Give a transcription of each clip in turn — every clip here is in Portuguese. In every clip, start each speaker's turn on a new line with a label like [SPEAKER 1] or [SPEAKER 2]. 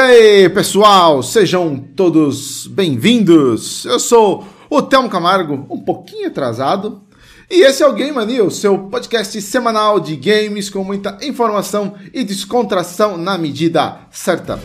[SPEAKER 1] aí, pessoal, sejam todos bem-vindos. Eu sou o Telmo Camargo, um pouquinho atrasado. E esse é o Game Mania, o seu podcast semanal de games com muita informação e descontração na medida certa.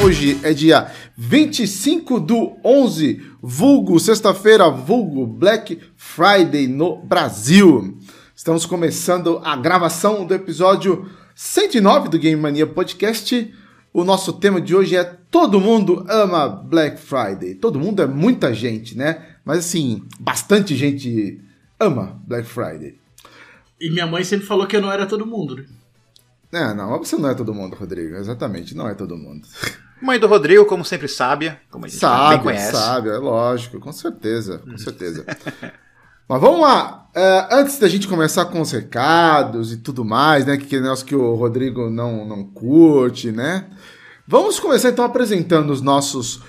[SPEAKER 1] Hoje é dia 25 do 11, vulgo sexta-feira, vulgo Black Friday no Brasil. Estamos começando a gravação do episódio 109 do Game Mania Podcast. O nosso tema de hoje é Todo mundo ama Black Friday. Todo mundo é muita gente, né? Mas assim, bastante gente ama Black Friday.
[SPEAKER 2] E minha mãe sempre falou que eu não era todo mundo, né?
[SPEAKER 1] É, não, você não é todo mundo, Rodrigo. Exatamente, não é todo mundo.
[SPEAKER 3] Mãe do Rodrigo, como sempre, sábia, como a gente
[SPEAKER 1] Sábia,
[SPEAKER 3] bem conhece.
[SPEAKER 1] sábia, é lógico, com certeza, com certeza. Mas vamos lá, é, antes da gente começar com os recados e tudo mais, né, que negócio que o Rodrigo não, não curte, né, vamos começar então apresentando os nossos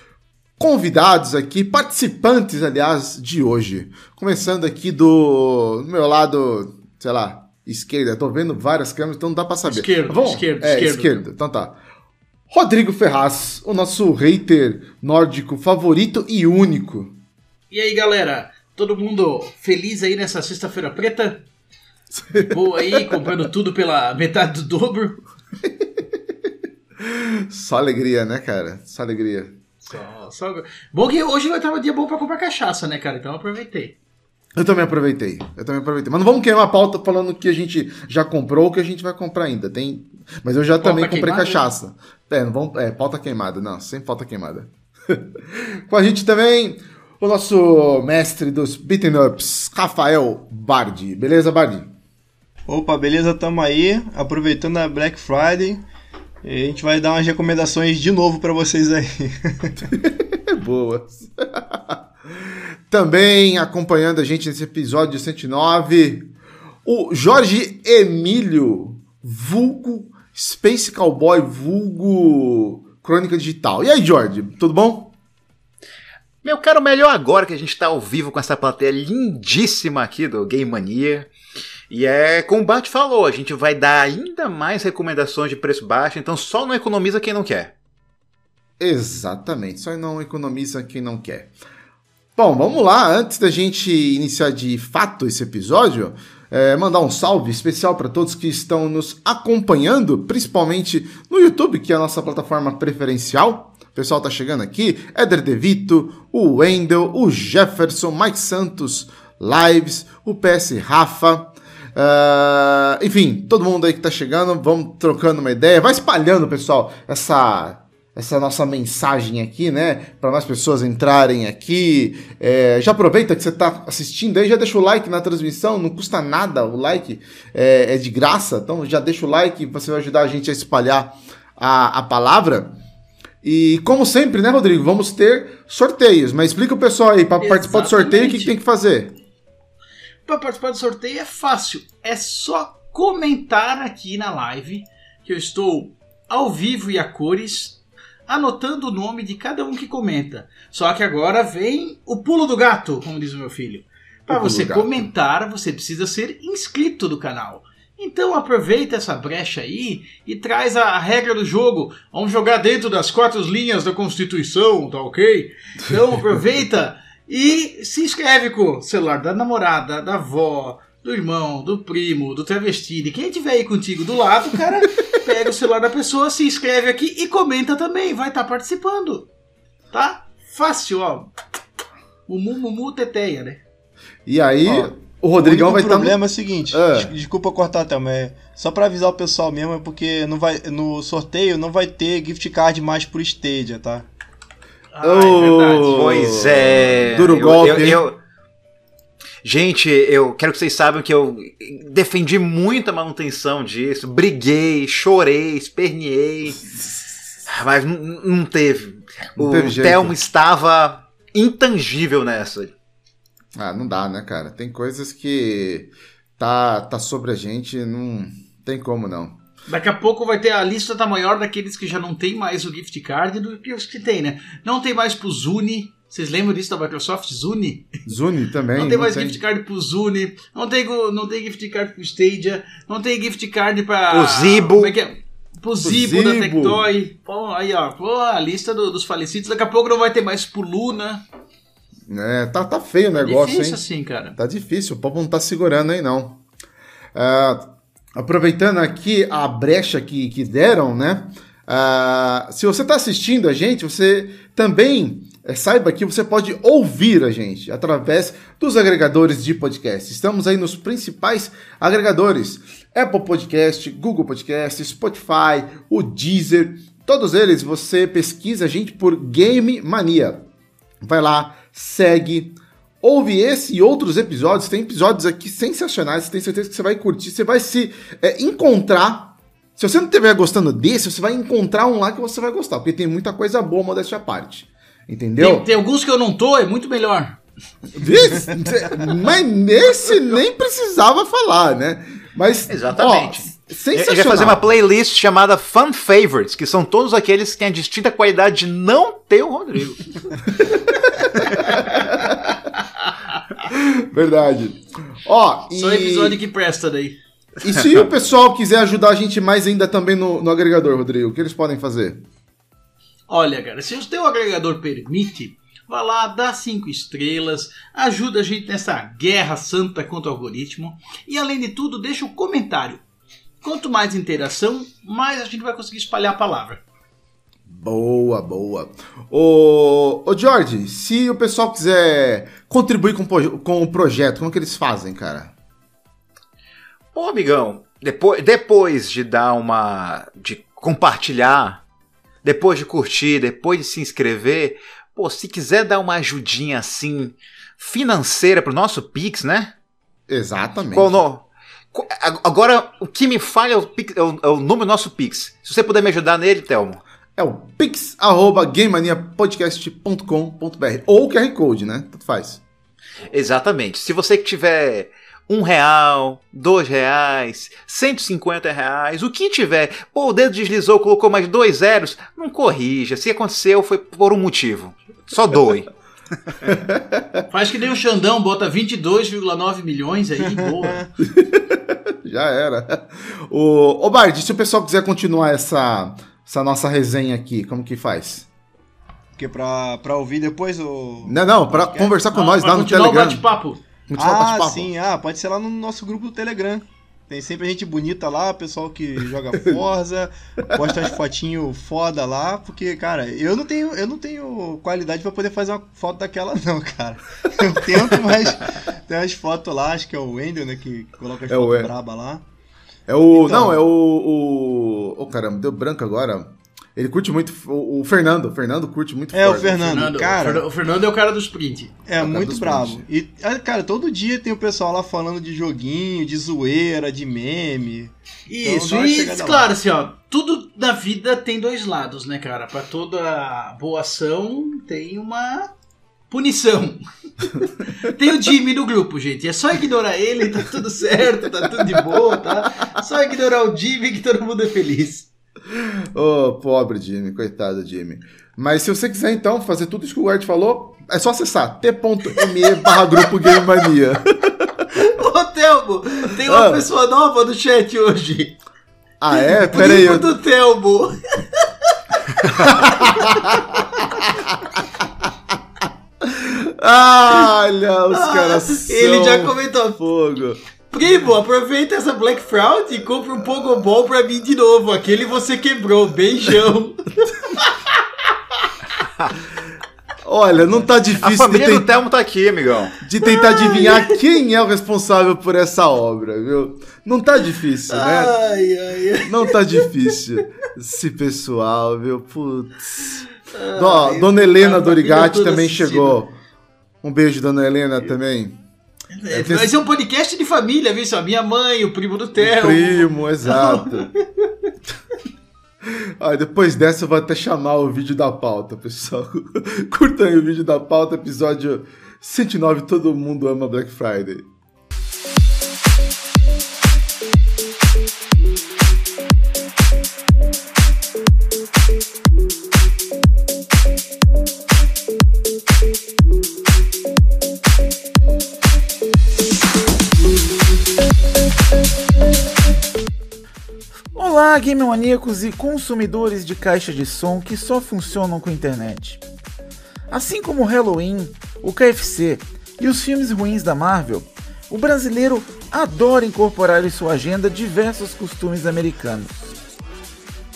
[SPEAKER 1] convidados aqui, participantes, aliás, de hoje. Começando aqui do, do meu lado, sei lá, esquerda, tô vendo várias câmeras, então não dá pra saber.
[SPEAKER 2] Esquerdo,
[SPEAKER 1] Vamos-
[SPEAKER 2] esquerdo,
[SPEAKER 1] é,
[SPEAKER 2] esquerdo.
[SPEAKER 1] esquerdo, então tá. Rodrigo Ferraz, o nosso hater nórdico favorito e único.
[SPEAKER 2] E aí, galera? Todo mundo feliz aí nessa sexta-feira preta? Boa aí, comprando tudo pela metade do dobro.
[SPEAKER 1] Só alegria, né, cara? Só alegria.
[SPEAKER 2] Só, só... Bom que hoje vai estar um dia bom pra comprar cachaça, né, cara? Então eu aproveitei.
[SPEAKER 1] Eu também aproveitei. Eu também aproveitei. Mas não vamos queimar a pauta falando que a gente já comprou ou que a gente vai comprar ainda. Tem. Mas eu já
[SPEAKER 2] Pauta
[SPEAKER 1] também comprei
[SPEAKER 2] queimada?
[SPEAKER 1] cachaça. É, não vamos... é, pauta queimada. Não, sem pauta queimada. Com a gente também o nosso mestre dos beaten ups, Rafael Bardi. Beleza, Bardi?
[SPEAKER 4] Opa, beleza? Tamo aí, aproveitando a Black Friday. A gente vai dar umas recomendações de novo pra vocês aí.
[SPEAKER 1] Boas. Também acompanhando a gente nesse episódio 109, o Jorge Emílio, vulgo Space Cowboy, vulgo Crônica Digital. E aí, Jorge, tudo bom?
[SPEAKER 3] Meu caro, melhor agora que a gente tá ao vivo com essa plateia lindíssima aqui do Game Mania. E é como o Bart falou, a gente vai dar ainda mais recomendações de preço baixo, então só não economiza quem não quer.
[SPEAKER 1] Exatamente, só não economiza quem não quer. Bom, vamos lá, antes da gente iniciar de fato esse episódio, é, mandar um salve especial para todos que estão nos acompanhando, principalmente no YouTube, que é a nossa plataforma preferencial. O pessoal tá chegando aqui, Éder Devito, o Wendel, o Jefferson, Mike Santos, Lives, o PS Rafa, ah, enfim, todo mundo aí que tá chegando, vamos trocando uma ideia, vai espalhando, pessoal, essa essa nossa mensagem aqui, né? Para mais pessoas entrarem aqui. É, já aproveita que você está assistindo aí, já deixa o like na transmissão, não custa nada o like, é, é de graça. Então já deixa o like, você vai ajudar a gente a espalhar a, a palavra. E como sempre, né, Rodrigo? Vamos ter sorteios. Mas explica o pessoal aí, para participar do sorteio, o que, que tem que fazer?
[SPEAKER 2] Para participar do sorteio é fácil. É só comentar aqui na live que eu estou ao vivo e a cores, anotando o nome de cada um que comenta. Só que agora vem o pulo do gato, como diz o meu filho. Para você comentar, você precisa ser inscrito do canal. Então aproveita essa brecha aí e traz a regra do jogo. Vamos jogar dentro das quatro linhas da Constituição, tá ok? Então aproveita e se inscreve com o celular da namorada, da avó, do irmão, do primo, do travesti, de quem tiver aí contigo do lado, cara, pega o celular da pessoa, se inscreve aqui e comenta também, vai estar participando. Tá? Fácil, ó. Mumu, mumu, teteia, né?
[SPEAKER 1] E aí,
[SPEAKER 4] Ó,
[SPEAKER 1] o Rodrigão
[SPEAKER 4] o
[SPEAKER 1] vai estar.
[SPEAKER 4] problema é o seguinte, des- desculpa cortar até, mas só pra avisar o pessoal mesmo, é porque não vai, no sorteio não vai ter gift card mais pro Stadia, tá?
[SPEAKER 2] Ah, é verdade.
[SPEAKER 1] Oh.
[SPEAKER 3] Pois é.
[SPEAKER 1] Duro
[SPEAKER 3] eu-
[SPEAKER 1] golpe,
[SPEAKER 3] eu-
[SPEAKER 1] hein?
[SPEAKER 3] eu- Gente, eu quero que vocês saibam que eu defendi muita manutenção disso, briguei, chorei, esperneei, mas não teve.
[SPEAKER 1] Não
[SPEAKER 3] o. Telmo estava intangível nessa.
[SPEAKER 1] Ah, não dá, né, cara? Tem coisas que tá, tá sobre a gente, não tem como não.
[SPEAKER 2] Daqui a pouco vai ter a lista tá maior daqueles que já não tem mais o gift card do que os que tem, né? Não tem mais pro Zuni, Vocês lembram disso da Microsoft? Zuni?
[SPEAKER 1] Zuni também.
[SPEAKER 2] Não tem mais gift card pro Zuni, não tem, não tem gift card pro Stadia, não tem gift card pra.
[SPEAKER 3] O Zibo.
[SPEAKER 2] Como é que é? Pro Zibo, da Tectoy. Pô, aí ó, pô, a lista do- dos falecidos. Daqui a pouco não vai ter mais pro Luna.
[SPEAKER 1] É, tá, tá feio o negócio,
[SPEAKER 2] Difícil
[SPEAKER 1] hein?
[SPEAKER 2] assim, cara.
[SPEAKER 1] Tá difícil, o povo não tá segurando aí, não. Ah, aproveitando aqui a brecha que, que deram, né? Ah, se você tá assistindo a gente, você também eh, saiba que você pode ouvir a gente através dos agregadores de podcast. Estamos aí nos principais agregadores: Apple Podcast, Google Podcast, Spotify, o Deezer. Todos eles você pesquisa a gente por Game Mania. Vai lá, segue, ouve esse e outros episódios. Tem episódios aqui sensacionais. Tenho certeza que você vai curtir. Você vai se é, encontrar. Se você não estiver gostando desse, você vai encontrar um lá que você vai gostar. Porque tem muita coisa boa, modéstia à parte. Entendeu?
[SPEAKER 2] Tem, tem alguns que eu não tô, é muito melhor.
[SPEAKER 1] Mas nesse nem precisava falar, né? Mas,
[SPEAKER 3] Exatamente.
[SPEAKER 1] ó, sensacional.
[SPEAKER 3] gente vai fazer uma playlist chamada Fun Favorites, que são todos aqueles que têm a distinta qualidade de não ter o Rodrigo.
[SPEAKER 1] Verdade. Ó, e...
[SPEAKER 2] Só episódio que presta daí.
[SPEAKER 1] E se o pessoal quiser ajudar a gente mais ainda também no, no agregador, Rodrigo, o que eles podem fazer?
[SPEAKER 2] Olha, cara, se o teu agregador permite, vá lá, dá cinco estrelas, ajuda a gente nessa guerra santa contra o algoritmo e, além de tudo, deixa um comentário. Quanto mais interação, mais a gente vai conseguir espalhar a palavra.
[SPEAKER 1] Boa, boa. Ô, ô Jorge, se o pessoal quiser contribuir com, o com o projeto, como que eles fazem, cara?
[SPEAKER 3] Pô, amigão, depois, depois de dar uma. de compartilhar, depois de curtir, depois de se inscrever, pô, se quiser dar uma ajudinha assim, financeira pro nosso Pix, né?
[SPEAKER 1] Exatamente.
[SPEAKER 3] Qual no... Agora, o que me falha é o, Pix- é o- é o número do nosso Pix. Se você puder me ajudar nele, Thelmo.
[SPEAKER 1] É o pix.gamemaniapodcast.com.br ou o QR Code, né? Tanto faz.
[SPEAKER 3] Exatamente. Se você que tiver um real, dois reais, 150 reais, o que tiver, pô, o dedo deslizou, colocou mais dois zeros, não corrija. Se aconteceu, foi por um motivo. Só doe.
[SPEAKER 2] Faz que nem o Xandão, bota 22,9 milhões aí, boa.
[SPEAKER 1] Já era. O, ô Bard, se o pessoal quiser continuar essa, essa nossa resenha aqui, como que faz?
[SPEAKER 4] Porque pra, pra ouvir depois o.
[SPEAKER 1] Não, não, pra conversar com nós lá no
[SPEAKER 2] continuar o
[SPEAKER 1] Telegram.
[SPEAKER 2] bate-papo.
[SPEAKER 1] Continuar o
[SPEAKER 4] Ah, sim, ah, pode ser lá no nosso grupo do Telegram. Tem sempre gente bonita lá, pessoal que joga Forza, posta umas fotinhos foda lá, porque, cara, eu não tenho, eu não tenho qualidade pra poder fazer uma foto daquela, não, cara. Eu tento, mas tem umas fotos lá, acho que é o Wendel, né, que coloca as
[SPEAKER 1] É
[SPEAKER 4] fotos braba lá.
[SPEAKER 1] É o.
[SPEAKER 4] Então.
[SPEAKER 1] Não, é o. o oh, caramba, deu branco agora. Ele curte muito. O, o Fernando. O Fernando curte muito
[SPEAKER 4] É, o
[SPEAKER 1] Forza.
[SPEAKER 4] Fernando,
[SPEAKER 2] Fernando,
[SPEAKER 4] cara,
[SPEAKER 2] o Fer- o Fernando é o cara dos print.
[SPEAKER 4] é
[SPEAKER 1] cara
[SPEAKER 4] muito bravo. E, ah, cara, todo dia tem o pessoal lá falando de joguinho, de zoeira, de meme.
[SPEAKER 2] Isso,
[SPEAKER 4] Então, dá uma
[SPEAKER 2] e
[SPEAKER 4] lá.
[SPEAKER 2] claro, assim, ó, tudo na vida tem dois lados, né, cara? Pra toda boa ação tem uma punição. tem o Jimmy no grupo, gente. É só ignorar ele, tá tudo certo, tá tudo de boa, tá? Só ignorar o Jimmy que todo mundo é feliz.
[SPEAKER 1] Ô, pobre Jimmy, coitado Jimmy. Mas se você quiser então fazer tudo isso que o Guard falou, é só acessar t.me barra grupo Game Mania.
[SPEAKER 2] Ô, Telmo, tem uma
[SPEAKER 1] Ah.
[SPEAKER 2] pessoa nova no chat hoje.
[SPEAKER 1] Ah, é? Pera aí. Eu...
[SPEAKER 2] do Telmo.
[SPEAKER 1] Ah, olha, os caras são
[SPEAKER 2] Ele já comentou.
[SPEAKER 1] fogo.
[SPEAKER 2] Primo, aproveita essa Black Fraud e compra um Pogobol pra mim de novo. Aquele você quebrou. Beijão.
[SPEAKER 1] Olha, não tá
[SPEAKER 3] A
[SPEAKER 1] difícil de,
[SPEAKER 3] família do Thelmo tá aqui, amigão.
[SPEAKER 1] de tentar adivinhar quem é o responsável por essa obra, viu? Não tá difícil, né?
[SPEAKER 2] Ai, ai, ai.
[SPEAKER 1] Não tá difícil. Esse pessoal, viu? Putz. Ó, Dona Helena
[SPEAKER 2] família
[SPEAKER 1] Dorigati também
[SPEAKER 2] assistindo.
[SPEAKER 1] chegou. Um beijo, Dona Helena, também.
[SPEAKER 2] É, vai ser um podcast de família, viu? Só minha mãe, o primo do Theo.
[SPEAKER 1] Primo, exato. Ah, depois dessa eu vou até chamar o vídeo da pauta, pessoal. Curtam aí o vídeo da pauta, episódio 109, todo mundo ama Black Friday.
[SPEAKER 5] Olá, game maníacos e consumidores de caixa de som que só funcionam com internet. Assim como Halloween, o KFC e os filmes ruins da Marvel, o brasileiro adora incorporar em sua agenda diversos costumes americanos.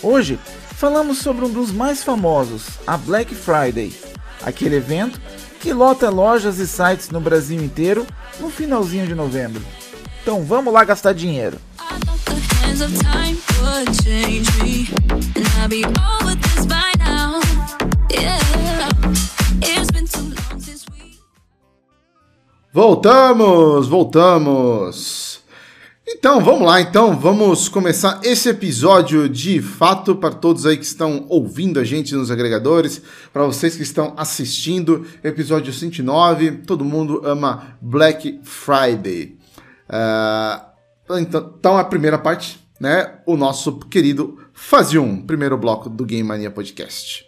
[SPEAKER 5] Hoje, falamos sobre um dos mais famosos, a Black Friday, aquele evento que lota lojas e sites no Brasil inteiro no finalzinho de novembro. Então vamos lá gastar dinheiro.
[SPEAKER 1] Voltamos, voltamos. Então, vamos lá, então, vamos começar esse episódio de fato para todos aí que estão ouvindo a gente nos agregadores, para vocês que estão assistindo, episódio 109, todo mundo ama Black Friday. Uh, então, então, a primeira parte, né, o nosso querido Fazium, primeiro bloco do Game Mania Podcast.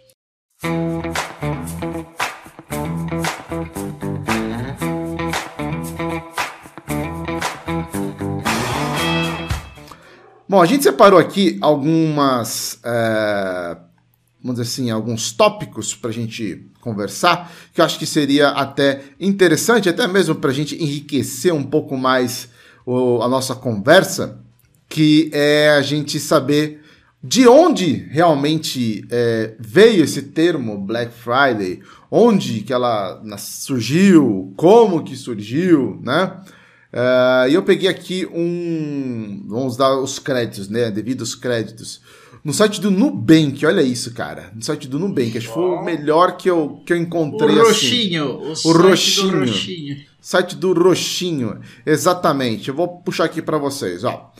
[SPEAKER 1] Bom, a gente separou aqui algumas, é, vamos dizer assim, alguns tópicos para a gente conversar, que eu acho que seria até interessante, até mesmo para a gente enriquecer um pouco mais o, a nossa conversa, que é a gente saber de onde realmente é, veio esse termo Black Friday, onde que ela surgiu, como que surgiu, né? Uh, e eu peguei aqui um. Vamos dar os créditos, né? Devido aos créditos. No site do Nubank, olha isso, cara. No site do Nubank, acho que foi o melhor que eu, que eu encontrei.
[SPEAKER 2] O Roxinho.
[SPEAKER 1] Assim. O, o Roxinho. Do Roxinho. Site do Roxinho, exatamente. Eu vou puxar aqui para vocês, ó.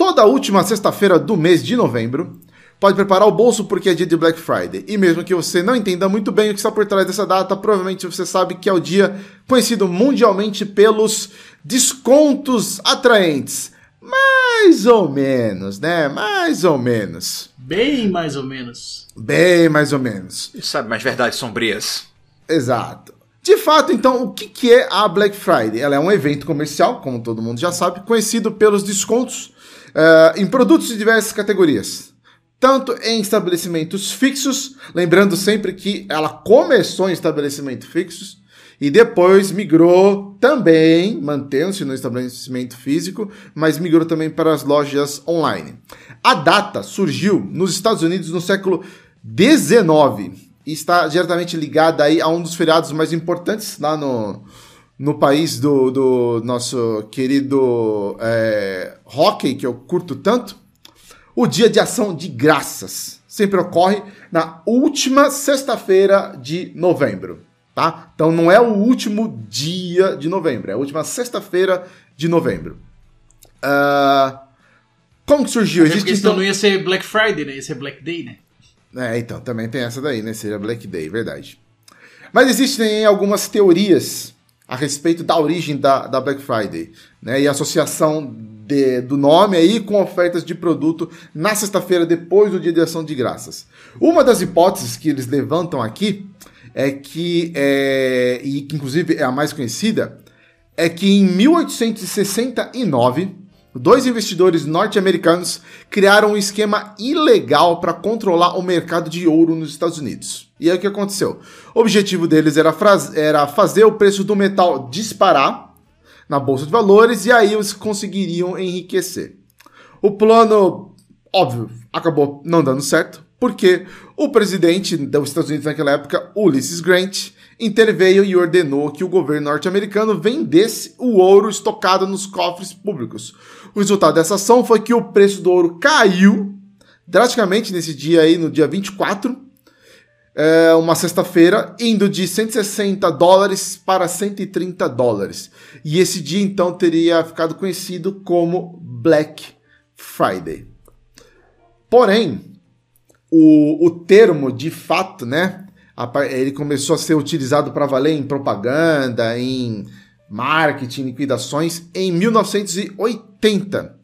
[SPEAKER 1] Toda última sexta-feira do mês de novembro, pode preparar o bolso porque é dia de Black Friday. E mesmo que você não entenda muito bem o que está por trás dessa data, provavelmente você sabe que é o dia conhecido mundialmente pelos descontos atraentes. Mais ou menos, né? Mais ou menos.
[SPEAKER 2] Bem mais ou menos.
[SPEAKER 1] Bem mais ou menos.
[SPEAKER 3] E sabe mais verdades sombrias.
[SPEAKER 1] Exato. De fato, então, o que é a Black Friday? Ela é um evento comercial, como todo mundo já sabe, conhecido pelos descontos uh, em produtos de diversas categorias. Tanto em estabelecimentos fixos, lembrando sempre que ela começou em estabelecimentos fixos, e depois migrou também, mantendo-se no estabelecimento físico, mas migrou também para as lojas online. A data surgiu nos Estados Unidos no século XIX e está diretamente ligada aí a um dos feriados mais importantes lá no, no país do, do nosso querido é, hockey, que eu curto tanto, o Dia de Ação de Graças. Sempre ocorre na última sexta-feira de novembro tá? Então não é o último dia de novembro, é a última sexta-feira de novembro. Uh, como que surgiu?
[SPEAKER 2] Existe, porque então... não ia ser Black Friday, né? Ia ser Black Day, né?
[SPEAKER 1] É, então, também tem essa daí, né? Seria Black Day, verdade. Mas existem algumas teorias a respeito da origem da, da Black Friday, né? E a associação de, do nome aí com ofertas de produto na sexta-feira depois do Dia de Ação de Graças. Uma das hipóteses que eles levantam aqui é que, é, e que inclusive é a mais conhecida, é que em 1869, dois investidores norte-americanos criaram um esquema ilegal para controlar o mercado de ouro nos Estados Unidos. E aí o que aconteceu? O objetivo deles era, era fazer o preço do metal disparar na bolsa de valores e aí eles conseguiriam enriquecer. O plano, óbvio, acabou não dando certo porque o presidente dos Estados Unidos naquela época, Ulysses Grant, interveio e ordenou que o governo norte-americano vendesse o ouro estocado nos cofres públicos. O resultado dessa ação foi que o preço do ouro caiu drasticamente nesse dia aí, no dia 24, é, uma sexta-feira, indo de 160 dólares para 130 dólares. E esse dia então teria ficado conhecido como Black Friday. Porém, o, o termo, de fato, né? Ele começou a ser utilizado para valer em propaganda, em marketing, liquidações, em 1980.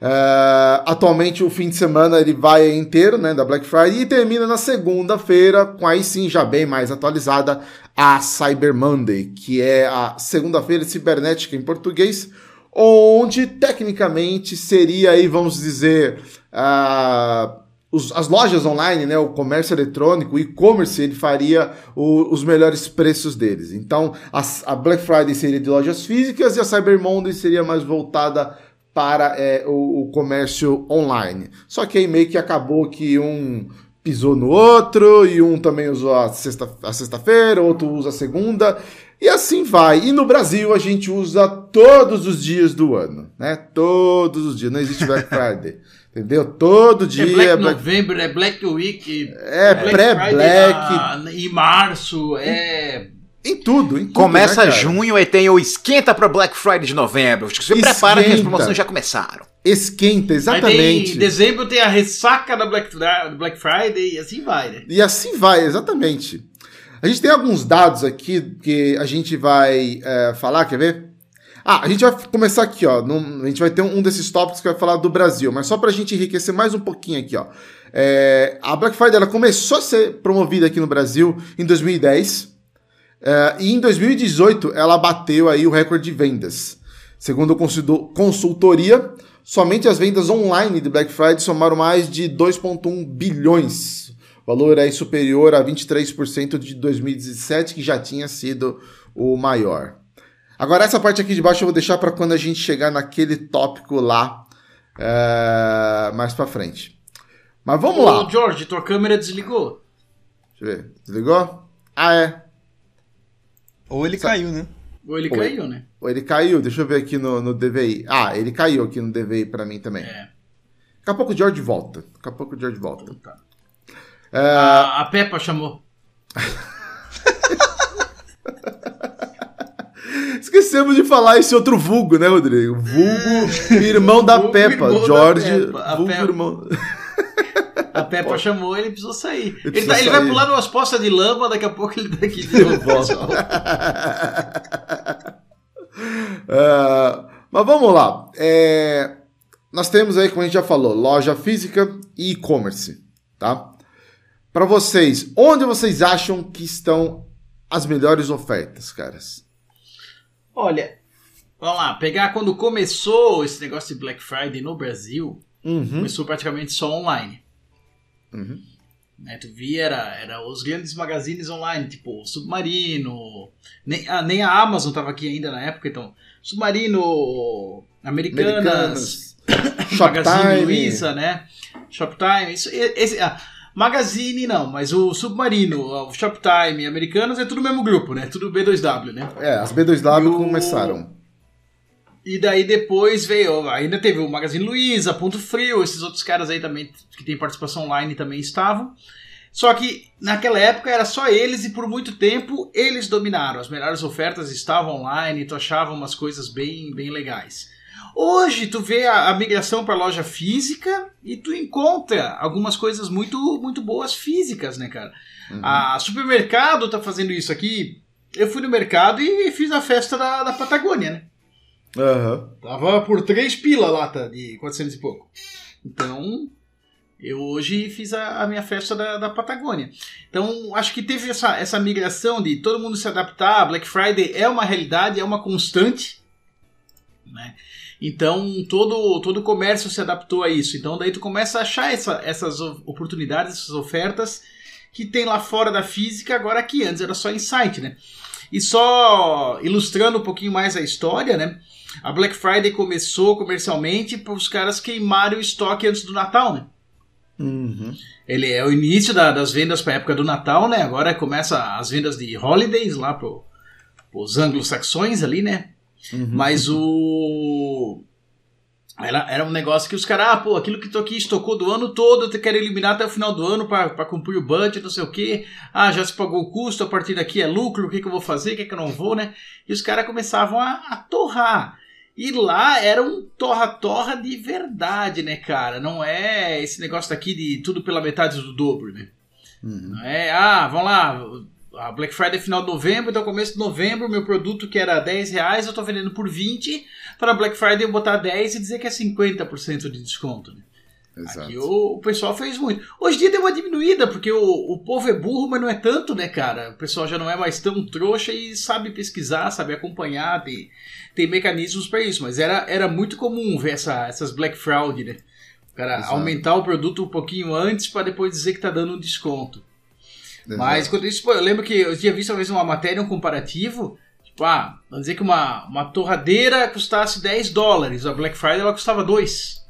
[SPEAKER 1] Uh, atualmente o fim de semana ele vai inteiro, né, da Black Friday e termina na segunda-feira, com aí sim já bem mais atualizada a Cyber Monday, que é a segunda-feira cibernética em português, onde tecnicamente seria aí, vamos dizer, uh, os, as lojas online, né, o comércio eletrônico, o e-commerce, ele faria o, os melhores preços deles. Então, a, a, Black Friday seria de lojas físicas e a Cyber Monday seria mais voltada para é, o, o, comércio online. Só que aí meio que acabou que um pisou no outro e um também usou a sexta-feira, sexta outro usa a segunda. E assim vai. E no Brasil a gente usa todos os dias do ano, né? Todos os dias. Não existe Black Friday. Entendeu? Todo dia. É
[SPEAKER 2] Black, é Black... November, é Black Week.
[SPEAKER 1] É, pré-Black.
[SPEAKER 2] Em março, é.
[SPEAKER 1] Em tudo, em tudo.
[SPEAKER 3] Começa né, junho e tem o esquenta para Black Friday de novembro. Se prepara que as promoções já começaram.
[SPEAKER 1] Esquenta, exatamente.
[SPEAKER 2] em dezembro tem a ressaca da Black, da Black Friday e assim vai, né?
[SPEAKER 1] E assim vai, exatamente. A gente tem alguns dados aqui que a gente vai é, falar, quer ver? Ah, a gente vai começar aqui, ó. Num, a gente vai ter um, desses tópicos que vai falar do Brasil, mas só para a gente enriquecer mais um pouquinho aqui, ó. É, a Black Friday ela começou a ser promovida aqui no Brasil em 2010 é, e em 2018 ela bateu aí o recorde de vendas. Segundo a consultoria, somente as vendas online de Black Friday somaram mais de 2,1 bilhões. O valor é superior a 23% de 2017, que já tinha sido o maior. Agora, essa parte aqui de baixo eu vou deixar para quando a gente chegar naquele tópico lá é, mais para frente. Mas vamos Ô, lá.
[SPEAKER 2] George, tua câmera desligou.
[SPEAKER 1] Deixa eu ver. Desligou? Ah, é.
[SPEAKER 4] Ou ele caiu, né?
[SPEAKER 2] Ou ele Ou caiu, ele, né?
[SPEAKER 1] Ou ele caiu. Deixa eu ver aqui no, no DVI. Ah, ele caiu aqui no DVI para mim também. É. Daqui a pouco o George volta. Daqui a pouco o George volta. Tá.
[SPEAKER 2] É... A, a Peppa chamou.
[SPEAKER 1] Esquecemos de falar esse outro vulgo, né, Rodrigo? Vulgo, irmão da vulgo Peppa. Irmão George, da Peppa. vulgo Peppa. irmão.
[SPEAKER 2] A Peppa chamou ele precisou sair. Ele, ele, tá, ele vai pular numas poças de lama, daqui a pouco ele tá aqui de novo,
[SPEAKER 1] uh, mas vamos lá. É, nós temos aí, como a gente já falou, loja física e e-commerce, tá? Para vocês, onde vocês acham que estão as melhores ofertas, caras?
[SPEAKER 2] Olha, vamos lá, pegar quando começou esse negócio de Black Friday no Brasil, uhum. começou praticamente só online. Uhum. Né, tu via, era, era os grandes magazines online, tipo Submarino, nem, ah, nem a Amazon estava aqui ainda na época, então Submarino, Americanas, Americanas Magazine Luiza, né? Shoptime, isso, esse, ah, Magazine não, mas o Submarino, o Shoptime, Americanas é tudo o mesmo grupo, né? Tudo B2W, né?
[SPEAKER 1] É, as B2W o... começaram.
[SPEAKER 2] E daí depois veio, ainda teve o Magazine Luiza, Ponto Frio, esses outros caras aí também que tem participação online também estavam. Só que naquela época era só eles e por muito tempo eles dominaram. As melhores ofertas estavam online, tu achava umas coisas bem, bem legais. Hoje tu vê a, a migração para loja física e tu encontra algumas coisas muito muito boas físicas, né, cara? Uhum. A supermercado tá fazendo isso aqui. Eu fui no mercado e fiz a festa da, da Patagônia, né?
[SPEAKER 1] Uhum.
[SPEAKER 2] Tava por três pila lá, tá? De 400 e pouco. Então, eu hoje fiz a, a minha festa da, da, Patagônia. Então, acho que teve essa, essa migração de todo mundo se adaptar. Black Friday é uma realidade, é uma constante. Né? Então todo todo o comércio se adaptou a isso. Então daí tu começa a achar essa, essas oportunidades, essas ofertas que tem lá fora da física, agora aqui antes era só em site, né? E só ilustrando um pouquinho mais a história, né? A Black Friday começou comercialmente para os caras queimarem o estoque antes do Natal, né?
[SPEAKER 1] Uhum.
[SPEAKER 2] Ele é o início da, das vendas para a época do Natal, né? Agora começa as vendas de holidays lá para os anglo-saxões ali, né? Uhum. Mas o. Era, era um negócio que os caras, ah, pô, aquilo que tu aqui estocou do ano todo, eu quero eliminar até o final do ano para cumprir o budget, não sei o quê. Ah, já se pagou o custo, a partir daqui é lucro, o que, que eu vou fazer, o que, que eu não vou, né? E os caras começavam a, a torrar. E lá era um torra-torra de verdade, né, cara? Não é esse negócio daqui de tudo pela metade do dobro, né? Uhum. Não é, ah, vamos lá, a Black Friday é final de novembro, então começo de novembro, meu produto que era 10 reais, eu estou vendendo por 20, para Black Friday eu botar 10 e dizer que é 50% de desconto. Né?
[SPEAKER 1] Exato.
[SPEAKER 2] Aqui o, o pessoal fez muito. Hoje em dia deu uma diminuída, porque o, o povo é burro, mas não é tanto, né, cara? O pessoal já não é mais tão trouxa e sabe pesquisar, sabe acompanhar, tem, tem mecanismos para isso. Mas era, era muito comum ver essa, essas Black Fraud, né? O cara
[SPEAKER 1] Exato.
[SPEAKER 2] aumentar o produto um pouquinho antes para depois dizer que tá dando um desconto.
[SPEAKER 1] Exato.
[SPEAKER 2] Mas quando isso, eu lembro que eu tinha visto uma vez uma matéria, um comparativo. Tipo, ah, vamos dizer que uma, uma torradeira custasse 10 dólares, a Black Friday ela custava 2.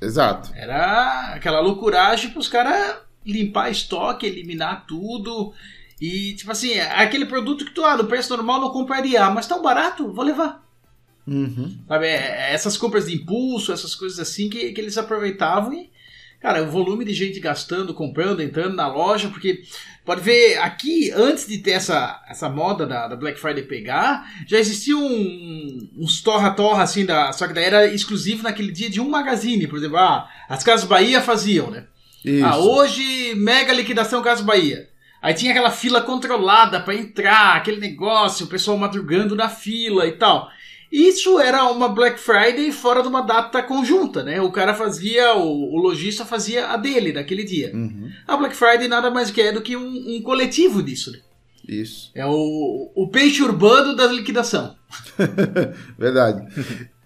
[SPEAKER 1] Exato.
[SPEAKER 2] Era aquela loucuragem pros caras limpar estoque, eliminar tudo. E, tipo assim, é aquele produto que tu, ah, no preço normal não compraria, ah, mas tão barato, vou levar.
[SPEAKER 1] Uhum.
[SPEAKER 2] Sabe, é- é essas compras de impulso, essas coisas assim que, que eles aproveitavam e, cara, o volume de gente gastando, comprando, entrando na loja, porque pode ver aqui, antes de ter essa, essa moda da, da Black Friday pegar, já existia um, uns torra-torra assim, da, só que daí era exclusivo naquele dia de um magazine, por exemplo, ah, as Casas Bahia faziam, né?
[SPEAKER 1] Isso.
[SPEAKER 2] Ah, hoje, mega liquidação Casas Bahia. Aí tinha aquela fila controlada pra entrar, aquele negócio, o pessoal madrugando na fila e tal. Isso era uma Black Friday fora de uma data conjunta, né? O cara fazia, o, o lojista fazia a dele naquele dia.
[SPEAKER 1] Uhum.
[SPEAKER 2] A Black Friday nada mais que é do que um, um coletivo disso, né?
[SPEAKER 1] Isso.
[SPEAKER 2] É o, o peixe urbano da liquidação.
[SPEAKER 1] Verdade.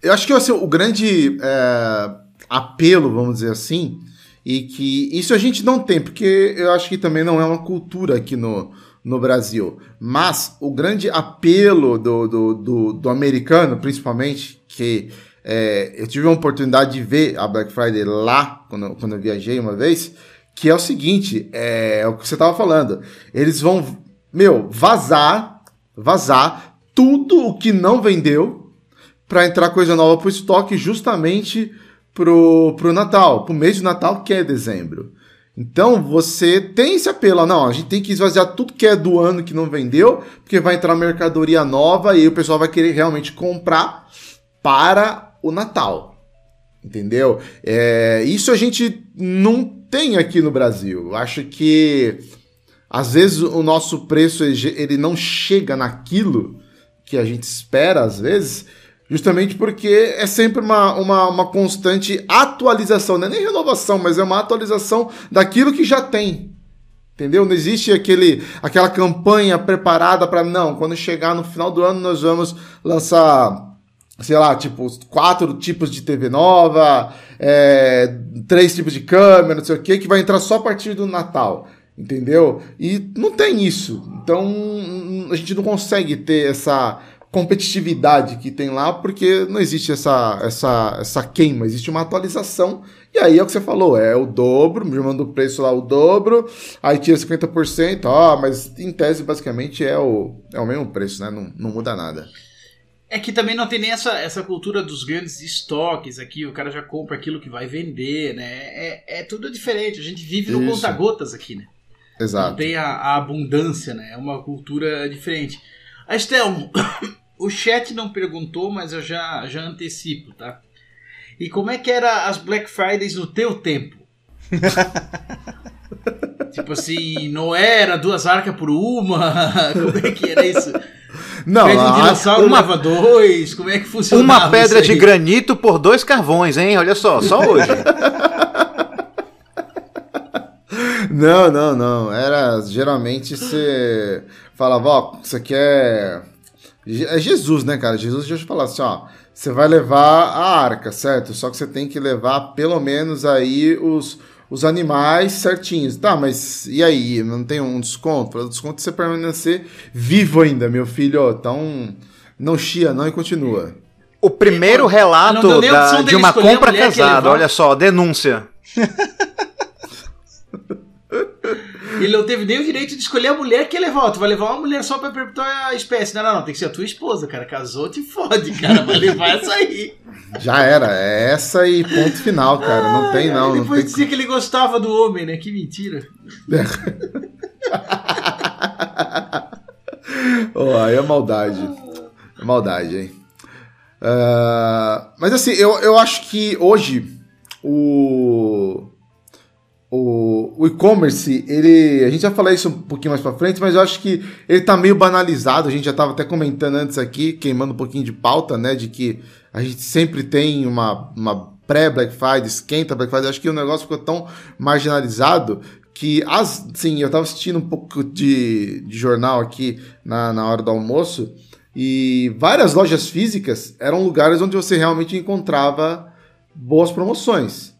[SPEAKER 1] Eu acho que assim, o grande é, apelo, vamos dizer assim, e que isso a gente não tem, porque eu acho que também não é uma cultura aqui no, no Brasil. Mas o grande apelo do, do, do, do americano, principalmente, que é, eu tive a oportunidade de ver a Black Friday lá, quando, quando eu viajei uma vez, que é o seguinte, é, o que você estava falando. Eles vão, meu, vazar, vazar tudo o que não vendeu para entrar coisa nova pro estoque justamente pro, pro Natal, pro mês de Natal, que é dezembro. Então você tem esse apelo, não, a gente tem que esvaziar tudo que é do ano que não vendeu, porque vai entrar mercadoria nova e o pessoal vai querer realmente comprar para o Natal. Entendeu? É, isso a gente não tem aqui no Brasil. Acho que às vezes o nosso preço ele não chega naquilo que a gente espera, às vezes, justamente porque é sempre uma, uma, uma constante atualização, não é nem renovação, mas é uma atualização daquilo que já tem. Entendeu? Não existe aquele, aquela campanha preparada para não, quando chegar no final do ano nós vamos lançar sei lá, tipo, quatro tipos de TV nova, é, três tipos de câmera, não sei o que, que vai entrar só a partir do Natal. Entendeu? E não tem isso. Então a gente não consegue ter essa competitividade que tem lá, porque não existe essa, essa, essa queima, existe uma atualização. E aí é o que você falou, é o dobro, me manda o preço lá o dobro, aí tira 50%, ó, mas em tese basicamente é o, é o mesmo preço, né? Não, não muda nada.
[SPEAKER 2] É que também não tem nem essa, essa cultura dos grandes estoques aqui, o cara já compra aquilo que vai vender, né? É, é tudo diferente, a gente vive no conta-gotas aqui, né? Não
[SPEAKER 1] Exato.
[SPEAKER 2] tem a, a abundância, né? É uma cultura diferente. A Estelmo, o chat não perguntou, mas eu já, já antecipo, tá? E como é que era as Black Fridays no teu tempo? tipo assim, não era duas arcas por uma? Como é que era isso?
[SPEAKER 1] Não,
[SPEAKER 2] Pede um
[SPEAKER 1] a-
[SPEAKER 2] dinossauro
[SPEAKER 3] uma-
[SPEAKER 2] leva dois? Como é que funcionava
[SPEAKER 3] Uma pedra
[SPEAKER 2] isso
[SPEAKER 3] de granito por dois carvões, hein? Olha só, só hoje.
[SPEAKER 1] Não, não, não. Era geralmente você falava, ó, você quer. É Jesus, né, cara? Jesus já falava assim, ó, você vai levar a arca, certo? Só que você tem que levar pelo menos aí os, os animais certinhos. Tá, mas e aí? Não tem um desconto? Para desconto você permanecer vivo ainda, meu filho. Então, não chia não e continua.
[SPEAKER 3] O primeiro relato da- de uma compra casada, olha só, denúncia.
[SPEAKER 2] Ele não teve nem o direito de escolher a mulher que ia levar. Tu vai levar uma mulher só pra perpetuar a espécie. Não, não, não. Tem que ser a tua esposa, cara. Casou, te fode, cara. Vai levar essa aí.
[SPEAKER 1] Já era, é essa e ponto final, cara. Não tem
[SPEAKER 2] Ai,
[SPEAKER 1] não. não
[SPEAKER 2] depois
[SPEAKER 1] tem...
[SPEAKER 2] dizia que ele gostava do homem, né? Que mentira.
[SPEAKER 1] Oh, aí é maldade. É maldade, hein? Ah, mas assim, eu, eu acho que hoje o. O, o e-commerce, ele. A gente vai falar isso um pouquinho mais pra frente, mas eu acho que ele tá meio banalizado. A gente já tava até comentando antes aqui, queimando um pouquinho de pauta, né? De que a gente sempre tem uma, uma pré-Black Friday, esquenta Black Friday. Acho que o negócio ficou tão marginalizado que, as, sim, eu tava assistindo um pouco de, de jornal aqui na, na hora do almoço e várias lojas físicas eram lugares onde você realmente encontrava boas promoções.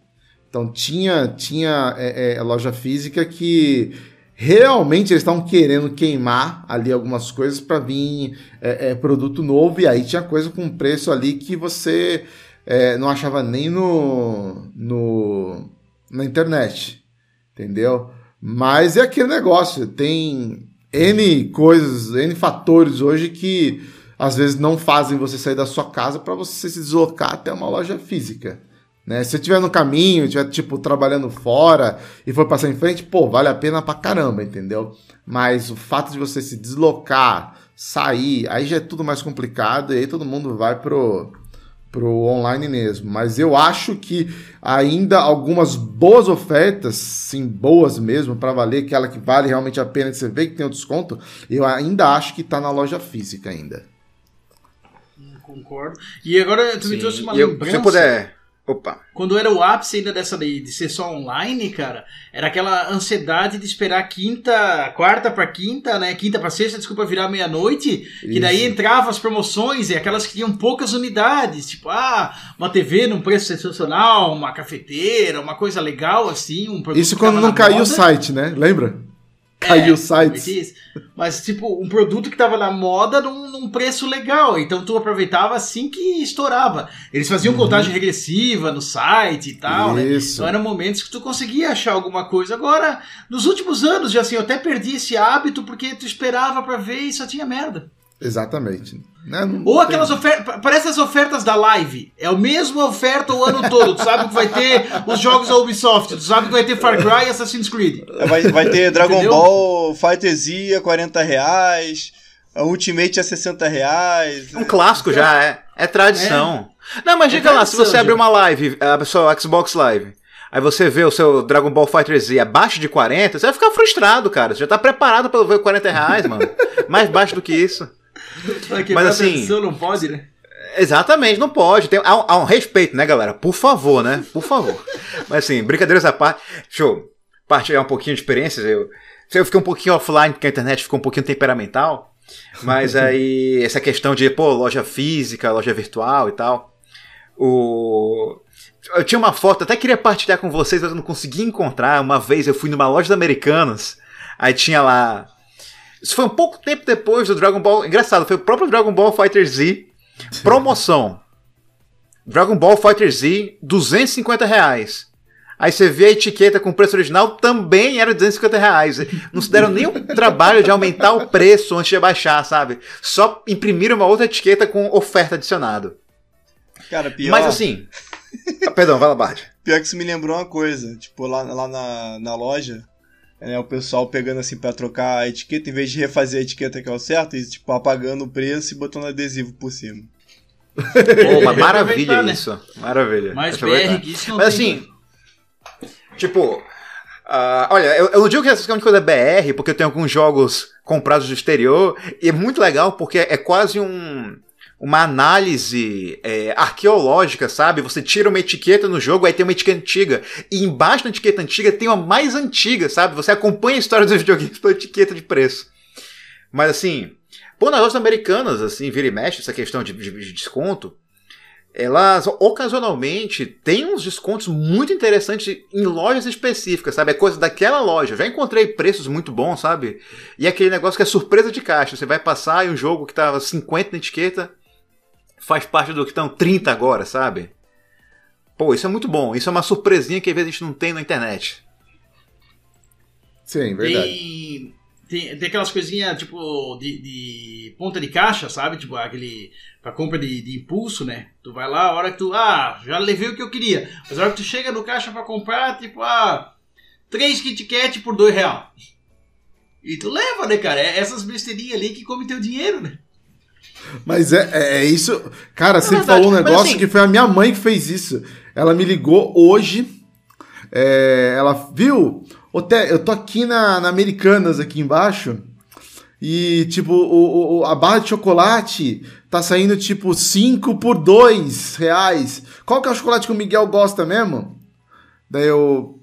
[SPEAKER 1] Então tinha, tinha é, é, loja física que realmente eles estavam querendo queimar ali algumas coisas para vir é, é, produto novo e aí tinha coisa com preço ali que você é, não achava nem no, no na internet, entendeu? Mas é aquele negócio, tem N coisas, N fatores hoje que às vezes não fazem você sair da sua casa para você se deslocar até uma loja física. Né? Se você estiver no caminho, estiver tipo trabalhando fora e for passar em frente, pô, vale a pena pra caramba, entendeu? Mas o fato de você se deslocar, sair, aí já é tudo mais complicado e aí todo mundo vai pro pro online mesmo. Mas eu acho que ainda algumas boas ofertas, sim, boas mesmo, para valer, aquela que vale realmente a pena de você ver que tem o desconto, eu ainda acho que tá na loja física ainda.
[SPEAKER 2] Concordo. E agora tu sim. me trouxe uma
[SPEAKER 3] eu,
[SPEAKER 2] lembrança.
[SPEAKER 3] Se eu puder Opa.
[SPEAKER 2] Quando era o ápice ainda dessa de, de ser só online, cara, era aquela ansiedade de esperar quinta, quarta para quinta, né? Quinta para sexta, desculpa, virar meia-noite. Que daí entrava as promoções e aquelas que tinham poucas unidades. Tipo, ah, uma TV num preço sensacional, uma cafeteira, uma coisa legal assim. Um
[SPEAKER 1] Isso quando não caiu o site, né? Lembra? Caiu é, sites.
[SPEAKER 2] Mas, tipo, um produto que tava na moda num, num, preço legal. Então tu aproveitava assim que estourava. Eles faziam uhum. contagem regressiva no site e tal, né? Isso. né? Então eram momentos que tu conseguia achar alguma coisa. Agora, nos últimos anos, já assim, eu até perdi esse hábito porque tu esperava para ver e só tinha merda.
[SPEAKER 1] Exatamente.
[SPEAKER 2] Né? Ou aquelas ofertas. Parece as ofertas da live. É a mesma oferta o ano todo. Tu sabe que vai ter os jogos da Ubisoft. Tu sabe que vai ter Far Cry e Assassin's Creed.
[SPEAKER 4] Vai, vai ter Dragon Entendeu? Ball Fighter Z a 40 reais. A Ultimate a 60 reais.
[SPEAKER 3] Um clássico já, é. É tradição. É. Não, mas é diga lá, se você abrir uma live, a pessoa Xbox Live, aí você vê o seu Dragon Ball Fighter Z abaixo de 40, você vai ficar frustrado, cara. Você já tá preparado para ver 40 reais, mano. Mais baixo do que isso.
[SPEAKER 2] Mas assim. não pode, né?
[SPEAKER 3] Exatamente, não pode. Tem, há, há, um respeito, né, galera? Por favor, né? Por favor. Mas assim, brincadeiras à parte. Deixa eu partilhar um pouquinho de experiências. Eu, eu fiquei um pouquinho offline porque a internet ficou um pouquinho temperamental. Mas aí, essa questão de, pô, loja física, loja virtual e tal. O. Eu tinha uma foto, até queria partilhar com vocês, mas eu não consegui encontrar. Uma vez eu fui numa loja de Americanas, aí tinha lá isso foi um pouco tempo depois do Dragon Ball. Engraçado, foi o próprio Dragon Ball Fighter Z. Promoção. Dragon Ball Fighter Z, 250 reais. Aí você vê a etiqueta com o preço original, também era 250 reais. Não se deram o trabalho de aumentar o preço antes de baixar, sabe? Só imprimiram uma outra etiqueta com oferta adicionado.
[SPEAKER 4] Cara, pior.
[SPEAKER 3] Mas assim. ah, perdão, vai lá, Bart.
[SPEAKER 4] Pior que isso me lembrou uma coisa. Tipo, lá, lá na, na loja, é, o pessoal pegando assim para trocar a etiqueta, em vez de refazer a etiqueta que é o certo, e tipo, apagando o preço e botando adesivo por cima.
[SPEAKER 3] Oh, maravilha né? isso. Maravilha.
[SPEAKER 2] Mais BR que isso não
[SPEAKER 3] Mas assim, tipo, Uh, olha, eu, eu, não digo que essa questão de coisa é BR, porque eu tenho alguns jogos comprados do exterior, e é muito legal porque é quase um, uma análise é, arqueológica, sabe? Você tira uma etiqueta no jogo, aí tem uma etiqueta antiga. E embaixo da etiqueta antiga tem uma mais antiga, sabe? Você acompanha a história dos videogames pela etiqueta de preço. Mas assim, pô, nas lojas americanas, assim, vira e mexe, essa questão de, de, de desconto, elas ocasionalmente têm uns descontos muito interessantes em lojas específicas, sabe? É coisa daquela loja. Já encontrei preços muito bons, sabe? E aquele negócio que é surpresa de caixa. Você vai passar e um jogo que tava 50 na etiqueta faz parte do que estão 30 agora, sabe? Pô, isso é muito bom. Isso é uma surpresinha que às vezes a gente não tem na internet.
[SPEAKER 1] Sim, verdade.
[SPEAKER 2] Tem, tem, tem aquelas coisinhas, tipo, de, de, ponta de caixa, sabe? Tipo, aquele. pra compra de, de, impulso, né? Tu vai lá, a hora que tu. Ah, já levei o que eu queria. Mas a hora que tu chega no caixa pra comprar, tipo, ah. Três Kit Kat por dois real. E tu leva, né, cara? É essas besteirinhas ali que come teu dinheiro, né?
[SPEAKER 1] Mas é, é, é isso. Cara, é você verdade, falou um negócio assim... que foi a minha mãe que fez isso. Ela me ligou hoje. É, ela viu. Eu tô aqui na, na Americanas, aqui embaixo. E, tipo, o, o, a barra de chocolate tá saindo tipo 5 por 2 reais. Qual que é o chocolate que o Miguel gosta mesmo? Daí eu.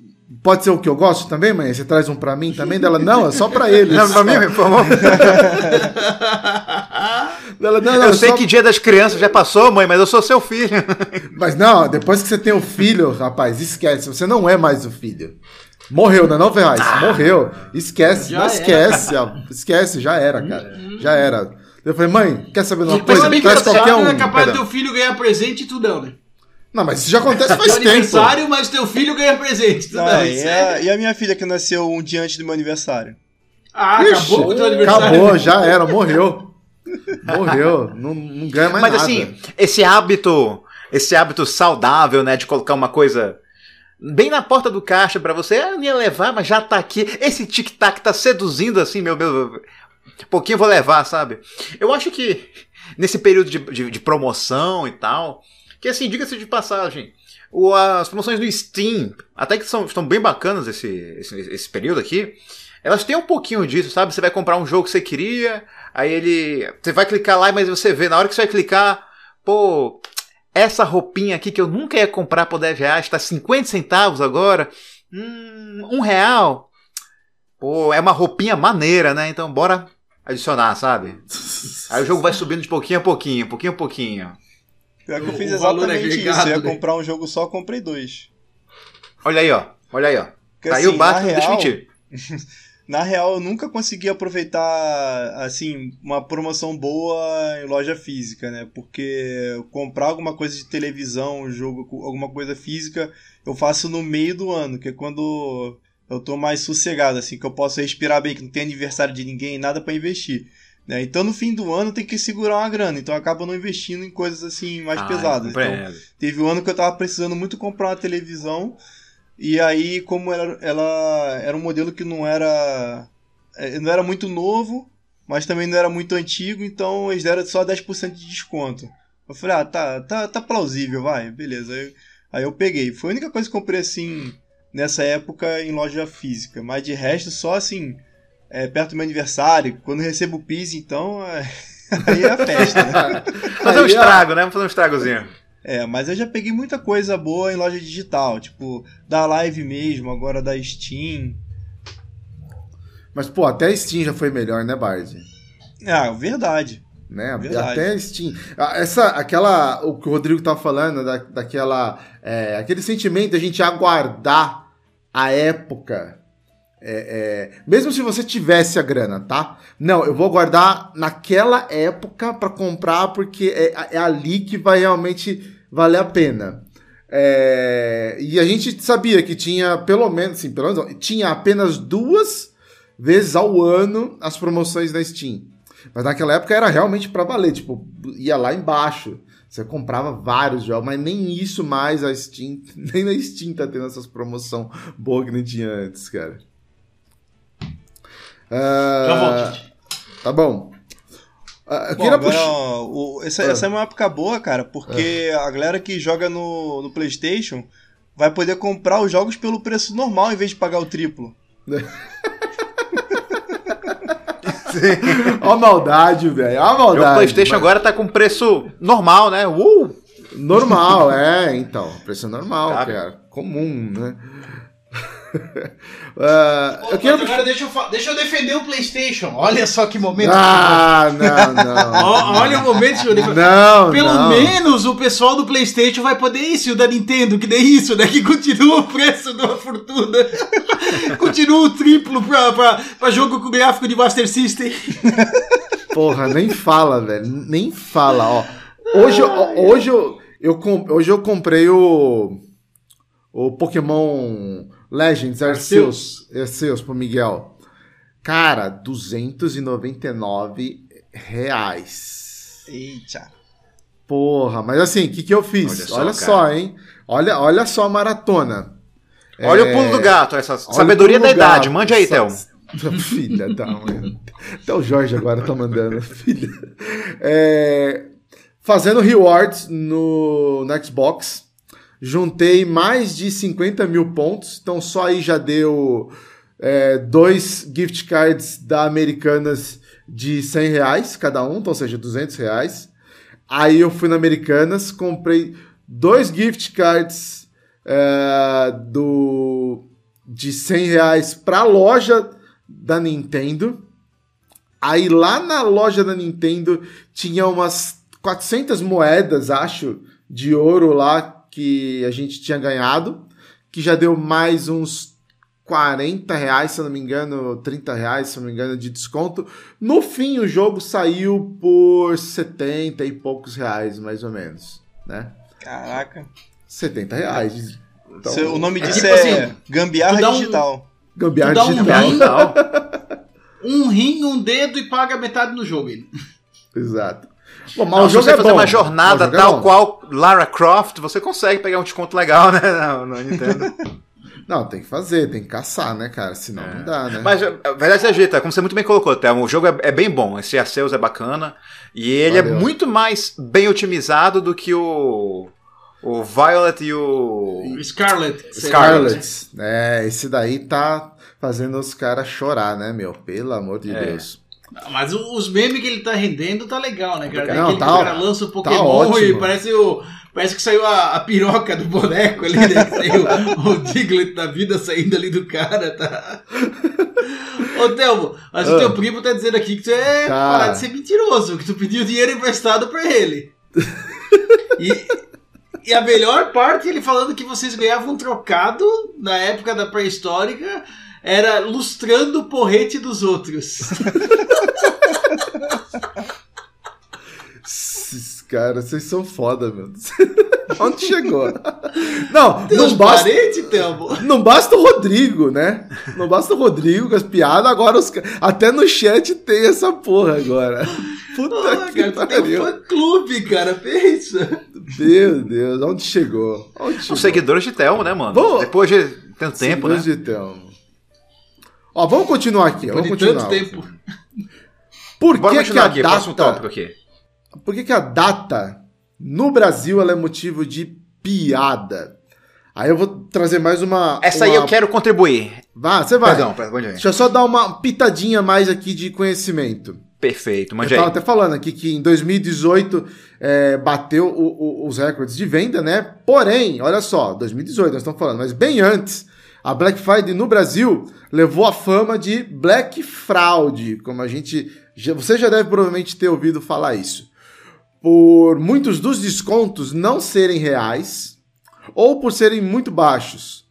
[SPEAKER 1] Pode ser o que eu gosto também, mãe? Você traz um pra mim também? Dela, não, é só pra ele.
[SPEAKER 3] Não, pra mim, por favor.
[SPEAKER 1] Dela, não, não,
[SPEAKER 3] Eu sei
[SPEAKER 1] só-
[SPEAKER 3] que dia das crianças já passou, mãe, mas eu sou seu filho.
[SPEAKER 1] Mas não, depois que você tem o filho, rapaz, esquece. Você não é mais o filho. Morreu, não é não, Ferraz? Morreu. Esquece,
[SPEAKER 2] Já
[SPEAKER 1] não
[SPEAKER 2] era.
[SPEAKER 1] esquece. ó. Esquece, já era, cara. Já era. Eu falei, mãe, quer saber de uma
[SPEAKER 2] Depois
[SPEAKER 1] coisa? Traz qualquer um.
[SPEAKER 2] é capaz do teu filho ganhar presente e tudão, né?
[SPEAKER 1] Não, mas isso já acontece faz tempo.
[SPEAKER 2] aniversário, mas teu filho ganha presente. Tudão.
[SPEAKER 4] Ah,
[SPEAKER 2] Isso
[SPEAKER 4] e,
[SPEAKER 2] é-
[SPEAKER 4] a, e a minha filha que nasceu um dia antes do meu aniversário?
[SPEAKER 2] Ah,
[SPEAKER 1] Ixi,
[SPEAKER 2] acabou o teu aniversário.
[SPEAKER 1] Acabou, já era, morreu. Morreu. Não, não ganha mais
[SPEAKER 3] Mas
[SPEAKER 1] nada.
[SPEAKER 3] assim, esse hábito, esse hábito saudável, né, de colocar uma coisa bem na porta do caixa pra você, ah, não ia levar, mas já tá aqui. Esse tic-tac tá seduzindo assim, meu, meu, pouquinho eu vou levar, sabe? Eu acho que nesse período de, de, de promoção e tal, que assim, diga-se de passagem, o- as promoções do Steam, até que são, estão bem bacanas esse, esse, esse período aqui, elas têm um pouquinho disso, sabe? Você vai comprar um jogo que você queria, aí ele. Você vai clicar lá, mas você vê, na hora que você vai clicar, pô, essa roupinha aqui que eu nunca ia comprar por 10 reais, tá 50 centavos agora. Hum, um real. Pô, é uma roupinha maneira, né? Então bora adicionar, sabe? Aí o jogo vai subindo de pouquinho a pouquinho, pouquinho a pouquinho.
[SPEAKER 4] Pior que eu fiz exatamente
[SPEAKER 2] agregado,
[SPEAKER 4] isso. Eu ia
[SPEAKER 2] né?
[SPEAKER 4] comprar um jogo só, comprei dois.
[SPEAKER 3] Olha aí, ó. Olha aí, ó.
[SPEAKER 4] Porque,
[SPEAKER 3] Aí
[SPEAKER 4] assim,
[SPEAKER 3] o Batman,
[SPEAKER 4] na
[SPEAKER 3] deixa eu
[SPEAKER 4] real,
[SPEAKER 3] mentir.
[SPEAKER 4] Na real, eu nunca consegui aproveitar, assim, uma promoção boa em loja física, né? Porque comprar alguma coisa de televisão, um jogo, alguma coisa física, eu faço no meio do ano, que é quando eu tô mais sossegado, assim, que eu posso respirar bem, que não tem aniversário de ninguém, nada pra investir. Né? Então, no fim do ano, tem que segurar uma grana. Então, eu acabo não investindo em coisas, assim, mais
[SPEAKER 3] Ah,
[SPEAKER 4] pesadas. Então. Teve um ano que eu tava precisando muito comprar uma televisão. E aí, como ela, ela era um modelo que não era. eh, não era muito novo, mas também não era muito antigo, então eles deram só 10% de desconto. Eu falei, ah, tá, tá, tá plausível, vai, beleza. Aí, aí eu peguei. Foi a única coisa que eu comprei assim nessa época em loja física. Mas de resto, só assim, é, perto do meu aniversário, quando recebo o PIS, então. é, aí é a festa, né?
[SPEAKER 3] Fazer um estrago, né? Vamos fazer um estragozinho.
[SPEAKER 4] É, mas eu já peguei muita coisa boa em loja digital, tipo, da Live mesmo, agora da Steam.
[SPEAKER 1] Mas, pô, até a Steam já foi melhor, né, Bard?
[SPEAKER 4] Ah, verdade.
[SPEAKER 1] Né?
[SPEAKER 4] Verdade.
[SPEAKER 1] Até a Steam. Essa, aquela, o que o Rodrigo tá falando, da, daquela, é, aquele sentimento de a gente aguardar a época. é, é, mesmo se você tivesse a grana, tá? Não, eu vou guardar naquela época pra comprar porque é, é ali que vai realmente valer a pena. É, e a gente sabia que tinha pelo menos, sim, pelo menos tinha apenas duas vezes ao ano as promoções da Steam. Mas naquela época era realmente pra valer, tipo, ia lá embaixo. Você comprava vários jogos, mas nem isso mais a Steam, nem na Steam tá tendo essas promoção boa que não tinha antes, cara.
[SPEAKER 2] Gente.
[SPEAKER 1] Tá bom. Ah, eu
[SPEAKER 4] Bom,
[SPEAKER 1] queria
[SPEAKER 4] agora,
[SPEAKER 1] puxar.
[SPEAKER 4] o- essa,
[SPEAKER 1] Ah.
[SPEAKER 4] essa é uma época boa, cara, porque a galera que joga no, no PlayStation vai poder comprar os jogos pelo preço normal em vez de pagar o triplo.
[SPEAKER 1] Ó a maldade, velho. Ó a
[SPEAKER 3] O
[SPEAKER 1] maldade.
[SPEAKER 3] PlayStation
[SPEAKER 1] Mas-
[SPEAKER 3] agora tá com preço normal, né? Uh!
[SPEAKER 1] Normal, é, então. Preço normal, cara. Comum, né? Ah, eu queria.
[SPEAKER 2] Agora deixa eu, deixa eu defender o PlayStation. Olha só que momento.
[SPEAKER 1] Ah, não, não.
[SPEAKER 2] Olha o momento que eu defendo.
[SPEAKER 1] Não,
[SPEAKER 2] Pelo
[SPEAKER 1] não.
[SPEAKER 2] menos o pessoal do PlayStation vai poder isso, e o da Nintendo, que nem isso, né? Que continua o preço uma fortuna. continua o triplo pra, pra, pra jogo com gráfico de Master System.
[SPEAKER 1] Porra, nem fala, velho. Nem fala, ó. Hoje, hoje, eu, eu, hoje eu comprei o. O Pokémon Legends Arceus. Arceus pro Miguel. Cara, 299 reais.
[SPEAKER 4] Eita.
[SPEAKER 1] Porra, mas assim, o que, que eu fiz?
[SPEAKER 3] Olha
[SPEAKER 1] Olha
[SPEAKER 3] só,
[SPEAKER 1] só,
[SPEAKER 3] cara.
[SPEAKER 1] hein? Olha, olha só a maratona.
[SPEAKER 3] Olha
[SPEAKER 1] É,
[SPEAKER 3] o pulo do gato, essa
[SPEAKER 1] olha
[SPEAKER 3] sabedoria da idade.
[SPEAKER 1] gato.
[SPEAKER 3] Mande aí, Théo.
[SPEAKER 1] Filha da mãe. Até o Jorge agora tá mandando. Filha. É, fazendo rewards no, no Xbox. Juntei mais de 50 mil pontos. Então só aí já deu é, dois gift cards da Americanas de 100 reais cada um, então, ou seja, 200 reais. Aí eu fui na Americanas, comprei dois gift cards é, do, de 100 reais pra loja da Nintendo. Aí lá na loja da Nintendo tinha umas 400 moedas, acho, de ouro lá que a gente tinha ganhado, que já deu mais uns 40 reais, se eu não me engano, 30 reais, se eu não me engano, de desconto. No fim, o jogo saiu por 70 e poucos reais, mais ou menos, né?
[SPEAKER 4] Caraca.
[SPEAKER 1] 70 reais. Então,
[SPEAKER 4] Seu- o nome
[SPEAKER 2] é
[SPEAKER 4] disso
[SPEAKER 2] tipo
[SPEAKER 4] é,
[SPEAKER 2] assim,
[SPEAKER 4] gambiarra
[SPEAKER 2] um-
[SPEAKER 4] digital.
[SPEAKER 1] gambiarra
[SPEAKER 2] tu dá um
[SPEAKER 1] digital.
[SPEAKER 2] rim.
[SPEAKER 3] Não.
[SPEAKER 2] Um rim, um dedo e paga metade no jogo. ainda.
[SPEAKER 1] Exato. Bom, mas
[SPEAKER 3] Não,
[SPEAKER 1] o
[SPEAKER 3] se
[SPEAKER 1] jogo
[SPEAKER 3] você
[SPEAKER 1] é
[SPEAKER 3] fazer
[SPEAKER 1] bom.
[SPEAKER 3] uma jornada
[SPEAKER 1] é
[SPEAKER 3] tal
[SPEAKER 1] bom.
[SPEAKER 3] qual Lara Croft, você consegue pegar um desconto legal, né? Na, na Nintendo.
[SPEAKER 1] Não, tem que fazer, tem que caçar, né, cara? Senão não dá, né?
[SPEAKER 3] Mas, a verdade seja dita, como você muito bem colocou, Thelma, o jogo é, é bem bom. Esse Arceus é bacana. E ele
[SPEAKER 1] Valeu.
[SPEAKER 3] é muito mais bem otimizado do que o. O Violet e o.
[SPEAKER 2] O Scarlet.
[SPEAKER 1] Scarlet. É, esse daí tá fazendo os caras chorar, né, meu? Pelo amor de
[SPEAKER 3] É.
[SPEAKER 1] Deus.
[SPEAKER 2] Mas os memes que ele tá rendendo tá legal, né, cara? Tem
[SPEAKER 1] Não,
[SPEAKER 2] aquele
[SPEAKER 1] tá
[SPEAKER 2] cara lança o
[SPEAKER 1] tá
[SPEAKER 2] Pokémon
[SPEAKER 1] ótimo.
[SPEAKER 2] e parece o. Parece que saiu a, a piroca do boneco ali, né? Saiu o Diglett da vida saindo ali do cara, tá? Ô, Thelmo, mas o
[SPEAKER 1] Ah.
[SPEAKER 2] teu primo tá dizendo aqui que tu é
[SPEAKER 1] Tá.
[SPEAKER 2] parar de ser mentiroso, que tu pediu dinheiro emprestado pra ele. E, e a melhor parte, ele falando que vocês ganhavam trocado na época da pré-histórica, era lustrando o porrete dos outros.
[SPEAKER 1] Caras, vocês são foda, meu. Onde chegou? Não,
[SPEAKER 2] Tem
[SPEAKER 1] não basta,
[SPEAKER 2] parentes, Thelmo?
[SPEAKER 1] não basta o Rodrigo, né? Não basta o Rodrigo com as piadas, agora os, até no chat tem essa porra agora. Puta
[SPEAKER 2] Ah,
[SPEAKER 1] que
[SPEAKER 2] cara, tu tem um
[SPEAKER 1] pariu.
[SPEAKER 2] fã clube, cara, pensa.
[SPEAKER 1] Meu Deus, onde chegou? Onde chegou?
[SPEAKER 3] Os seguidores de Thelmo, né, mano?
[SPEAKER 1] Vamos-
[SPEAKER 3] Depois de tanto tempo, né?
[SPEAKER 1] Seguidores de Telmo. Ó, vamos continuar aqui.
[SPEAKER 2] Depois
[SPEAKER 1] Vamos
[SPEAKER 2] de
[SPEAKER 1] continuar.
[SPEAKER 2] tanto tempo.
[SPEAKER 1] Por que, que a
[SPEAKER 3] aqui,
[SPEAKER 1] data. Por que, que a data no Brasil ela é motivo de piada? Aí eu vou trazer mais uma.
[SPEAKER 3] Essa aí
[SPEAKER 1] uma-
[SPEAKER 3] eu quero contribuir.
[SPEAKER 1] Vá, você vai.
[SPEAKER 3] Perdão, perdão.
[SPEAKER 1] Deixa eu só dar uma pitadinha mais aqui de conhecimento.
[SPEAKER 3] Perfeito,
[SPEAKER 1] Eu
[SPEAKER 3] mande
[SPEAKER 1] tava
[SPEAKER 3] aí.
[SPEAKER 1] até falando aqui que em 2018 é, bateu o- o- os recordes de venda, né? Porém, olha só, 2018 nós estamos falando, mas bem antes, a Black Friday no Brasil levou a fama de Black Fraud, como a gente. você já deve provavelmente ter ouvido falar isso. Por muitos dos descontos não serem reais ou por serem muito baixos.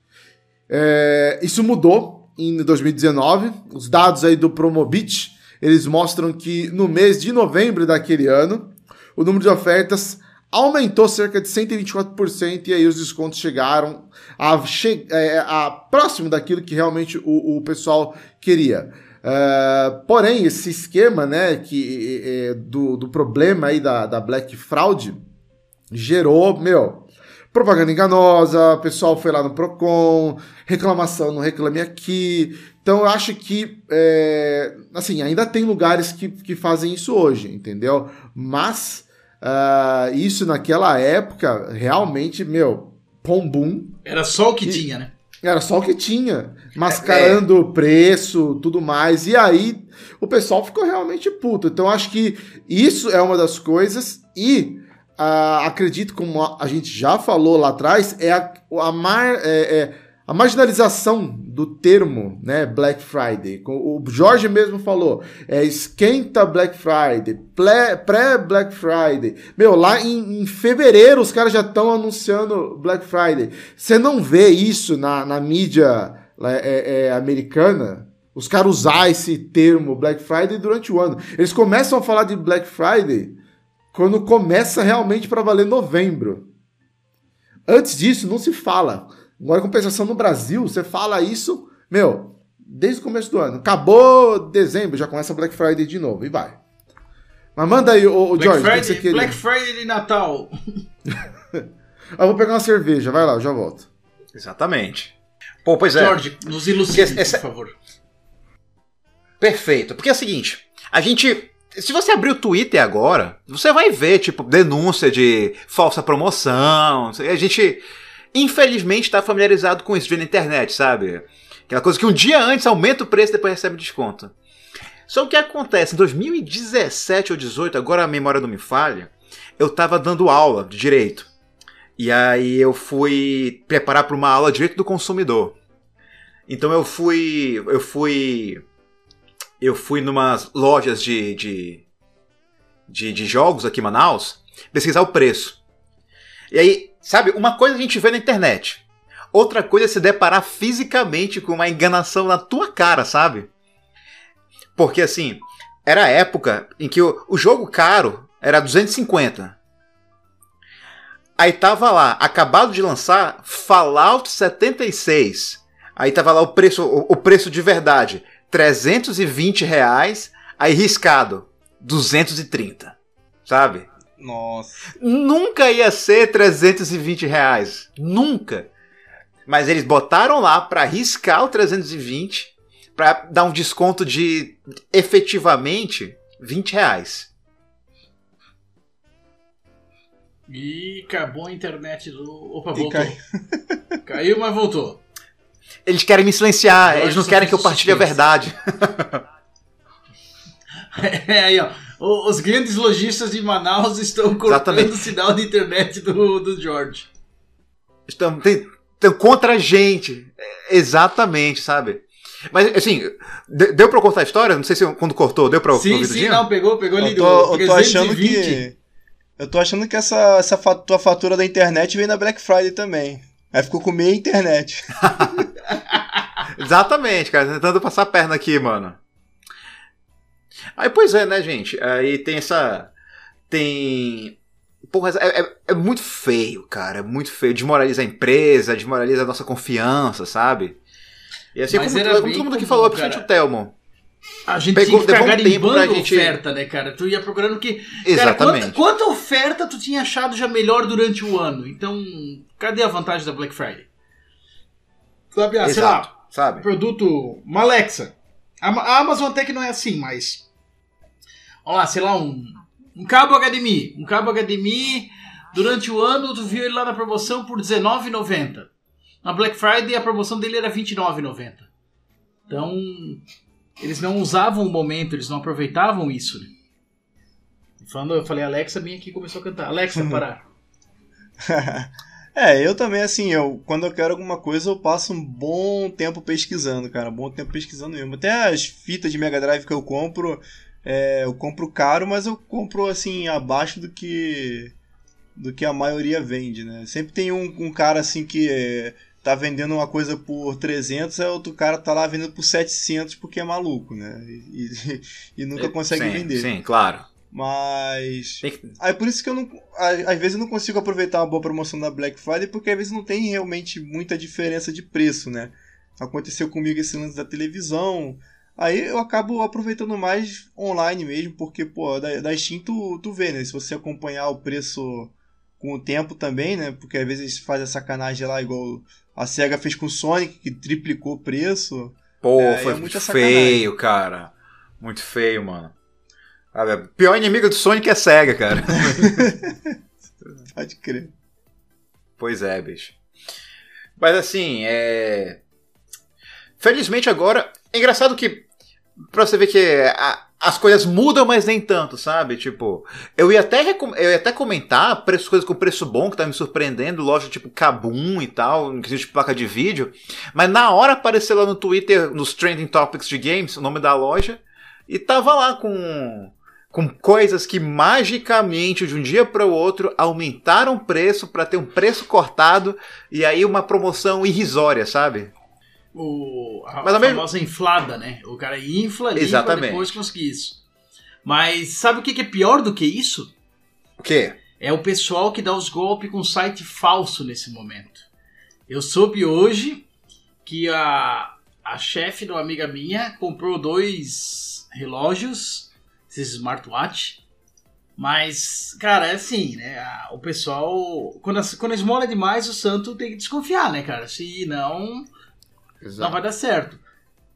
[SPEAKER 1] É, isso mudou em 2019. Os dados aí do Promobit, eles mostram que no mês de novembro daquele ano, o número de ofertas aumentou cerca de 124% e aí os descontos chegaram a, che é, a próximo daquilo que realmente o, o pessoal queria. É, porém, esse esquema né, que, é, do, do problema aí da, da Black Fraud gerou, meu, propaganda enganosa, o pessoal foi lá no Procon, reclamação no Reclame Aqui. Então eu acho que, é, assim, ainda tem lugares que, que fazem isso hoje, entendeu? Mas ah, isso naquela época, realmente, meu, pombum,
[SPEAKER 2] Era só o que tinha, né?
[SPEAKER 1] era só o que tinha, mascarando o preço, tudo mais. E aí o pessoal ficou realmente puto. Então acho que isso é uma das coisas e ah, acredito, como a, a gente já falou lá atrás, é a, a, mar- é- é a marginalização do termo, né, Black Friday. O Jorge mesmo falou, é esquenta Black Friday, pré-Black Friday. Meu, lá em, em fevereiro os caras já estão anunciando Black Friday. Você não vê isso na, na mídia é, é, americana? Os caras usar esse termo Black Friday durante o ano. Eles começam a falar de Black Friday quando começa realmente para valer novembro. Antes disso, não se fala. Agora, em compensação no Brasil, você fala isso, meu, desde o começo do ano. Acabou dezembro, já começa Black Friday de novo, e vai. Mas manda aí, ô, ô George, o que
[SPEAKER 2] Friday,
[SPEAKER 1] que você queria?
[SPEAKER 2] Black Friday de Natal.
[SPEAKER 1] Eu vou pegar uma cerveja, vai lá, eu já volto.
[SPEAKER 3] Exatamente. Pô, pois é.
[SPEAKER 2] George, nos ilustre,
[SPEAKER 3] essa-
[SPEAKER 2] por favor.
[SPEAKER 3] Perfeito. Porque é o seguinte, a gente. Se você abrir o Twitter agora, você vai ver, tipo, denúncia de falsa promoção. A gente, infelizmente, está familiarizado com isso, na internet, sabe? Aquela coisa que um dia antes aumenta o preço e depois recebe desconto. Só o que acontece, em 2017 ou 2018, agora a memória não me falha, eu tava dando aula de direito. E aí eu fui preparar para uma aula de direito do consumidor. Então eu fui. Eu fui. Eu fui numas lojas de, de, de, de jogos aqui em Manaus pesquisar o preço. E aí, sabe, uma coisa a gente vê na internet. Outra coisa é se deparar fisicamente com uma enganação na tua cara, sabe? Porque assim, era a época em que o, o jogo caro era 250. Aí tava lá, acabado de lançar Fallout 76. Aí tava lá o preço, o, o preço de verdade, 320 reais, aí riscado, 230. Sabe?
[SPEAKER 4] Nossa.
[SPEAKER 3] Nunca ia ser 320 reais. Nunca. Mas eles botaram lá para riscar o 320 para dar um desconto de efetivamente 20 reais.
[SPEAKER 2] E acabou a internet do. Opa, voltou.
[SPEAKER 4] cai-
[SPEAKER 2] Caiu, mas voltou.
[SPEAKER 3] Eles querem me silenciar, eles não querem que eu partilhe a verdade.
[SPEAKER 2] É aí, ó. Os grandes lojistas de Manaus estão cortando
[SPEAKER 3] Exatamente.
[SPEAKER 2] o sinal de internet do, do George.
[SPEAKER 3] Estão, tem- estão contra a gente. É, Exatamente, sabe? Mas, assim, de- deu pra eu contar a história? Não sei se eu- quando cortou, deu pra eu
[SPEAKER 2] Sim,
[SPEAKER 3] ouvir
[SPEAKER 2] sim, não, pegou, pegou ali
[SPEAKER 4] Eu tô,
[SPEAKER 2] do
[SPEAKER 4] eu tô achando
[SPEAKER 2] 320.
[SPEAKER 4] que. Eu tô achando que essa, essa fa- tua fatura da internet veio na Black Friday também. Aí ficou com meia internet.
[SPEAKER 3] Exatamente, cara. Tentando passar a perna aqui, mano. Aí, pois é, né, gente? Aí tem essa. Tem. Porra, é, é- é muito feio, cara. É muito feio. Desmoraliza a empresa, desmoraliza a nossa confiança, sabe? E assim,
[SPEAKER 2] Mas
[SPEAKER 3] como, como todo mundo aqui
[SPEAKER 2] comum,
[SPEAKER 3] falou, principalmente
[SPEAKER 2] cara.
[SPEAKER 3] o Telmo.
[SPEAKER 2] A gente
[SPEAKER 3] Pegou-
[SPEAKER 2] tinha que ficar
[SPEAKER 3] um
[SPEAKER 2] garimbando
[SPEAKER 3] gente-
[SPEAKER 2] oferta, né, cara? Tu ia procurando que. Cara,
[SPEAKER 3] Exatamente.
[SPEAKER 2] quanta, quanta oferta tu tinha achado já melhor durante o ano? Então, cadê a vantagem da Black Friday? Sabe, ah, sei lá,
[SPEAKER 3] Exato, sabe?
[SPEAKER 2] produto. Uma Alexa. A Amazon até que não é assim, mas. Olha lá, sei lá, um, um cabo HDMI. Um cabo HDMI, durante o ano, tu viu ele lá na promoção por R$19,90. Na Black Friday a promoção dele era R$29,90. Então, eles não usavam o momento, eles não aproveitavam isso. Né? Falando, eu falei, Alexa, vem aqui e começou a cantar. Alexa, parar.
[SPEAKER 4] é, eu também, assim, eu quando eu quero alguma coisa, eu passo um bom tempo pesquisando, cara. Um bom tempo pesquisando mesmo. Até as fitas de Mega Drive que eu compro, é, eu compro caro, mas eu compro, assim, abaixo do que do que a maioria vende, né? Sempre tem um, um cara, assim, que é, tá vendendo uma coisa por 300, aí outro cara tá lá vendendo por 700 porque é maluco, né? E, e- e nunca consegue
[SPEAKER 3] sim,
[SPEAKER 4] vender.
[SPEAKER 3] Sim, claro.
[SPEAKER 4] Mas... Aí por isso que eu não. Às vezes eu não consigo aproveitar uma boa promoção da Black Friday, porque às vezes não tem realmente muita diferença de preço, né? Aconteceu comigo esse lance da televisão. Aí eu acabo aproveitando mais online mesmo, porque, pô, da, da Steam tu, tu vê, né? Se você acompanhar o preço com o tempo também, né? Porque às vezes faz a sacanagem lá, igual a SEGA fez com o Sonic, que triplicou o preço.
[SPEAKER 3] Pô,
[SPEAKER 4] É,
[SPEAKER 3] foi
[SPEAKER 4] é muita
[SPEAKER 3] feio, cara. Muito feio, mano. A pior inimigo do Sonic é SEGA, cara.
[SPEAKER 4] Pode crer.
[SPEAKER 3] Pois é, bicho. Mas assim, é. Felizmente agora. É engraçado que. Pra você ver que a- as coisas mudam, mas nem tanto, sabe? Tipo, eu ia até, eu ia até comentar preço, coisas com preço bom que tá me surpreendendo, loja tipo Kabum e tal, inclusive de placa de vídeo. Mas na hora apareceu lá no Twitter, nos Trending Topics de Games, o nome da loja, e tava lá com com coisas que magicamente de um dia para o outro aumentaram o preço para ter um preço cortado e aí uma promoção irrisória, sabe?
[SPEAKER 2] O, a
[SPEAKER 3] Mas mesmo-
[SPEAKER 2] famosa inflada, né? O cara infla ali pra depois conseguir isso. Mas sabe o que que é pior do que isso?
[SPEAKER 3] O quê?
[SPEAKER 2] É o pessoal que dá os golpes com site falso nesse momento. Eu soube hoje que a, a chefe de uma amiga minha comprou dois relógios, esses smartwatch. Mas, cara, é assim, né? a- O pessoal. Quando, quando esmola demais, o santo tem que desconfiar, né, cara? Se não, não vai dar certo.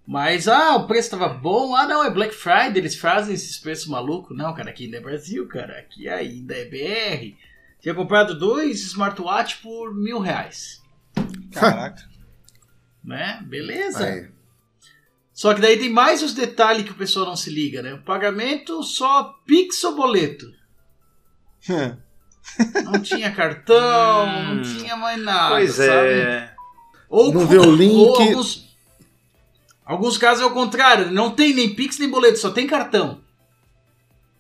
[SPEAKER 2] Mas, ah, o preço tava bom. Ah, não, é Black Friday, eles fazem esses preços malucos. Não, cara, aqui ainda é Brasil, cara. Aqui ainda é BR. Tinha comprado dois smartwatch por mil reais.
[SPEAKER 4] Caraca.
[SPEAKER 2] Né? Beleza.
[SPEAKER 1] Aí.
[SPEAKER 2] Só que daí tem mais os detalhes que o pessoal não se liga, né? O pagamento só Pix ou boleto. Não tinha cartão,
[SPEAKER 3] Hum.
[SPEAKER 2] não tinha mais nada.
[SPEAKER 3] Pois
[SPEAKER 2] sabe?
[SPEAKER 3] é.
[SPEAKER 2] Ou,
[SPEAKER 1] Não vê o link.
[SPEAKER 2] alguns, alguns casos é o contrário, não tem nem Pix nem boleto, só tem cartão.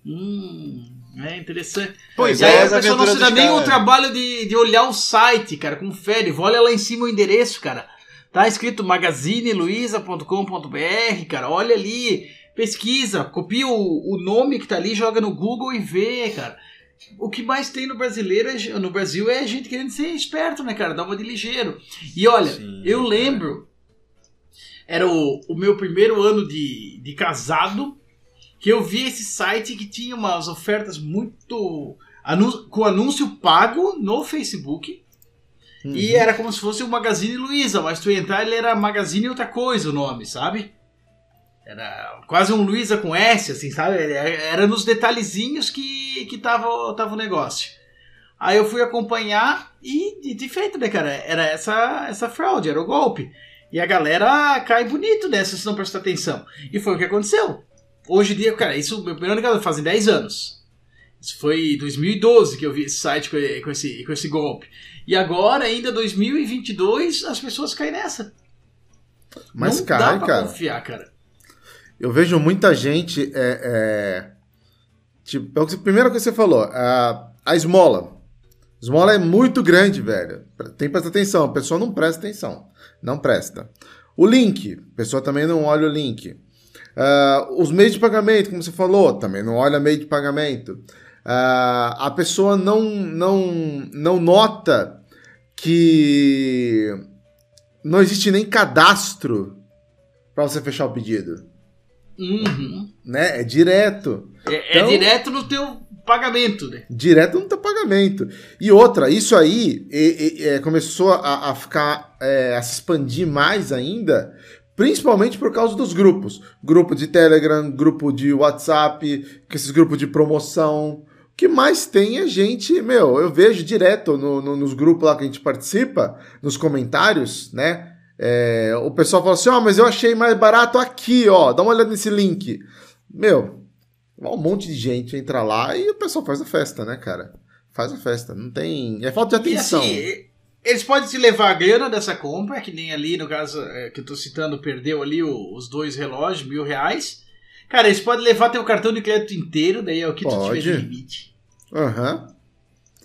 [SPEAKER 2] Hum, é interessante.
[SPEAKER 3] Pois
[SPEAKER 2] e aí
[SPEAKER 3] é,
[SPEAKER 2] a pessoa não se dá nem o trabalho de, de olhar o site, cara, confere, olha lá em cima o endereço, cara. Tá escrito magazineluiza.com.br, cara, olha ali, pesquisa, copia o, o nome que tá ali, joga no Google e vê, cara. O que mais tem no brasileiro, é- no Brasil é gente querendo ser esperto, né, cara? Dá uma de ligeiro. E olha,
[SPEAKER 3] Sim,
[SPEAKER 2] eu
[SPEAKER 3] cara.
[SPEAKER 2] lembro, era o, o meu primeiro ano de, de casado, que eu vi esse site que tinha umas ofertas muito. com anúncio pago no Facebook.
[SPEAKER 1] Uhum.
[SPEAKER 2] E era como se fosse o Magazine Luiza, mas tu ia entrar, ele era Magazine outra coisa o nome, sabe? Era quase um Luiza com S, assim, sabe? Era era nos detalhezinhos que, que tava, tava o negócio. Aí eu fui acompanhar e, de, feito, né, cara? Era essa, essa fraude, era o golpe. E a galera cai bonito nessa se não prestar atenção. E foi o que aconteceu. Hoje em dia, cara, isso meu primeiro ano fazem 10 anos. Isso foi em 2012 que eu vi esse site com, com esse, com esse golpe. E agora, ainda 2022, as pessoas caem nessa.
[SPEAKER 1] Mas
[SPEAKER 2] não
[SPEAKER 1] cai,
[SPEAKER 2] dá pra
[SPEAKER 1] cara.
[SPEAKER 2] confiar, cara.
[SPEAKER 1] Eu vejo muita gente. É, é, tipo, é que- a primeira coisa que você falou, a, a esmola. Esmola é muito grande, velho. Tem que prestar atenção. A pessoa não presta atenção. Não presta. O link, a pessoa também não olha o link. Ah, os meios de pagamento, como você falou, também não olha meio de pagamento. Ah, a pessoa não, não, não nota que não existe nem cadastro para você fechar o pedido
[SPEAKER 2] Uhum.
[SPEAKER 1] né? É direto.
[SPEAKER 2] É,
[SPEAKER 1] Então-
[SPEAKER 2] é direto no teu pagamento, né?
[SPEAKER 1] Direto no teu pagamento. E outra, isso aí e- é, começou a, a ficar, é, a se expandir mais ainda, principalmente por causa dos grupos. Grupo de Telegram, grupo de WhatsApp, esses grupos de promoção. O que mais tem é gente, meu, eu vejo direto no- no- nos grupos lá que a gente participa, nos comentários, né? É, o pessoal fala assim, ó, mas eu achei mais barato aqui, ó, dá uma olhada nesse link. Meu, um monte de gente entra lá e o pessoal faz a festa, né, cara? Faz a festa, não tem... É falta de
[SPEAKER 2] E
[SPEAKER 1] atenção.
[SPEAKER 2] assim, eles podem te levar a grana dessa compra, que nem ali, no caso é, que eu tô citando, perdeu ali o- os dois relógios, mil reais. Cara, eles podem levar teu cartão de crédito inteiro, daí é o que tu tiver de
[SPEAKER 1] Pode.
[SPEAKER 2] limite.
[SPEAKER 1] Aham.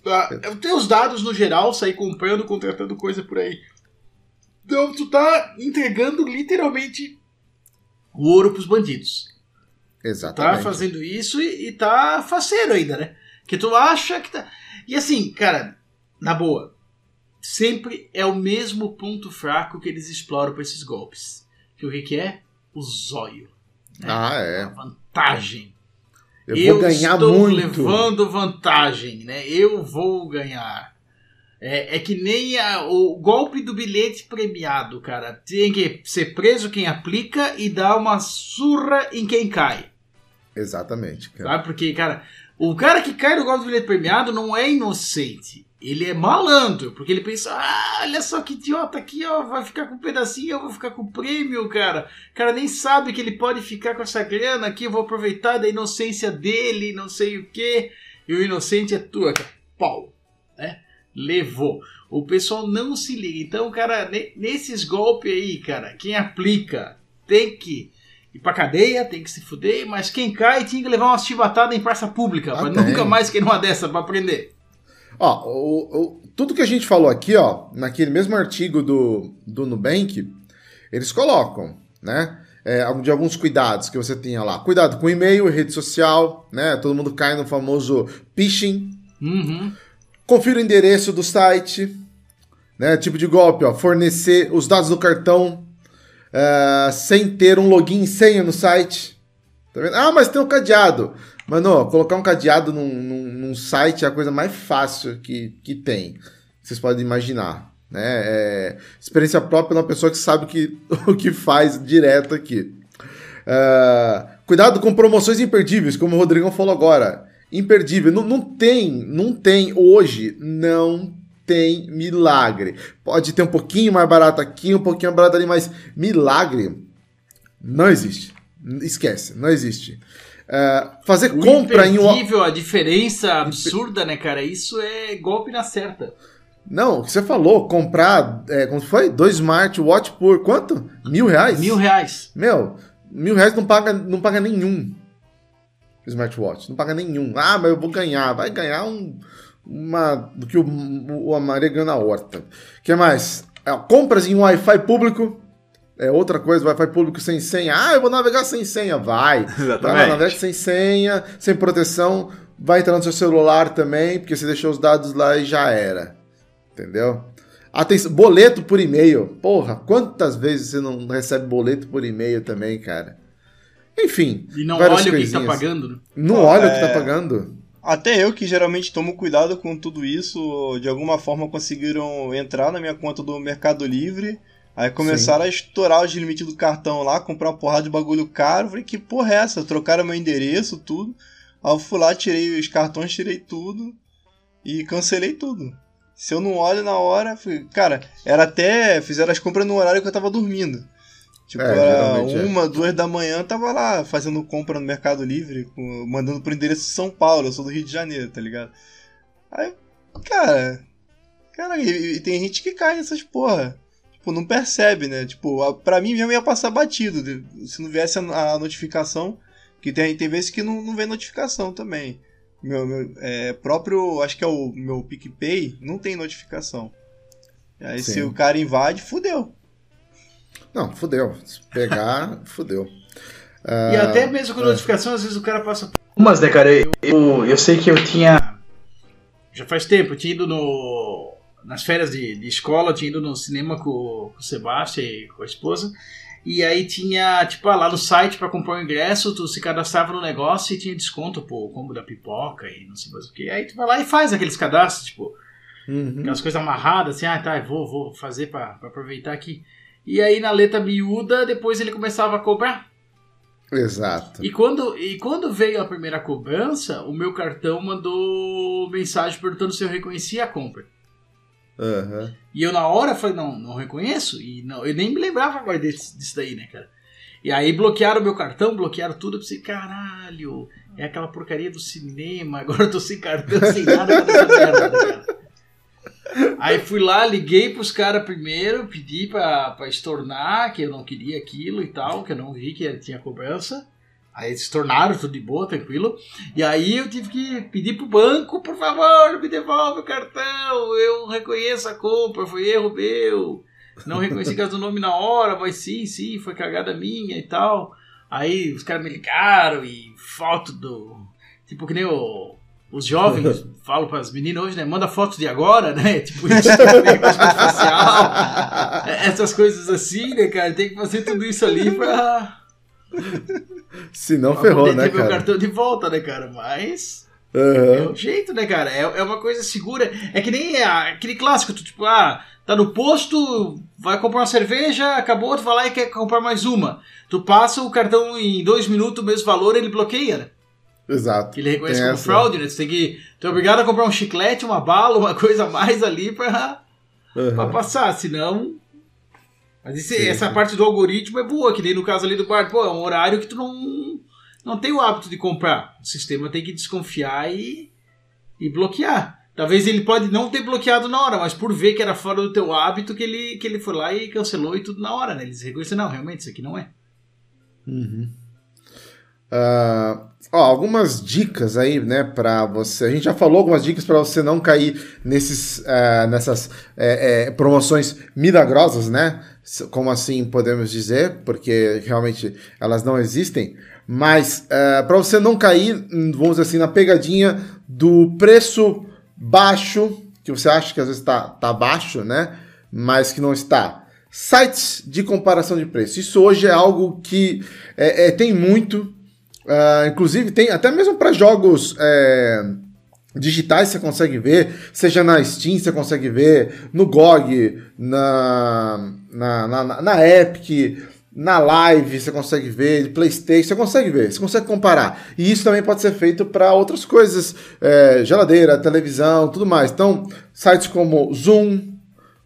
[SPEAKER 2] Ah, Eu tenho os dados no geral, sair comprando, contratando coisa por aí. Então tu tá entregando literalmente o ouro pros bandidos. Tá
[SPEAKER 1] Exatamente.
[SPEAKER 2] fazendo isso e, e tá faceiro ainda, né? Que tu acha que tá. E assim, cara, na boa, sempre é o mesmo ponto fraco que eles exploram pra esses golpes. Que o que, que é? O zóio.
[SPEAKER 1] Ah,
[SPEAKER 2] A
[SPEAKER 1] é.
[SPEAKER 2] vantagem.
[SPEAKER 1] Eu, vou ganhar
[SPEAKER 2] estou
[SPEAKER 1] muito.
[SPEAKER 2] levando vantagem, né? Eu vou ganhar. É, é que nem a- o golpe do bilhete premiado, cara. Tem que ser preso quem aplica e dar uma surra em quem cai.
[SPEAKER 1] Exatamente, cara.
[SPEAKER 2] Sabe? Porque, cara, o cara que cai no golpe do bilhete premiado não é inocente. Ele é malandro, porque ele pensa, ah, olha só que idiota aqui, ó, vai ficar com um pedacinho, eu vou ficar com o prêmio, cara. O cara nem sabe que ele pode ficar com essa grana aqui, eu vou aproveitar da inocência dele, não sei o quê. E o inocente é tua, cara. Pau. Né? Levou. O pessoal não se liga. Então, cara, ne- nesses golpes aí, cara, quem aplica tem que ir pra cadeia, tem que se fuder, mas quem cai tinha que levar uma chibatadas em praça pública,
[SPEAKER 1] Ah,
[SPEAKER 2] pra
[SPEAKER 1] tem.
[SPEAKER 2] nunca mais querer uma dessa pra aprender.
[SPEAKER 1] Ó, o- o- tudo que a gente falou aqui, ó, naquele mesmo artigo do, do Nubank, eles colocam, né? é, de alguns cuidados que você tenha lá. Cuidado com e-mail, rede social, né? Todo mundo cai no famoso phishing.
[SPEAKER 2] Uhum.
[SPEAKER 1] Confira o endereço do site, né? Tipo de golpe, ó, fornecer os dados do cartão é, sem ter um login e senha no site. Tá vendo? Ah, mas tem um cadeado. Mano, ó, colocar um cadeado num, num- num site é a coisa mais fácil que, que tem. Vocês podem imaginar. Né? É, experiência própria de uma pessoa que sabe o que, o que faz direto aqui. É, cuidado com promoções imperdíveis, como o Rodrigão falou agora. Imperdível. Não, não tem, não tem hoje, não tem milagre. Pode ter um pouquinho mais barato aqui, um pouquinho mais barato ali, mas milagre não existe. Esquece, não existe. é, fazer
[SPEAKER 2] O
[SPEAKER 1] compra em um.
[SPEAKER 2] a diferença absurda, né, cara? Isso é golpe na certa.
[SPEAKER 1] Não, o que você falou, comprar, é, como foi? Dois smartwatch por quanto? Mil reais?
[SPEAKER 2] Mil reais.
[SPEAKER 1] Meu, mil reais não paga, não paga nenhum smartwatch. Não paga nenhum. Ah, mas eu vou ganhar. Vai ganhar um, uma do que o, o, a Maria ganhou na horta. O que mais? É, compras em Wi-Fi público. É outra coisa, Wi-Fi público sem senha. Ah, eu vou navegar sem senha. Vai. Vai lá,
[SPEAKER 3] Exatamente.
[SPEAKER 1] navega sem senha, sem proteção. Vai entrar no seu celular também, porque você deixou os dados lá e já era. Entendeu? Atenção, boleto por e-mail. Porra, quantas vezes você não recebe boleto por e-mail também, cara? Enfim.
[SPEAKER 2] E não
[SPEAKER 1] várias
[SPEAKER 2] olha o que, tá
[SPEAKER 1] coisinhas.
[SPEAKER 2] pagando. né?
[SPEAKER 1] Não olha o que tá
[SPEAKER 4] É.
[SPEAKER 1] pagando.
[SPEAKER 4] Até eu que geralmente tomo cuidado com tudo isso, de alguma forma conseguiram entrar na minha conta do Mercado Livre. Aí começaram a estourar os limites do cartão lá, comprar uma porrada de bagulho caro. Falei, que porra é essa? Trocaram meu endereço, tudo. Aí eu fui lá, tirei os cartões, tirei tudo e cancelei tudo. Se eu não olho na hora, fui... cara, era até. Fizeram as compras no horário que eu tava dormindo. Tipo,
[SPEAKER 1] É, é.
[SPEAKER 4] uma, duas da manhã, tava lá fazendo compra no Mercado Livre, com- mandando pro endereço de São Paulo, eu sou do Rio de Janeiro, tá ligado? Aí, cara. Cara, e, e tem gente que cai nessas porra. Tipo, não percebe, né? Tipo, a- pra mim mesmo ia passar batido. Se não viesse a, a notificação. Que tem, tem vezes que não, não vem notificação também. Meu, meu é, próprio, acho que é o meu PicPay, não tem notificação. Aí se
[SPEAKER 1] Sim.
[SPEAKER 4] o cara invade, fudeu.
[SPEAKER 1] Não, fudeu. Se pegar, fudeu.
[SPEAKER 2] E
[SPEAKER 1] Ah,
[SPEAKER 2] até mesmo com
[SPEAKER 1] é.
[SPEAKER 2] notificação, às vezes o cara passa. Umas, né, cara? Eu, eu, eu sei que eu tinha. Já faz tempo, eu tinha ido no. Nas férias de, de escola, eu tinha ido no cinema com, com o Sebastião e com a esposa. E aí tinha, tipo, ah, lá no site pra comprar o ingresso, tu se cadastrava no negócio e tinha desconto, pô, o combo da pipoca e não sei mais o que. Aí tu vai lá e faz aqueles cadastros, tipo,
[SPEAKER 1] Uhum.
[SPEAKER 2] aquelas coisas amarradas, assim, ah, tá, eu vou, vou fazer pra, pra aproveitar aqui. E aí na letra miúda, depois ele começava a cobrar.
[SPEAKER 1] Exato.
[SPEAKER 2] E quando, e quando veio a primeira cobrança, o meu cartão mandou mensagem perguntando se eu reconhecia a compra.
[SPEAKER 1] Aham.
[SPEAKER 2] E eu na hora falei, não, não reconheço. E não, eu nem me lembrava agora desse, disso daí, né, cara? E aí bloquearam o meu cartão, bloquearam tudo. Eu pensei, caralho, é aquela porcaria do cinema. Agora eu tô sem cartão, sem nada essa merda, né, cara? Aí fui lá, liguei pros caras primeiro, pedi pra, pra estornar, que eu não queria aquilo e tal, que eu não vi que tinha cobrança. Aí eles tornaram tudo de boa, tranquilo. E aí eu tive que pedir pro banco, por favor, me devolve o cartão. Eu reconheço a compra, foi erro meu. Não reconheci caso do nome na hora, mas sim, sim, foi cagada minha e tal. Aí os caras me ligaram e foto do. Tipo que nem o- os jovens falam para as meninas hoje, né? Manda foto de agora, né? Tipo isso, reconhecimento facial. Essas coisas assim, né, cara? Tem que fazer tudo isso ali pra.
[SPEAKER 1] Se não,
[SPEAKER 2] pra
[SPEAKER 1] ferrou, né,
[SPEAKER 2] ter meu
[SPEAKER 1] cara?
[SPEAKER 2] cartão de volta, né, cara? Mas. É
[SPEAKER 1] Aham.
[SPEAKER 2] o jeito, né, cara? É, é uma coisa segura. É que nem a- aquele clássico, tu, tipo, ah, tá no posto, vai comprar uma cerveja, acabou, tu vai lá e quer comprar mais uma. Tu passa o cartão em dois minutos, o mesmo valor, ele bloqueia, né?
[SPEAKER 1] Exato.
[SPEAKER 2] Ele reconhece
[SPEAKER 1] Tem
[SPEAKER 2] como
[SPEAKER 1] essa.
[SPEAKER 2] fraude, né? Tu tem que. Tu é obrigado a comprar um chiclete, uma bala, uma coisa a mais ali pra,
[SPEAKER 1] Aham.
[SPEAKER 2] pra passar, senão. Mas esse-
[SPEAKER 1] Sim,
[SPEAKER 2] essa
[SPEAKER 1] sim.
[SPEAKER 2] parte do algoritmo é boa, que nem no caso ali do bar, pô, é um horário que tu não, não tem o hábito de comprar. O sistema tem que desconfiar e, e bloquear. Talvez ele pode não ter bloqueado na hora, mas por ver que era fora do teu hábito, que ele, que ele foi lá e cancelou e tudo na hora, né? Eles reconheceram, não, realmente, isso aqui não é.
[SPEAKER 1] Uhum. Ah, ó, algumas dicas aí, né, para você. A gente já falou algumas dicas para você não cair nesses, ah, nessas é, é, promoções milagrosas, né? Como assim podemos dizer? Porque realmente elas não existem. Mas para você não cair, hum, vamos dizer assim, na pegadinha do preço baixo, que você acha que às vezes está tá baixo, né? Mas que não está. Sites de comparação de preço. Isso hoje é algo que é, é, tem muito. Ah, inclusive, tem até mesmo para jogos é, digitais você consegue ver, seja na Steam você consegue ver, no GOG, na, na, na, na Epic, na Live você consegue ver, PlayStation você consegue ver, você consegue comparar. E isso também pode ser feito para outras coisas, é, geladeira, televisão, tudo mais. Então, sites como Zoom,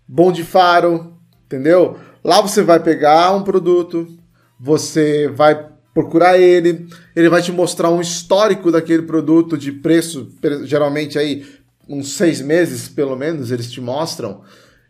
[SPEAKER 1] Bom de Faro, entendeu? Lá você vai pegar um produto, você vai procurar ele, ele vai te mostrar um histórico daquele produto de preço, geralmente aí uns seis meses pelo menos eles te mostram.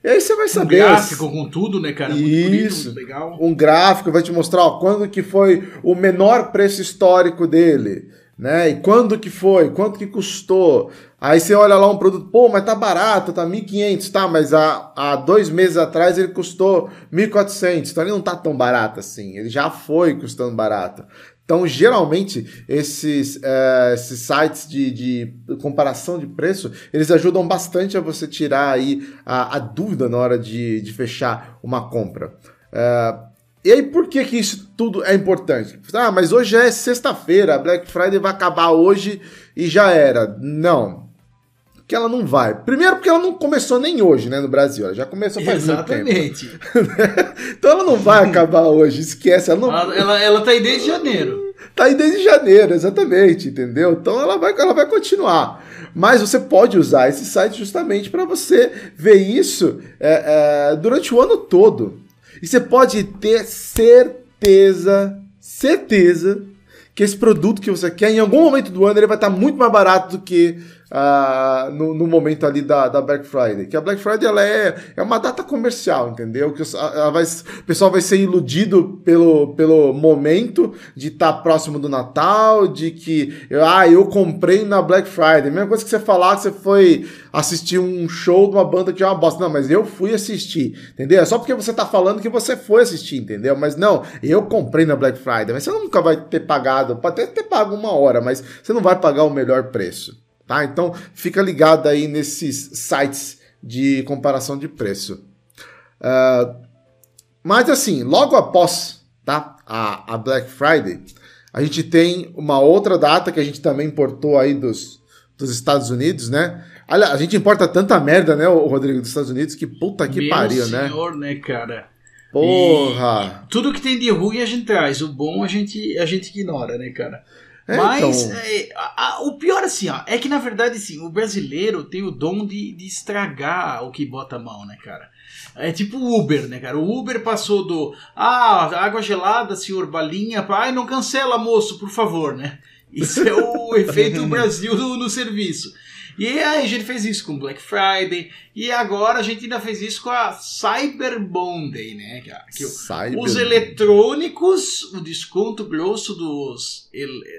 [SPEAKER 1] E aí você vai saber.
[SPEAKER 2] Um gráfico com tudo, né, cara?
[SPEAKER 1] Muito Isso. Bonito, legal. Um gráfico vai te mostrar ó, quando que foi o menor preço histórico dele, né? E quando que foi, quanto que custou. Aí você olha lá um produto, pô, mas tá barato, tá 1.500, tá, mas há, há dois meses atrás ele custou 1.400, então ele não tá tão barato assim, ele já foi custando barato. Então, geralmente, esses, é, esses sites de, de, comparação de preço, eles ajudam bastante a você tirar aí a, a dúvida na hora de, de fechar uma compra. É, e aí, por que, que isso tudo é importante? Ah, mas hoje é sexta-feira, Black Friday vai acabar hoje e já era. Não, que ela não vai. Primeiro porque ela não começou nem hoje, né, no Brasil. Ela já começou faz
[SPEAKER 2] Exatamente.
[SPEAKER 1] muito tempo. então ela não vai acabar hoje, esquece. Ela, não...
[SPEAKER 2] ela, ela, ela tá aí desde janeiro.
[SPEAKER 1] Tá aí desde janeiro, exatamente, entendeu? Então ela vai, ela vai continuar. Mas você pode usar esse site justamente para você ver isso é, é, durante o ano todo. E você pode ter certeza, certeza, que esse produto que você quer, em algum momento do ano, ele vai estar muito mais barato do que no, no, momento ali da, da Black Friday. Que a Black Friday ela é, é uma data comercial, entendeu? Que vai, o pessoal vai ser iludido pelo, pelo momento de estar tá próximo do Natal, de que ah, eu comprei na Black Friday. Mesma coisa que você falar que você foi assistir um show de uma banda que é uma bosta. Não, mas eu fui assistir, entendeu? É só porque você tá falando que você foi assistir, entendeu? Mas não, eu comprei na Black Friday. Mas você nunca vai ter pagado, pode até ter pago uma hora, mas você não vai pagar o melhor preço. Tá? Então fica ligado aí nesses sites de comparação de preço. Uh, mas assim, logo após tá, a, a, Black Friday, a gente tem uma outra data que a gente também importou aí dos, dos Estados Unidos, né? Olha, a gente importa tanta merda, né, o Rodrigo, dos Estados Unidos, que puta que Meu pariu,
[SPEAKER 2] senhor,
[SPEAKER 1] né?
[SPEAKER 2] senhor, né, cara?
[SPEAKER 1] Porra!
[SPEAKER 2] E tudo que tem de ruim a gente traz, o bom a gente, a gente ignora, né, cara? É, Mas então... é, a, a, o pior assim, ó, é que na verdade assim, o brasileiro tem o dom de, de estragar o que bota a mão, né, cara? É tipo o Uber, né, cara? O Uber passou do ah, água gelada, senhor balinha, ai, não cancela, moço, por favor, né? Isso é o efeito Brasil no, no serviço. E aí a gente fez isso com Black Friday. E agora a gente ainda fez isso com a Cyber Monday, né? Que, que Cyber os eletrônicos, o desconto grosso dos.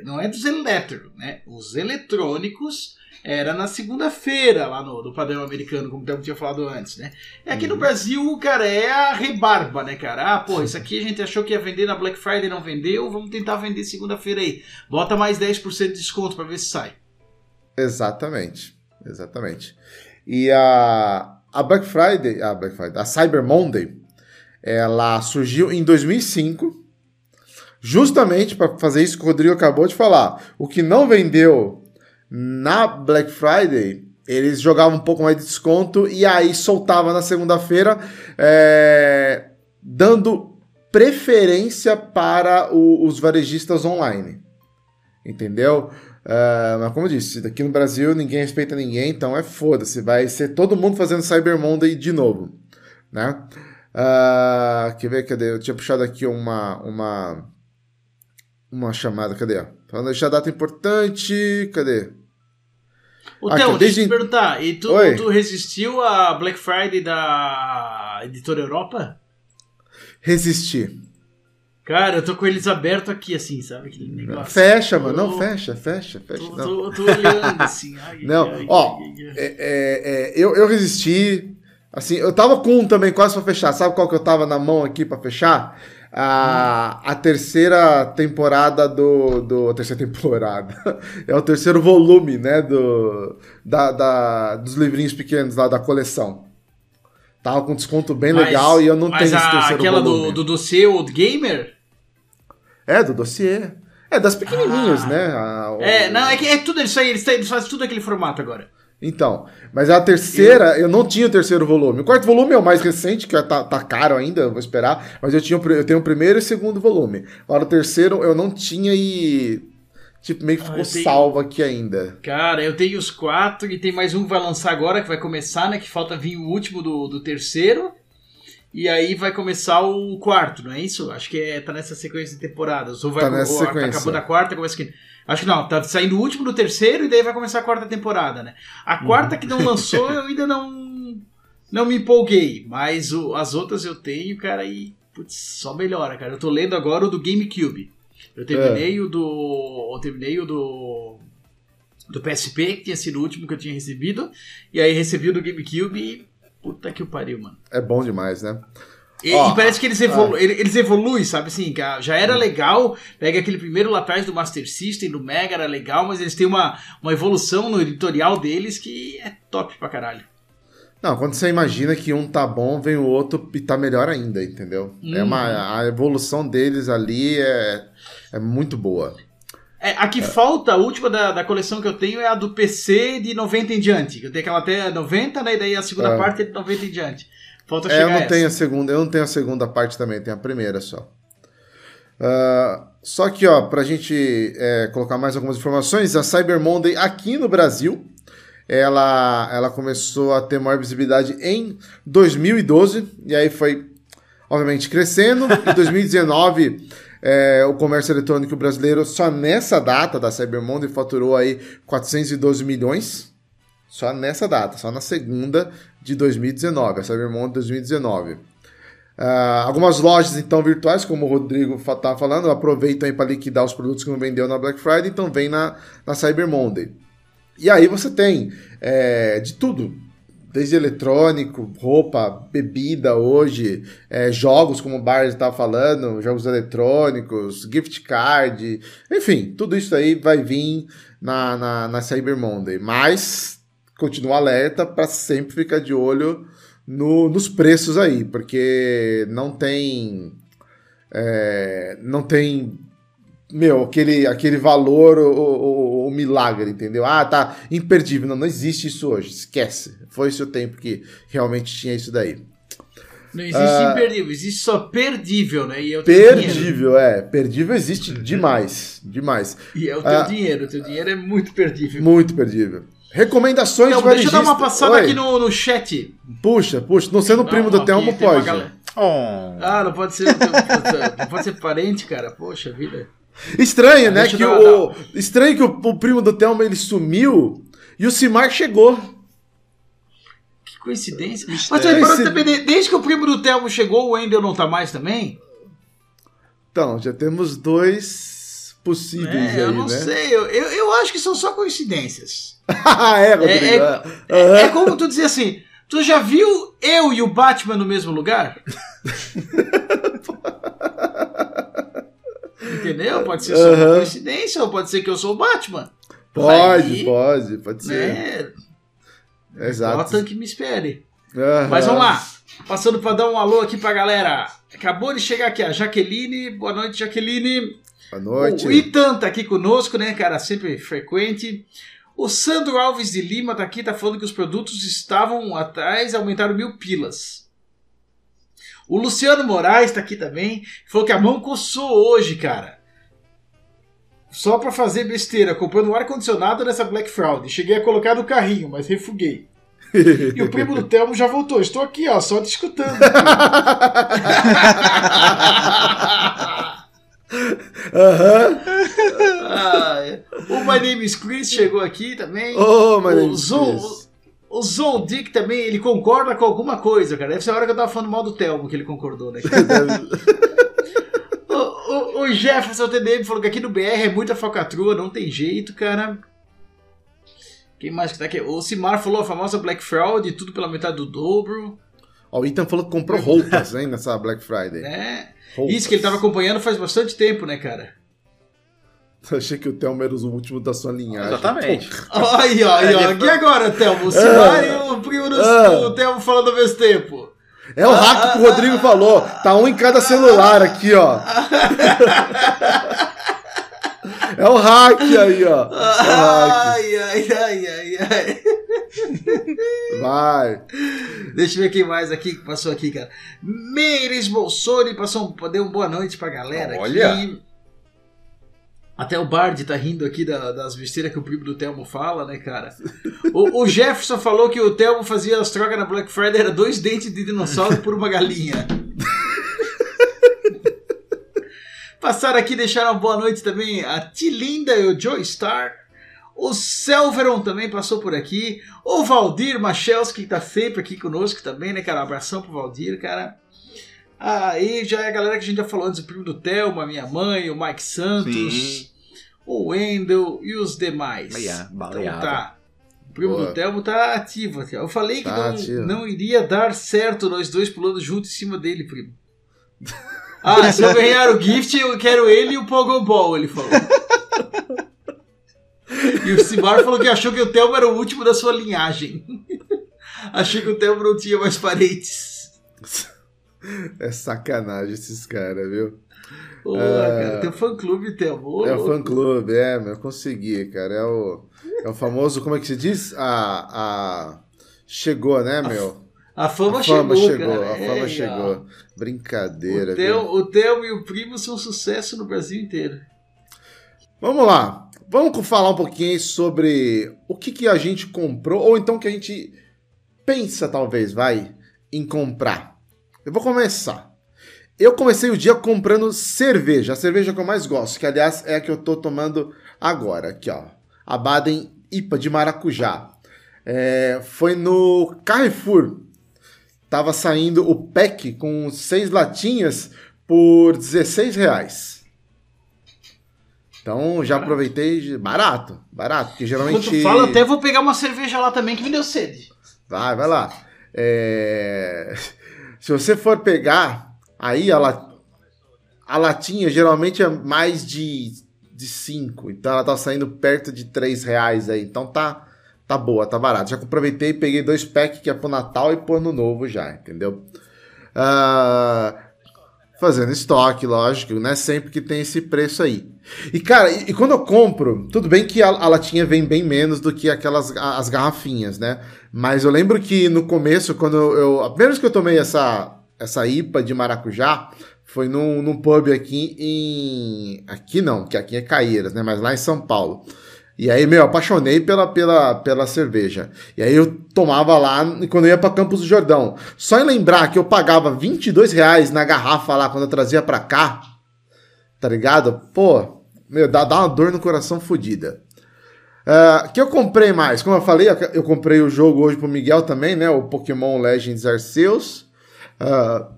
[SPEAKER 2] Não é dos elétricos, né? Os eletrônicos era na segunda-feira, lá no, no padrão americano, como eu tinha falado antes, né? E aqui uhum. no Brasil, cara, é a rebarba, né, cara? Ah, pô, isso aqui a gente achou que ia vender na Black Friday não vendeu, vamos tentar vender segunda-feira aí. Bota mais 10% de desconto para ver se sai.
[SPEAKER 1] Exatamente. Exatamente. E a, a Black Friday, a Black Friday, a Cyber Monday, ela surgiu em 2005, justamente para fazer isso que o Rodrigo acabou de falar. O que não vendeu na Black Friday, eles jogavam um pouco mais de desconto e aí soltava na segunda-feira, é, dando preferência para o, os varejistas online. Entendeu? Uh, mas como eu disse, aqui no Brasil ninguém respeita ninguém, então é foda-se. Vai ser todo mundo fazendo Cyber Monday de novo. Né? Uh, quer ver? Cadê? Eu tinha puxado aqui uma. uma uma chamada, cadê? Falando deixar data importante, cadê?
[SPEAKER 2] O Theo, deixa eu te perguntar, e tu, tu resistiu a Black Friday da Editora Europa?
[SPEAKER 1] Resisti.
[SPEAKER 2] Cara, eu tô com eles abertos aqui, assim, sabe? Aquele
[SPEAKER 1] negócio. Fecha, mano. Não, fecha, fecha, fecha. Tô,
[SPEAKER 2] tô, tô olhando, assim. Ai,
[SPEAKER 1] não, ai, ó, ai, é, é, é, eu, eu resisti. Assim, eu tava com um também quase pra fechar. Sabe qual que eu tava na mão aqui pra fechar? A, a terceira temporada do, do. A terceira temporada. É o terceiro volume, né? Do, da, da, dos livrinhos pequenos lá da coleção. Tava com desconto bem mas, legal e eu não tenho esse terceiro
[SPEAKER 2] aquela
[SPEAKER 1] volume.
[SPEAKER 2] do, do dossiê Old Gamer?
[SPEAKER 1] É, do dossiê. É, das pequenininhas, ah. né? A,
[SPEAKER 2] o... É, não, é que é tudo isso aí, eles, eles fazem tudo aquele formato agora.
[SPEAKER 1] Então, mas a terceira, eu... eu não tinha o terceiro volume. O quarto volume é o mais recente, que tá, tá caro ainda, vou esperar. Mas eu, tinha, eu tenho o primeiro e o segundo volume. Agora o terceiro eu não tinha e. Tipo, meio que ficou ah, tenho... salvo aqui ainda.
[SPEAKER 2] Cara, eu tenho os quatro e tem mais um que vai lançar agora, que vai começar, né? Que falta vir o último do, do terceiro. E aí vai começar o quarto, não é isso? Acho que é, tá nessa sequência de temporadas. Ou vai
[SPEAKER 1] Tá nessa
[SPEAKER 2] ou
[SPEAKER 1] sequência.
[SPEAKER 2] acabou da quarta, começa aqui. Acho que não, tá saindo o último do terceiro e daí vai começar a quarta temporada, né? A quarta que não lançou, eu ainda não não me empolguei, mas o- as outras eu tenho, cara, e putz, só melhora, cara. Eu tô lendo agora o do GameCube. Eu terminei o do eu terminei o do do PSP, que tinha sido o último que eu tinha recebido, e aí recebi o do GameCube e puta que o pariu, mano.
[SPEAKER 1] É bom demais, né?
[SPEAKER 2] E,
[SPEAKER 1] Ó,
[SPEAKER 2] e parece que eles, evolu ele- eles evoluem, sabe assim? Já era legal, pega aquele primeiro lá atrás do Master System, do Mega, era legal, mas eles têm uma, uma evolução no editorial deles que é top pra caralho.
[SPEAKER 1] Não, quando você imagina que um tá bom, vem o outro e tá melhor ainda, entendeu? É uma, a evolução deles ali é, é muito boa.
[SPEAKER 2] É, a que falta, a última da, da coleção que eu tenho é a do PC de 90 em diante. Eu tenho aquela até 90, né? E daí a segunda
[SPEAKER 1] É.
[SPEAKER 2] parte é de 90 em diante. Falta
[SPEAKER 1] É,
[SPEAKER 2] chegar
[SPEAKER 1] eu não tenho a segunda, eu não tenho a segunda parte também, tenho a primeira só. Ah, só que, ó, pra gente é, colocar mais algumas informações, a Cyber Monday aqui no Brasil, ela, ela começou a ter maior visibilidade em 2012, e aí foi, obviamente, crescendo. Em 2019, é, o comércio eletrônico brasileiro, só nessa data da Cyber Monday, faturou aí 412 milhões. Só nessa data, só na segunda de 2019, a Cyber Monday 2019. Ah, algumas lojas, então, virtuais, como o Rodrigo estava falando, aproveitam para liquidar os produtos que não vendeu na Black Friday, então vem na, na Cyber Monday. E aí você tem é, de tudo, desde eletrônico, roupa, bebida hoje, é, jogos, como o Bar estava falando, jogos eletrônicos, gift card, enfim, tudo isso aí vai vir na, na, na Cyber Monday. Mas continua alerta para sempre ficar de olho no- nos preços aí, porque não tem. é, não tem. Meu, aquele, aquele valor, o, o, o milagre, entendeu? Ah, tá imperdível. Não, não existe isso hoje. Esquece. Foi esse o tempo que realmente tinha isso daí.
[SPEAKER 2] Não existe
[SPEAKER 1] Ah.
[SPEAKER 2] imperdível, existe só perdível, né? E é o teu dinheiro.
[SPEAKER 1] Perdível, é. Perdível existe demais. Demais.
[SPEAKER 2] E é o teu
[SPEAKER 1] Ah.
[SPEAKER 2] dinheiro, o teu dinheiro é muito perdível.
[SPEAKER 1] Muito perdível. Recomendações
[SPEAKER 2] Então,
[SPEAKER 1] de
[SPEAKER 2] deixa eu dar uma
[SPEAKER 1] varejista.
[SPEAKER 2] passada
[SPEAKER 1] Oi.
[SPEAKER 2] aqui no, no chat.
[SPEAKER 1] Puxa, puxa. Não sendo primo
[SPEAKER 2] Não,
[SPEAKER 1] do Telmo,
[SPEAKER 2] tem uma
[SPEAKER 1] pode.
[SPEAKER 2] galera-
[SPEAKER 3] Oh.
[SPEAKER 2] Ah, não pode ser, não pode ser parente, cara. Poxa vida.
[SPEAKER 1] Estranho, né? Que
[SPEAKER 2] eu
[SPEAKER 1] o, estranho que o, o primo do Telmo ele sumiu e o Simar chegou.
[SPEAKER 2] Que coincidência. Mas reparou
[SPEAKER 1] Esse-
[SPEAKER 2] também, de- desde que o primo do Telmo chegou, o Wendel não tá mais também?
[SPEAKER 1] Então, já temos dois possíveis
[SPEAKER 2] É, eu
[SPEAKER 1] aí,
[SPEAKER 2] não
[SPEAKER 1] né?
[SPEAKER 2] sei. Eu, eu, eu acho que são só coincidências.
[SPEAKER 1] é, Rodrigo.
[SPEAKER 2] É- é-
[SPEAKER 1] é,
[SPEAKER 2] É,
[SPEAKER 1] Aham.
[SPEAKER 2] é como tu dizer assim: tu já viu eu e o Batman no mesmo lugar? Entendeu? Pode ser só uma coincidência, ou pode ser que eu sou o Batman.
[SPEAKER 1] Pode,
[SPEAKER 2] Aí,
[SPEAKER 1] pode, pode ser.
[SPEAKER 2] Né?
[SPEAKER 1] Exato.
[SPEAKER 2] Bota que me espere.
[SPEAKER 1] Aham.
[SPEAKER 2] Mas vamos lá. Passando para dar um alô aqui pra galera. Acabou de chegar aqui a Jaqueline. Boa noite, Jaqueline.
[SPEAKER 1] Boa noite.
[SPEAKER 2] O Itan tá aqui conosco, né, cara? Sempre frequente. O Sandro Alves de Lima tá aqui, tá falando que os produtos estavam atrás, aumentaram mil pilas. O Luciano Moraes tá aqui também, falou que a mão coçou hoje, cara. Só pra fazer besteira, comprando um ar-condicionado nessa Black Friday. Cheguei a colocar no carrinho, mas refuguei. E o primo do Telmo já voltou. Estou aqui, ó, só te escutando.
[SPEAKER 1] Aham.
[SPEAKER 2] Ah, é. o My Name is Chris chegou aqui também.
[SPEAKER 1] Oh, my
[SPEAKER 2] o,
[SPEAKER 1] name is Chris.
[SPEAKER 2] O Zon Dick também, ele concorda com alguma coisa, cara. Deve ser a hora que eu tava falando mal do Telmo que ele concordou, né? o, o, o Jefferson TDM falou que aqui no BR é muita falcatrua, não tem jeito, cara. Quem mais que tá aqui? O Simar falou a famosa Black Fraud, tudo pela metade do dobro.
[SPEAKER 1] Ó, o Ethan falou que comprou roupas, hein, nessa Black Friday.
[SPEAKER 2] né?
[SPEAKER 1] Roupas.
[SPEAKER 2] Isso que ele tava acompanhando faz bastante tempo, né, cara?
[SPEAKER 1] Achei que o Telmo era o último da sua linhagem.
[SPEAKER 3] Exatamente.
[SPEAKER 2] Aí, ó, aí, ó. E agora, Telmo? O Simar e o primo do
[SPEAKER 1] Ah.
[SPEAKER 2] do Telmo falando ao mesmo tempo.
[SPEAKER 1] É o hack que o Rodrigo falou. Tá um em cada celular aqui, ó. É o hack aí, ó. É.
[SPEAKER 2] Ai, ai, ai, ai, ai.
[SPEAKER 1] Vai.
[SPEAKER 2] Deixa eu ver quem mais aqui que passou aqui, cara. Meires Bolsoni passou um, deu uma boa noite pra galera
[SPEAKER 3] Olha.
[SPEAKER 2] aqui. Até o Bard tá rindo aqui da- das besteiras que o primo do Telmo fala, né, cara? O, o Jefferson falou que o Telmo fazia as trocas na Black Friday, era dois dentes de dinossauro por uma galinha. Passaram aqui, deixaram boa noite também a Tilinda e o Joe Star. O Selveron também passou por aqui. O Valdir Machelski, que tá sempre aqui conosco também, né, cara? Um abração pro Valdir, cara. Aí já é a galera que a gente já falou antes, o primo do Thelma, minha mãe, o Mike Santos,
[SPEAKER 3] Sim.
[SPEAKER 2] O Wendel e os demais.
[SPEAKER 3] Baleia-
[SPEAKER 2] então
[SPEAKER 3] baleava.
[SPEAKER 2] tá. O primo
[SPEAKER 1] Boa.
[SPEAKER 2] do Thelmo tá ativo aqui. Eu falei que
[SPEAKER 1] Tá
[SPEAKER 2] não,
[SPEAKER 1] ativo.
[SPEAKER 2] não iria dar certo nós dois pulando junto em cima dele, primo. Ah, se eu ganhar o gift, eu quero ele e o Pogobol, ele falou. E o Simar falou que achou que o Thelmo era o último da sua linhagem. Achei que o Thelmo não tinha mais parentes.
[SPEAKER 1] É sacanagem esses caras, viu?
[SPEAKER 2] Pô,
[SPEAKER 1] Ah.
[SPEAKER 2] cara, tem um fã clube, Thelmo. Ô,
[SPEAKER 1] É o
[SPEAKER 2] louco.
[SPEAKER 1] fã clube, é, meu, eu consegui, cara. É o, é o famoso, como é que se diz? A. a... Chegou, né, meu?
[SPEAKER 2] A fama,
[SPEAKER 1] a fama
[SPEAKER 2] chegou,
[SPEAKER 1] chegou,
[SPEAKER 2] cara.
[SPEAKER 1] a fama
[SPEAKER 2] É,
[SPEAKER 1] chegou. Brincadeira,
[SPEAKER 2] O Theo,
[SPEAKER 1] viu?
[SPEAKER 2] o e o primo são sucesso no Brasil inteiro.
[SPEAKER 1] Vamos lá. Vamos falar um pouquinho sobre o que, que a gente comprou, ou então que a gente pensa, talvez, vai, em comprar. Eu vou começar. Eu comecei o dia comprando cerveja, a cerveja que eu mais gosto, que aliás é a que eu tô tomando agora, aqui ó. A Baden IPA de maracujá. É, foi no Carrefour. Tava saindo o pack com seis latinhas por 16 reais. Então já aproveitei barato, barato, porque geralmente
[SPEAKER 2] tu fala, até vou pegar uma cerveja lá também que me deu sede.
[SPEAKER 1] Vai, vai lá. É, Se você for pegar, aí a, la- a latinha geralmente é mais de 5. então ela tá saindo perto de 3 reais aí. Então tá, tá boa, tá barato. Já aproveitei e peguei dois packs que é pro Natal e pro Ano Novo já, entendeu? Ah, fazendo estoque, lógico, né? Sempre que tem esse preço aí. E, cara, e, e quando eu compro, tudo bem que a, a latinha vem bem menos do que aquelas a- as garrafinhas, né? Mas eu lembro que no começo, quando eu. a que eu tomei essa, essa IPA de maracujá foi num, num pub aqui em. Aqui não, que aqui é Caeiras, né? Mas lá em São Paulo. E aí, meu, apaixonei pela, pela, pela cerveja. E aí eu tomava lá quando eu ia pra Campos do Jordão. Só em lembrar que eu pagava 22 reais na garrafa lá quando eu trazia pra cá, tá ligado? Pô, meu, dá, dá uma dor no coração fodida. Ah, que eu comprei mais? Como eu falei, eu comprei o jogo hoje pro Miguel também, né? O Pokémon Legends Arceus. Ah,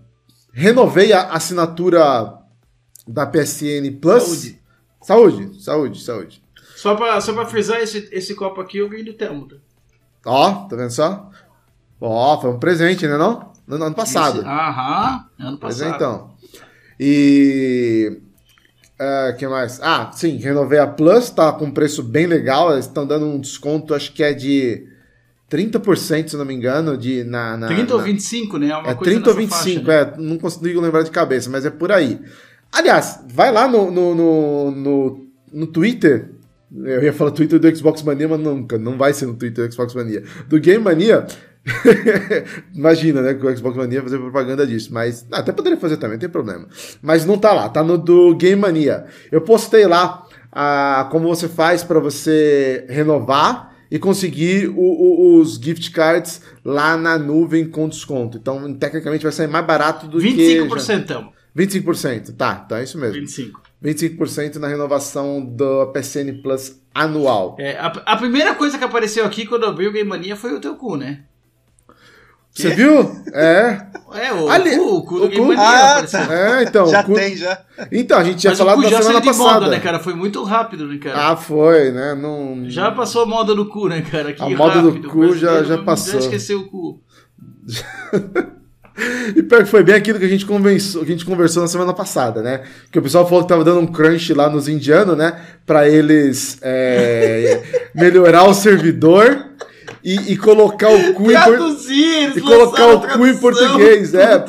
[SPEAKER 1] renovei a assinatura da PSN Plus.
[SPEAKER 2] Saúde.
[SPEAKER 1] Saúde, saúde, saúde.
[SPEAKER 2] Só pra, só pra frisar, esse, esse copo aqui eu ganhei do Telmo. tá?
[SPEAKER 1] Ó, tá vendo só? Ó, foi um presente, né não? No no ano passado.
[SPEAKER 2] Esse- Aham, ano passado.
[SPEAKER 1] Presentão. E. O que mais? Ah, sim, renovei a Plus, tá com um preço bem legal. Eles estão dando um desconto, acho que é de 30%, se não me engano, de, na, na,
[SPEAKER 2] 30 ou
[SPEAKER 1] na-
[SPEAKER 2] 25, né? Uma
[SPEAKER 1] É
[SPEAKER 2] coisa
[SPEAKER 1] 30 ou
[SPEAKER 2] nessa
[SPEAKER 1] 25,
[SPEAKER 2] faixa, né?
[SPEAKER 1] é, não consigo lembrar de cabeça, mas é por aí. Aliás, vai lá no, no, no, no, no Twitter. Eu ia falar Twitter do Xbox Mania, mas nunca, não vai ser no Twitter do Xbox Mania. Do Game Mania. Imagina, né, que o Xbox Mania ia fazer propaganda disso, mas ah, até poderia fazer também, não tem problema. Mas não tá lá, tá no do Game Mania. Eu postei lá ah, como você faz para você renovar e conseguir o- o- os gift cards lá na nuvem com desconto. Então, tecnicamente, vai sair mais barato do que.
[SPEAKER 2] 25%, Telmo.
[SPEAKER 1] 25%, tá, então é isso mesmo.
[SPEAKER 2] 25%.
[SPEAKER 1] 25% na renovação do PSN Plus anual.
[SPEAKER 2] É, a, a primeira coisa que apareceu aqui quando eu abri o Game Mania foi o teu cu, né?
[SPEAKER 1] Você viu? É.
[SPEAKER 2] É, o
[SPEAKER 1] Ali-
[SPEAKER 2] cu, o cu do
[SPEAKER 1] o
[SPEAKER 2] Game
[SPEAKER 1] cu-
[SPEAKER 2] Mania
[SPEAKER 4] Ah,
[SPEAKER 2] apareceu.
[SPEAKER 1] É, então.
[SPEAKER 4] já
[SPEAKER 1] cu-
[SPEAKER 4] tem, já.
[SPEAKER 1] Então, a gente tinha
[SPEAKER 2] Mas o
[SPEAKER 1] falado
[SPEAKER 2] cu já
[SPEAKER 1] semana
[SPEAKER 2] de
[SPEAKER 1] passada.
[SPEAKER 2] moda, né, cara? Foi muito rápido, né, cara?
[SPEAKER 1] Ah, foi, né? Não...
[SPEAKER 2] Já passou a moda do cu, né, cara? Que
[SPEAKER 1] A moda do
[SPEAKER 2] rápido,
[SPEAKER 1] cu
[SPEAKER 2] o
[SPEAKER 1] já- já
[SPEAKER 2] não-
[SPEAKER 1] passou.
[SPEAKER 2] Já esqueceu o cu.
[SPEAKER 1] E pior que foi bem aquilo que a gente conversou, que a gente conversou na semana passada, né? Que o pessoal falou que tava dando um crunch lá nos indianos, né? Pra eles é, melhorar o servidor e, e colocar o cu em por-
[SPEAKER 2] Traduzir, eles
[SPEAKER 1] e colocar o cu em português, é.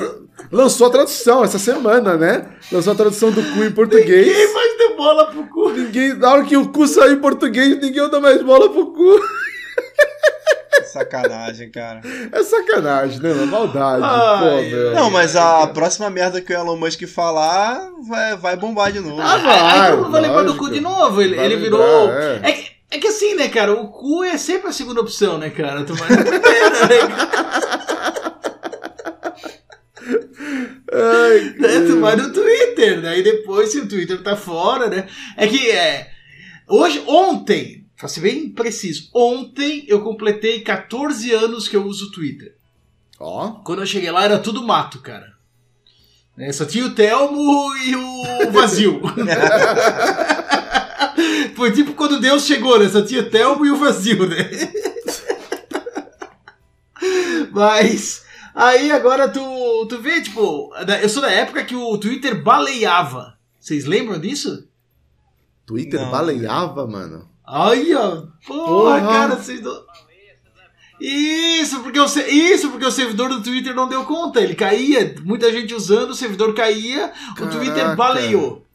[SPEAKER 1] Lançou a tradução essa semana, né? Lançou a tradução do cu em português.
[SPEAKER 2] Ninguém mais deu bola pro cu.
[SPEAKER 1] Ninguém, na hora que o cu saiu em português, ninguém dá mais bola pro cu.
[SPEAKER 4] Sacanagem, cara.
[SPEAKER 1] É sacanagem, né? mano? Maldade.
[SPEAKER 2] Ai,
[SPEAKER 1] pô, meu.
[SPEAKER 4] Não, mas a próxima merda que o Elon Musk falar vai, vai bombar de novo.
[SPEAKER 2] Ah,
[SPEAKER 1] vai,
[SPEAKER 2] vai, aí mundo vai lembrar do cu de novo. Ele, ele virou.
[SPEAKER 1] é.
[SPEAKER 2] É. que, é que assim, né, cara? O cu é sempre a segunda opção, né, cara? Tu vai na primeira, né?
[SPEAKER 1] Ai,
[SPEAKER 2] né? Tu vai no Twitter, né? E depois, se o Twitter tá fora, né? É que é. Hoje, ontem, pra ser bem preciso, ontem eu completei 14 anos que eu uso o Twitter.
[SPEAKER 1] Ó,
[SPEAKER 2] Quando eu cheguei lá era tudo mato, cara. Né, Só tinha o Telmo e o vazio. Foi tipo quando Deus chegou, né? Só tinha o Telmo e o vazio, né? Mas aí agora tu, tu vê, tipo, da- eu sou da época que o Twitter baleava. Vocês lembram disso?
[SPEAKER 1] Twitter
[SPEAKER 4] Não.
[SPEAKER 1] baleava, mano.
[SPEAKER 2] Aí, ó. Porra,
[SPEAKER 1] Porra.
[SPEAKER 2] cara, vocês não. Isso porque, o, se- isso, porque o servidor do Twitter não deu conta. Ele caía, muita gente usando, o servidor caía, o
[SPEAKER 1] Caraca.
[SPEAKER 2] Twitter baleou.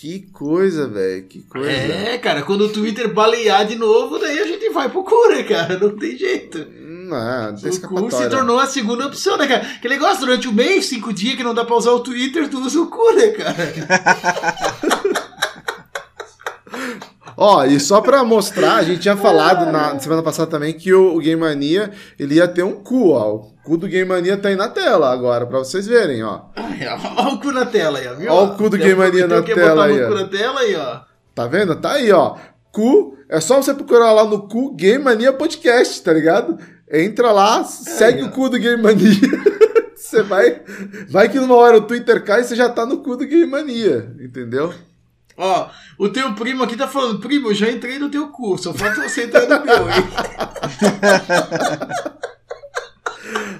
[SPEAKER 1] Que coisa, velho. Que coisa.
[SPEAKER 2] É, cara, quando o Twitter balear de novo, daí a gente vai pro cu, né, cara? Não tem jeito.
[SPEAKER 1] Tem
[SPEAKER 2] O cu se tornou a segunda opção, né, cara? Que negócio, durante o mês, cinco dias que não dá pra usar o Twitter, tu usa o cu, né, cara?
[SPEAKER 1] Ó, e só pra mostrar, a gente tinha falado na semana passada também que o, o Game Mania, ele ia ter um cu, ó. O cu do Game Mania tá aí na tela agora, pra vocês verem, ó.
[SPEAKER 2] Ai, ó, ó o cu na tela aí, ó. Viu?
[SPEAKER 1] Ó o cu do Game Mania na tela aí,
[SPEAKER 2] cu
[SPEAKER 1] ó.
[SPEAKER 2] na tela aí, ó.
[SPEAKER 1] Tá vendo? Tá aí, ó. Cu, é só você procurar lá no cu Game Mania Podcast, tá ligado? Entra lá, segue
[SPEAKER 2] ó.
[SPEAKER 1] o cu do Game Mania. você vai. Vai que numa hora o Twitter cai e você já tá no cu do Game Mania, entendeu?
[SPEAKER 2] Ó, o teu primo aqui tá falando, primo, eu já entrei no teu cu, só falta você entrar no meu, hein?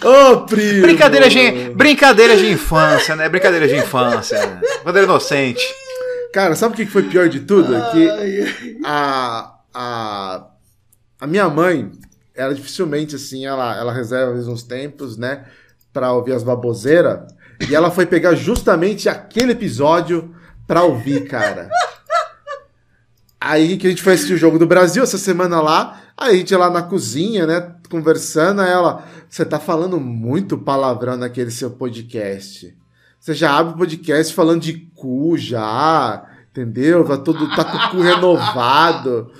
[SPEAKER 1] Ô, primo!
[SPEAKER 3] Brincadeira de, brincadeira de infância, né? Brincadeira de infância. Quando era inocente.
[SPEAKER 1] Cara, sabe o que foi pior de tudo? É que a, a, a minha mãe, ela dificilmente, assim, ela, ela reserva uns tempos, né, pra ouvir as baboseiras. E ela foi pegar justamente aquele episódio pra ouvir, cara. Aí que a gente foi assistir o Jogo do Brasil essa semana lá, aí a gente lá na cozinha, né, conversando, ela, você tá falando muito palavrão naquele seu podcast. Você já abre o podcast falando de cu já, entendeu? Tá, todo, tá com o cu renovado.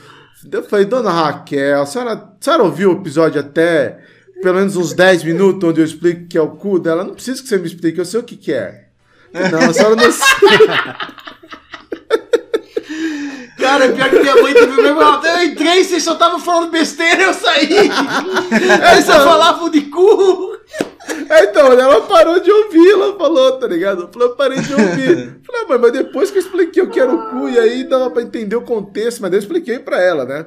[SPEAKER 1] Eu falei, dona Raquel, a senhora, a senhora ouviu o episódio até pelo menos uns 10 minutos onde eu explico o que é o cu dela? Não precisa que você me explique, eu sei o que, que é. Não, a senhora não
[SPEAKER 2] Cara, pior que minha mãe teve o mesmo. Eu entrei, vocês só estavam falando besteira, eu saí. Eles só falavam de cu.
[SPEAKER 1] É, então, ela parou de ouvir, ela falou, tá ligado? Eu falei, eu parei de ouvir. Falei, ah, mãe, mas depois que eu expliquei o que era o cu, e aí dava pra entender o contexto, mas eu expliquei pra ela, né?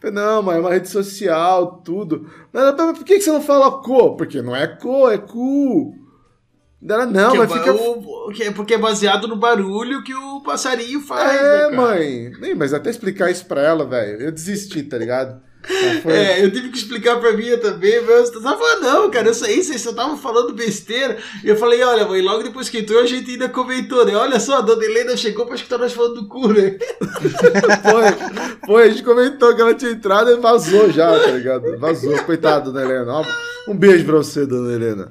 [SPEAKER 1] Falei, não, mas é uma rede social, tudo. Mas ela, mas por que que você não fala cu? Porque não é cu, é cu. Ela, não,
[SPEAKER 2] Que
[SPEAKER 1] mas fica...
[SPEAKER 2] o- que é porque é baseado no barulho que o passarinho faz, né,
[SPEAKER 1] É,
[SPEAKER 2] cara?
[SPEAKER 1] mãe. Nem, mas até explicar isso pra ela, velho, eu desisti, tá ligado? Foi-
[SPEAKER 2] É, eu tive que explicar pra mim também, mas você tava falando, não, cara, eu saí, vocês só estavam falando besteira. E eu falei, olha, mãe, logo depois que entrou, a gente ainda comentou, né? Olha só, a dona Helena chegou pra escutar nós falando do cu, né?
[SPEAKER 1] Foi, foi, a gente comentou que ela tinha entrado e vazou já, tá ligado? Vazou, coitado, dona Helena. Um beijo pra você, dona Helena.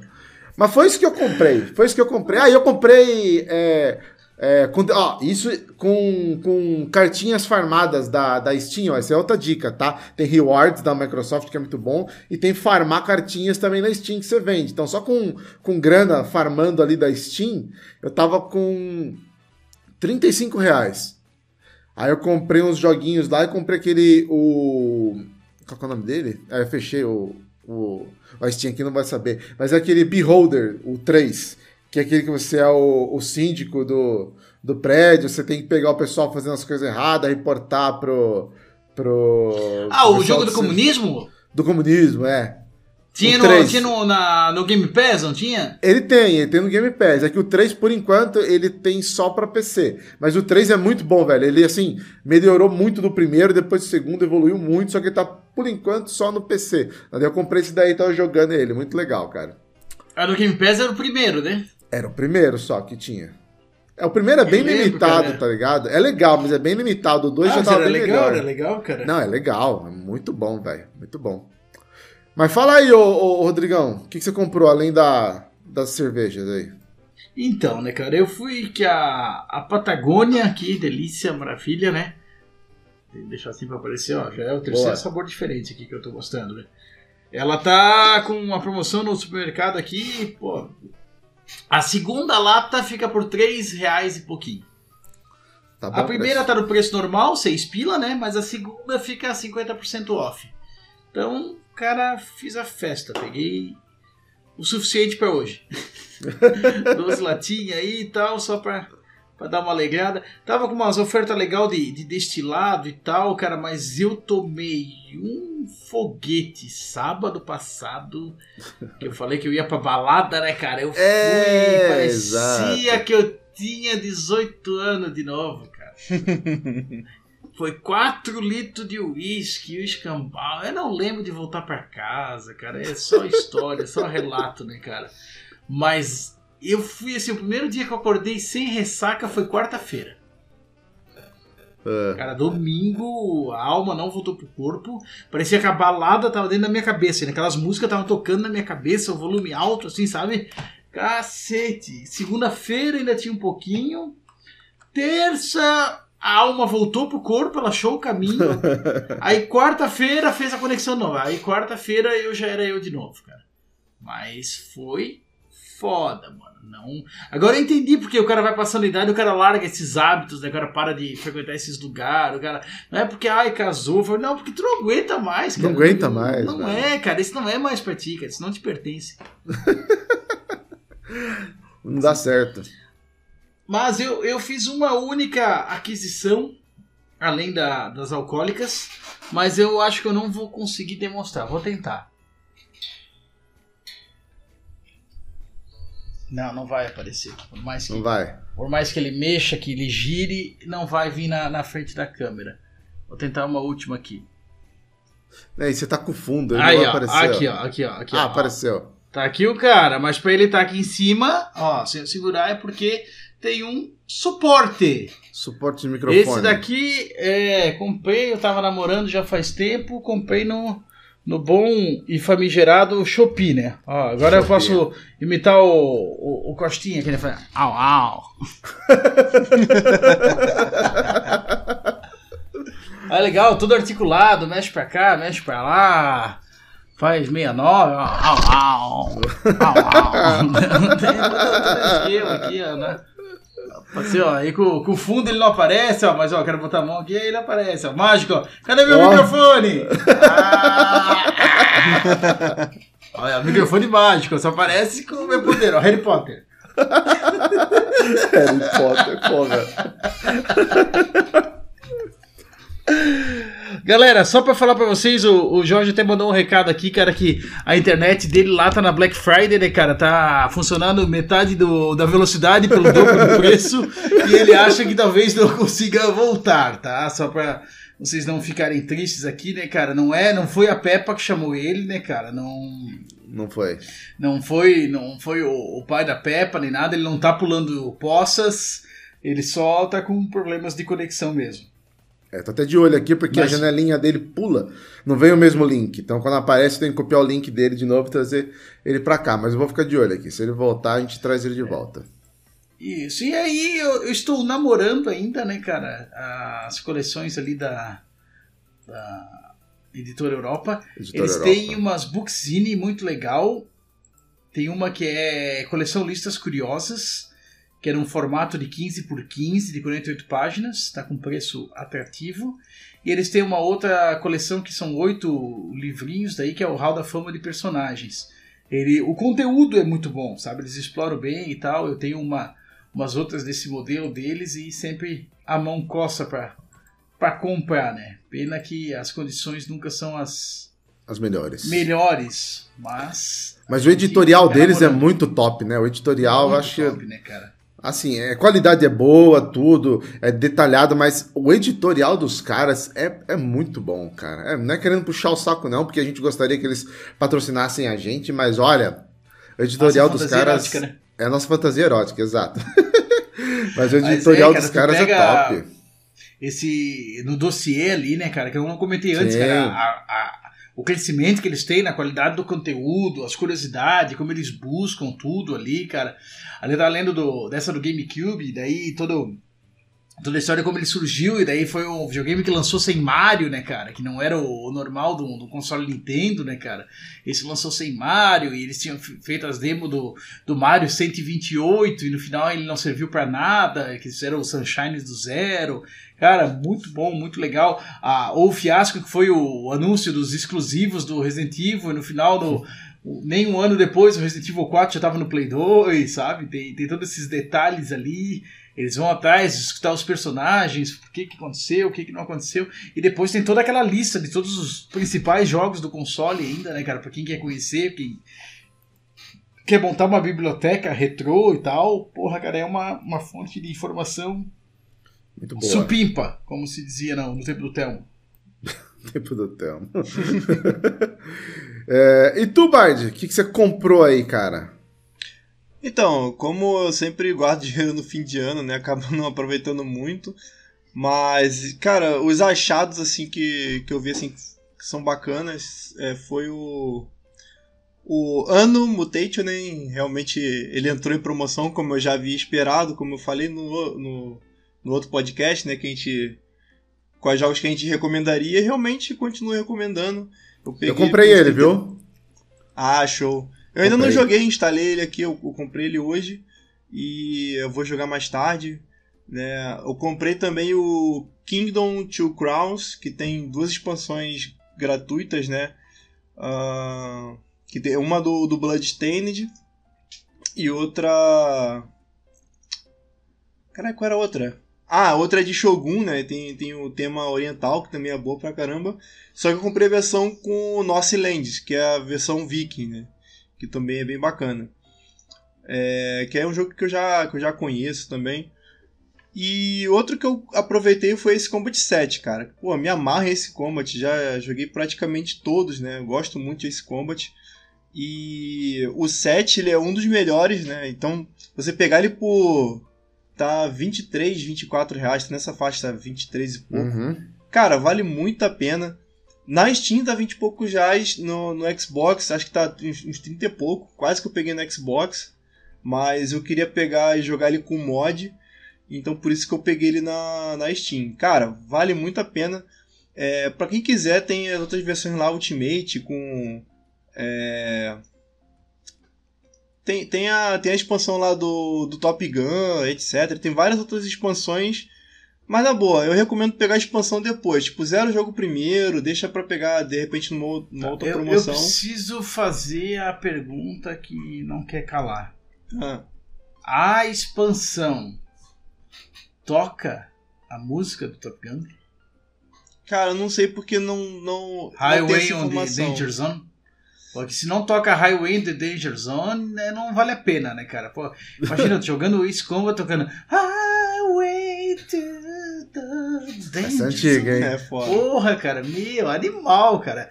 [SPEAKER 1] Mas foi isso que eu comprei, foi isso que eu comprei. Aí eu comprei, é, é, com, ó, isso com, com cartinhas farmadas da, da Steam, ó, essa é outra dica, tá? Tem rewards da Microsoft, que é muito bom, e tem farmar cartinhas também na Steam que você vende. Então só com, com grana farmando ali da Steam, eu tava com 35 reais. Aí eu comprei uns joguinhos lá e comprei aquele. O. Qual é o nome dele? Aí fechei o. O, o Steam aqui não vai saber. Mas é aquele Beholder, o 3. Que é aquele que você é o, o síndico do, do prédio. Você tem que pegar o pessoal fazendo as coisas erradas, reportar pro. pro
[SPEAKER 2] Ah, o jogo do- comunismo?
[SPEAKER 1] Do comunismo, é.
[SPEAKER 2] Tinha,
[SPEAKER 1] O
[SPEAKER 2] no, tinha no, na, no Game Pass, não tinha?
[SPEAKER 1] Ele tem, ele tem no Game Pass. É que o 3, por enquanto, ele tem só pra PC. Mas o 3 é muito bom, velho. Ele, assim, melhorou muito do primeiro, depois do segundo, evoluiu muito, só que ele tá, por enquanto, só no PC. Eu comprei esse daí e tava jogando ele. Muito legal, cara.
[SPEAKER 2] A do Game Pass era o primeiro, né?
[SPEAKER 1] Era o primeiro só que tinha. É, o primeiro é bem
[SPEAKER 2] lembro,
[SPEAKER 1] limitado,
[SPEAKER 2] cara.
[SPEAKER 1] tá ligado? É legal, mas é bem limitado. O 2
[SPEAKER 2] Ah,
[SPEAKER 1] já tava
[SPEAKER 2] era
[SPEAKER 1] bem
[SPEAKER 2] legal,
[SPEAKER 1] melhor.
[SPEAKER 2] era legal, cara.
[SPEAKER 1] Não, é legal. É muito bom, velho. Muito bom. Mas fala aí, ô, ô, Rodrigão. O que, que você comprou além da, das cervejas aí?
[SPEAKER 2] Então, né, cara, eu fui que a, a Patagônia aqui, delícia, maravilha, né? Que deixar assim pra aparecer, ó. Já é o terceiro
[SPEAKER 1] Boa.
[SPEAKER 2] sabor diferente aqui que eu tô gostando, né? Ela tá com uma promoção no supermercado aqui, pô. A segunda lata fica por 3 reais e pouquinho.
[SPEAKER 1] Tá bom
[SPEAKER 2] A primeira
[SPEAKER 1] preço.
[SPEAKER 2] tá no preço normal, 6 pila, né? Mas a segunda fica 50% off. Então, cara, fiz a festa. Peguei o suficiente pra hoje. 12 latinhas aí e tal, só pra, pra dar uma alegrada. Tava com umas ofertas legais de, de destilado e tal, cara, mas eu tomei um foguete sábado passado. Que eu falei que eu ia pra balada, né, cara? Eu fui,
[SPEAKER 1] É,
[SPEAKER 2] parecia
[SPEAKER 1] exato.
[SPEAKER 2] que eu tinha 18 anos de novo, cara. Foi 4 litros de uísque, o escambau. Eu não lembro de voltar pra casa, cara. É só história, só relato, né, cara? Mas eu fui assim, o primeiro dia que eu acordei sem ressaca foi quarta-feira.
[SPEAKER 1] Ah,
[SPEAKER 2] Cara, domingo, a alma não voltou pro corpo. Parecia que a balada tava dentro da minha cabeça. Né? Aquelas músicas estavam tocando na minha cabeça, o volume alto, assim, sabe? Cacete. Segunda-feira ainda tinha um pouquinho. Terça, a alma voltou pro corpo, ela achou o caminho. Aí quarta-feira fez a conexão nova. Aí quarta-feira eu já era eu de novo, cara. Mas foi foda, mano. Não. Agora eu entendi porque o cara vai passando a idade, o cara larga esses hábitos, né? O cara para de frequentar esses lugares, o cara. Não é porque, ai, casou. Foi... Não, porque tu não aguenta mais, cara.
[SPEAKER 1] Não aguenta mais,
[SPEAKER 2] Não
[SPEAKER 1] velho.
[SPEAKER 2] é, cara. Isso não é mais pra ti, cara. Isso não te pertence.
[SPEAKER 1] não dá certo.
[SPEAKER 2] Mas eu, eu fiz uma única aquisição, além da, das alcoólicas, mas eu acho que eu não vou conseguir demonstrar. Vou tentar. Não, não vai aparecer. Por mais que,
[SPEAKER 1] Não vai.
[SPEAKER 2] por mais que ele mexa, que ele gire, não vai vir na, na frente da câmera. Vou tentar uma última aqui.
[SPEAKER 1] É, e você tá com fundo, ele
[SPEAKER 2] Aí,
[SPEAKER 1] não vai
[SPEAKER 2] ó,
[SPEAKER 1] aparecer.
[SPEAKER 2] aqui,
[SPEAKER 1] ó.
[SPEAKER 2] aqui, ó, aqui,
[SPEAKER 1] Ah,
[SPEAKER 2] ó.
[SPEAKER 1] apareceu.
[SPEAKER 2] Tá aqui o cara, mas pra ele estar aqui em cima, ó, sem eu segurar é porque tem um suporte.
[SPEAKER 1] Suporte de microfone.
[SPEAKER 2] Esse daqui, é, comprei, eu tava namorando já faz tempo, comprei no, no bom e famigerado Shopee, né? Ó, agora eu
[SPEAKER 1] Shopee.
[SPEAKER 2] posso imitar o, o, o Costinha, que ele fala, au, au. é legal, tudo articulado, mexe pra cá, mexe pra lá. Faz 69, ó, au, au, au, au. Tem todo esquema aqui, ó, né? Assim, ó, aí com, com o fundo ele não aparece, ó, mas ó, quero botar a mão aqui, aí ele aparece, ó. Mágico, ó. Cadê meu
[SPEAKER 1] Ó.
[SPEAKER 2] microfone? Ah! Olha, microfone mágico, só aparece com o meu poder, ó, Harry Potter.
[SPEAKER 1] Harry Potter, porra.
[SPEAKER 2] Galera, só pra falar pra vocês, o, o Jorge até mandou um recado aqui, cara, que a internet dele lá tá na Black Friday, né, cara? Tá funcionando metade do, da velocidade pelo dobro do preço e ele acha que talvez não consiga voltar, tá? Só pra vocês não ficarem tristes aqui, né, cara? Não é, não foi a Peppa que chamou ele, né, cara? Não,
[SPEAKER 1] Não foi.
[SPEAKER 2] não foi, não foi o, o pai da Peppa nem nada, ele não tá pulando poças, ele só tá com problemas de conexão mesmo.
[SPEAKER 1] É, tô até de olho aqui porque
[SPEAKER 2] Mas-
[SPEAKER 1] a janelinha dele pula. Não vem o mesmo link. Então quando aparece, eu tenho que copiar o link dele de novo e trazer ele pra cá. Mas eu vou ficar de olho aqui. Se ele voltar, a gente traz ele de volta.
[SPEAKER 2] Isso, e aí eu, eu estou namorando ainda, né, cara, as coleções ali da, da Editora Europa.
[SPEAKER 1] Editora
[SPEAKER 2] Eles
[SPEAKER 1] Europa.
[SPEAKER 2] têm umas bookzine muito legal. Tem uma que é coleção Listas Curiosas, que era um formato de 15 por 15, de 48 páginas, está com preço atrativo. E eles têm uma outra coleção que são oito livrinhos daí, que é o Hall da Fama de Personagens. Ele, o conteúdo é muito bom, sabe? Eles exploram bem e tal. Eu tenho uma, umas outras desse modelo deles e sempre a mão coça para comprar, né? Pena que as condições nunca são as
[SPEAKER 1] As melhores.
[SPEAKER 2] melhores, mas
[SPEAKER 1] Mas o editorial deles é
[SPEAKER 2] namorando.
[SPEAKER 1] muito top, né? O editorial, eu acho que.
[SPEAKER 2] top, né, cara?
[SPEAKER 1] Assim, é, a qualidade é boa, tudo, é detalhado, mas o editorial dos caras é, é muito bom, cara. É, não é querendo puxar o saco, não, porque a gente gostaria que eles patrocinassem a gente, mas olha, o editorial
[SPEAKER 2] Nossa
[SPEAKER 1] dos caras.
[SPEAKER 2] erótica, né?
[SPEAKER 1] É a nossa fantasia erótica, exato. Mas o
[SPEAKER 2] Mas
[SPEAKER 1] editorial
[SPEAKER 2] é, cara,
[SPEAKER 1] dos caras é top.
[SPEAKER 2] esse no dossiê ali, né, cara, que eu não comentei antes,
[SPEAKER 1] Sim.
[SPEAKER 2] cara, a- a- o crescimento que eles têm na qualidade do conteúdo, as curiosidades, como eles buscam tudo ali, cara. Ali eu tava lendo do, dessa do GameCube, daí todo toda a história como ele surgiu, e daí foi um videogame que lançou sem Mario, né, cara, que não era o, normal do, do console Nintendo, né, cara. Esse lançou sem Mario, e eles tinham fe- feito as demos do, do Mario 128, e no final ele não serviu pra nada, que fizeram o Sunshine do zero. Cara, muito bom, muito legal. Ah, ou o fiasco que foi o anúncio dos exclusivos do Resident Evil, e no final do. Nem um ano depois, o Resident Evil 4 já tava no Play 2, sabe? Tem, tem todos esses detalhes ali. Eles vão atrás, escutar os personagens, o que, que aconteceu, o que, que não aconteceu. E depois tem toda aquela lista de todos os principais jogos do console ainda, né, cara? Pra quem quer conhecer, quem quer montar uma biblioteca retrô e tal. Porra, cara, é uma, uma fonte de informação
[SPEAKER 1] Muito boa.
[SPEAKER 2] supimpa, como se dizia no, no tempo do Telmo.
[SPEAKER 1] Tempo do Telmo. É, e tu, Bard, o que, que você comprou aí, cara?
[SPEAKER 4] Então, como eu sempre guardo dinheiro no fim de ano, né? Acabo não aproveitando muito. Mas, cara, os achados, assim, que, que eu vi, assim, que são bacanas, é, foi o... O Ano Mutation, né? Realmente, ele entrou em promoção, como eu já havia esperado, como eu falei no, no, no outro podcast, né? Que a gente... Quais jogos que a gente recomendaria, realmente continuo recomendando. peguei
[SPEAKER 1] Eu comprei ele,
[SPEAKER 4] 30
[SPEAKER 1] viu?
[SPEAKER 4] ah, show. Eu ainda não
[SPEAKER 1] Comprei.
[SPEAKER 4] joguei, instalei ele aqui, eu, eu comprei ele hoje e eu vou jogar mais tarde. Né? Eu comprei também o Kingdom Two Crowns, que tem duas expansões gratuitas, né? Ah, que tem uma do, do Bloodstained e outra. Caralho, qual era a outra? Ah, outra é de Shogun, né? Tem, tem o tema oriental, que também é boa pra caramba. Só que eu comprei a versão com Northlands, que é a versão viking, né? Que também é bem bacana. É, que é um jogo que eu, já, que eu já conheço também. E outro que eu aproveitei foi esse Combat 7, cara. Pô, me amarra esse Combat, já joguei praticamente todos, né? Eu gosto muito desse Combat. E o 7, ele é um dos melhores, né? Então, você pegar ele por... Tá 23, 24 reais, tá nessa faixa, tá 23 e pouco.
[SPEAKER 1] Uhum.
[SPEAKER 4] Cara, vale muito a pena. Na Steam tá 20 e poucos reais, no, no Xbox acho que tá uns, uns 30 e pouco, quase que eu peguei no Xbox, mas eu queria pegar e jogar ele com mod, então por isso que eu peguei ele na, na Steam. Cara, vale muito a pena. É, para quem quiser, tem as outras versões lá, Ultimate, com... é, tem, tem, a, tem a expansão lá do, do Top Gun, etc. Tem várias outras expansões mas na boa, eu recomendo pegar a expansão depois. Tipo, zero o jogo primeiro, deixa pra pegar de repente numa, numa outra
[SPEAKER 2] Eu, eu
[SPEAKER 4] promoção.
[SPEAKER 2] preciso fazer a pergunta que não quer calar.
[SPEAKER 4] Ah,
[SPEAKER 2] A expansão toca a música do Top Gun?
[SPEAKER 4] cara, eu não sei porque não, não, não
[SPEAKER 2] Highway
[SPEAKER 4] essa
[SPEAKER 2] on the. Danger Zone? Porque se não toca Highway on the Danger Zone, né, não vale a pena, né, cara? Pô, imagina, eu jogando o Ace Combat tocando Highway to the
[SPEAKER 1] Essa é
[SPEAKER 2] Danger
[SPEAKER 1] antiga, hein?
[SPEAKER 4] É foda.
[SPEAKER 2] Porra, cara, meu, animal, cara.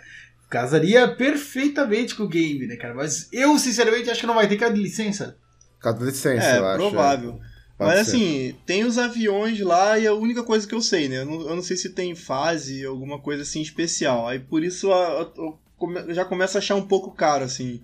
[SPEAKER 2] Casaria perfeitamente com o game, né, cara? Mas eu, sinceramente, acho que não vai ter que de licença.
[SPEAKER 1] Cada licença,
[SPEAKER 4] É,
[SPEAKER 1] eu acho.
[SPEAKER 4] provável.
[SPEAKER 1] Pode
[SPEAKER 4] Mas
[SPEAKER 1] ser.
[SPEAKER 4] assim, tem os aviões lá e é a única coisa que eu sei, né? Eu não, eu não sei se tem fase, alguma coisa assim especial. Aí por isso a- a- eu já começo a achar um pouco caro, assim.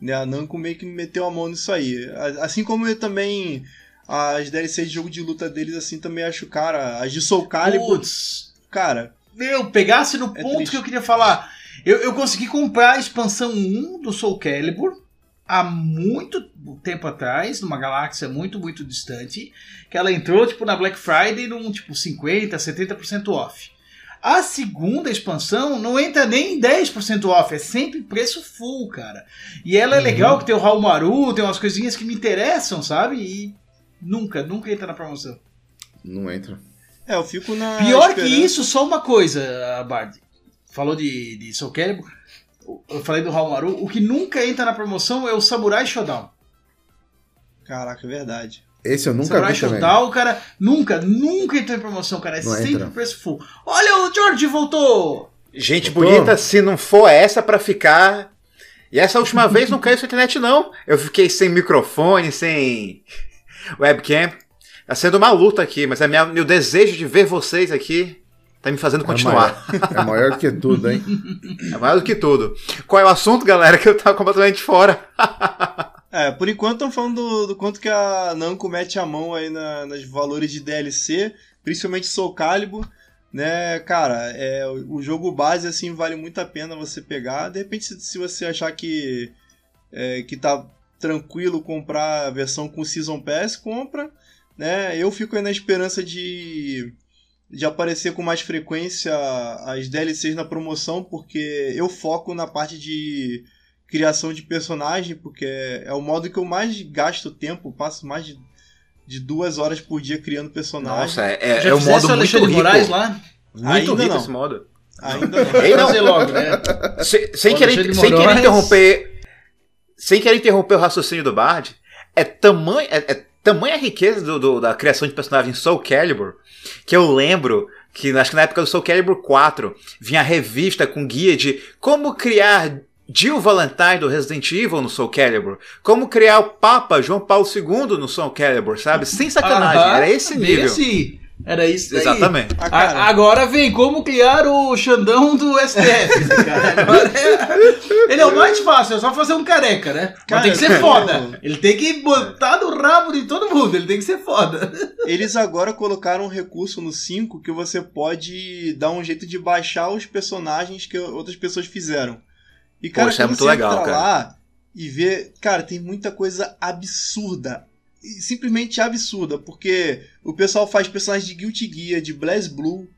[SPEAKER 4] Né? A Namco meio que me meteu a mão nisso aí. Assim como eu também. As DLCs de jogo de luta deles, assim, também acho cara. As de Soul Calibur,
[SPEAKER 2] Putz,
[SPEAKER 4] cara.
[SPEAKER 2] meu, pegasse no
[SPEAKER 4] É
[SPEAKER 2] ponto
[SPEAKER 4] triste.
[SPEAKER 2] que eu queria falar. Eu, eu consegui comprar a expansão 1 do Soul Calibur há muito tempo atrás, numa galáxia muito, muito distante, que ela entrou, tipo, na Black Friday num, tipo, 50%, 70% off. A segunda expansão não entra nem em 10% off, é sempre preço full, cara. E ela é
[SPEAKER 1] Uhum.
[SPEAKER 2] legal, que tem o Raul Maru, tem umas coisinhas que me interessam, sabe? E nunca, nunca entra na promoção.
[SPEAKER 1] Não entra.
[SPEAKER 4] É, eu fico na.
[SPEAKER 2] Pior que
[SPEAKER 4] esperança-
[SPEAKER 2] isso, só uma coisa, Bard. Falou de, de Soul Calibur. Eu falei do Hamaru. O que nunca entra na promoção é o Samurai Shodown.
[SPEAKER 4] Caraca, é verdade.
[SPEAKER 1] Esse eu nunca
[SPEAKER 2] Samurai
[SPEAKER 1] vi também.
[SPEAKER 2] Shodown, cara, nunca, nunca entrou em promoção, cara. É
[SPEAKER 1] Não
[SPEAKER 2] sempre
[SPEAKER 1] entra.
[SPEAKER 2] preço full. Olha, o George voltou!
[SPEAKER 3] Gente
[SPEAKER 1] Voltou?
[SPEAKER 3] bonita, se não for essa pra ficar. E essa última vez não caiu sua internet, não. Eu fiquei sem microfone, sem webcam. Tá sendo uma luta aqui, mas é minha, meu desejo de ver vocês aqui tá me fazendo continuar.
[SPEAKER 1] É maior, é maior do que tudo, hein?
[SPEAKER 3] É maior do que tudo. Qual é o assunto, galera, que eu tava completamente fora?
[SPEAKER 4] É, por enquanto estão falando do, do, quanto que a Namco mete a mão aí na, nos valores de DLC, principalmente Soul Calibur, né, cara, é, o jogo base, assim, vale muito a pena você pegar, de repente se, se você achar que, é, que tá tranquilo comprar a versão com Season Pass, compra, né, eu fico aí na esperança de de aparecer com mais frequência as DLCs na promoção, porque eu foco na parte de criação de personagem, porque é o modo que eu mais gasto tempo, passo mais de, de duas horas por dia criando personagem.
[SPEAKER 3] Nossa, é, é, é um modo muito rico.
[SPEAKER 2] Moraes lá?
[SPEAKER 3] Muito
[SPEAKER 4] Ainda
[SPEAKER 3] rico
[SPEAKER 4] não.
[SPEAKER 3] esse modo.
[SPEAKER 4] Ainda não.
[SPEAKER 3] Ei, não.
[SPEAKER 2] Logo, né?
[SPEAKER 3] Se- sem,
[SPEAKER 2] Pô,
[SPEAKER 3] querer, sem querer interromper. Sem querer interromper o raciocínio do Bard, é tamanho. É, é tamanha a riqueza do, do- da criação de personagem Soul Calibur que eu lembro que acho que na época do Soul Calibur 4 vinha a revista com guia de como criar Jill Valentine do Resident Evil no Soul Calibur, como criar o Papa João Paulo II no Soul Calibur, sabe? Sem sacanagem,
[SPEAKER 2] Aham,
[SPEAKER 3] era esse nível.
[SPEAKER 2] Esse, era isso daí.
[SPEAKER 3] Exatamente.
[SPEAKER 4] Ah,
[SPEAKER 2] agora vem como criar o Xandão do STF, cara. É- Ele é o mais fácil, é só fazer um careca, né? Mas
[SPEAKER 4] Cara,
[SPEAKER 2] tem que ser foda. Ele tem que botar no rabo de todo mundo, ele tem que ser foda.
[SPEAKER 4] eles agora colocaram um recurso no 5 que você pode dar um jeito de baixar os personagens que outras pessoas fizeram. E, cara,
[SPEAKER 3] Poxa, é
[SPEAKER 4] quando
[SPEAKER 3] muito
[SPEAKER 4] você
[SPEAKER 3] legal,
[SPEAKER 4] entra
[SPEAKER 3] cara.
[SPEAKER 4] lá e vê... Cara, tem muita coisa absurda. E Simplesmente absurda, porque o pessoal faz personagens de Guilty Gear, de Blaze Blue.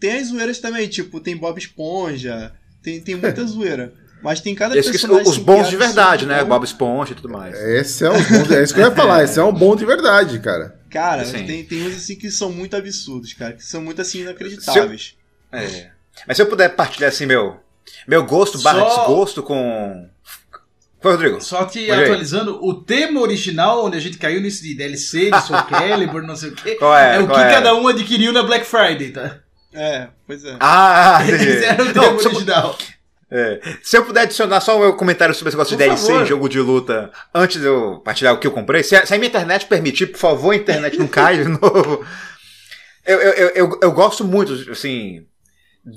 [SPEAKER 4] Tem as zoeiras também, tipo, tem Bob Esponja, tem, tem muita zoeira. Mas tem cada
[SPEAKER 3] Esse que-
[SPEAKER 4] personagem...
[SPEAKER 3] os
[SPEAKER 4] assim,
[SPEAKER 3] bons
[SPEAKER 4] que
[SPEAKER 3] de
[SPEAKER 4] é
[SPEAKER 3] verdade, né? Bob Esponja e tudo mais.
[SPEAKER 1] Esse é, um bom, é isso que eu ia falar, esse é um bom de verdade, cara.
[SPEAKER 4] Cara,
[SPEAKER 3] Sim.
[SPEAKER 4] tem, tem uns assim que são muito absurdos, cara. Que são muito assim inacreditáveis.
[SPEAKER 3] É. Mas se eu puder partilhar assim meu meu gosto barra
[SPEAKER 2] Só-
[SPEAKER 3] desgosto com. Foi, Rodrigo.
[SPEAKER 2] Só
[SPEAKER 3] aí.
[SPEAKER 2] atualizando, o tema original, onde a gente caiu nisso de DLC, de Soul Calibur, não sei o quê,
[SPEAKER 3] Qual é?
[SPEAKER 2] é o que
[SPEAKER 3] é?
[SPEAKER 2] cada um adquiriu na Black Friday, tá?
[SPEAKER 4] É, pois é.
[SPEAKER 3] Ah, entendi.
[SPEAKER 2] Esse era o
[SPEAKER 3] Não,
[SPEAKER 2] tema
[SPEAKER 3] eu,
[SPEAKER 2] original.
[SPEAKER 3] é, se eu puder adicionar só o meu comentário sobre esse negócio de
[SPEAKER 2] Por
[SPEAKER 3] DLC
[SPEAKER 2] favor.
[SPEAKER 3] em jogo de luta, antes de eu partilhar o que eu comprei, se a, se a minha internet permitir, por favor, a internet não caia de novo. Eu, eu, eu, eu, eu gosto muito, assim,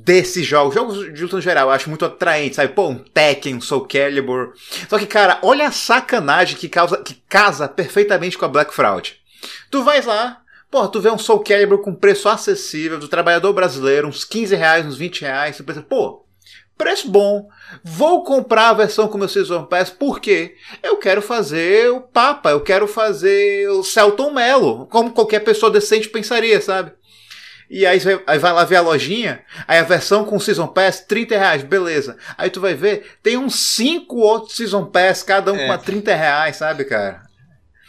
[SPEAKER 3] desses jogos, jogos de luta no geral, eu acho muito atraente, sabe? Pô, um Tekken, um Soul Calibur. Só que, cara, olha a sacanagem que, causa, que casa perfeitamente com a Black Fraud. Tu vais lá, Porra, tu vê um Soul Calibur com preço acessível do trabalhador brasileiro, uns 15 reais, uns 20 reais. Tu pensa, pô, preço bom. Vou comprar a versão com meu Season Pass, por quê? Eu quero fazer o Papa, eu quero fazer o Celton Mello, como qualquer pessoa decente pensaria, sabe? E aí, você- aí vai lá ver a lojinha, aí a versão com Season Pass, 30 reais, beleza. Aí tu vai ver, tem uns 5 outros Season Pass, cada um
[SPEAKER 4] É.
[SPEAKER 3] com a 30 reais, sabe, cara?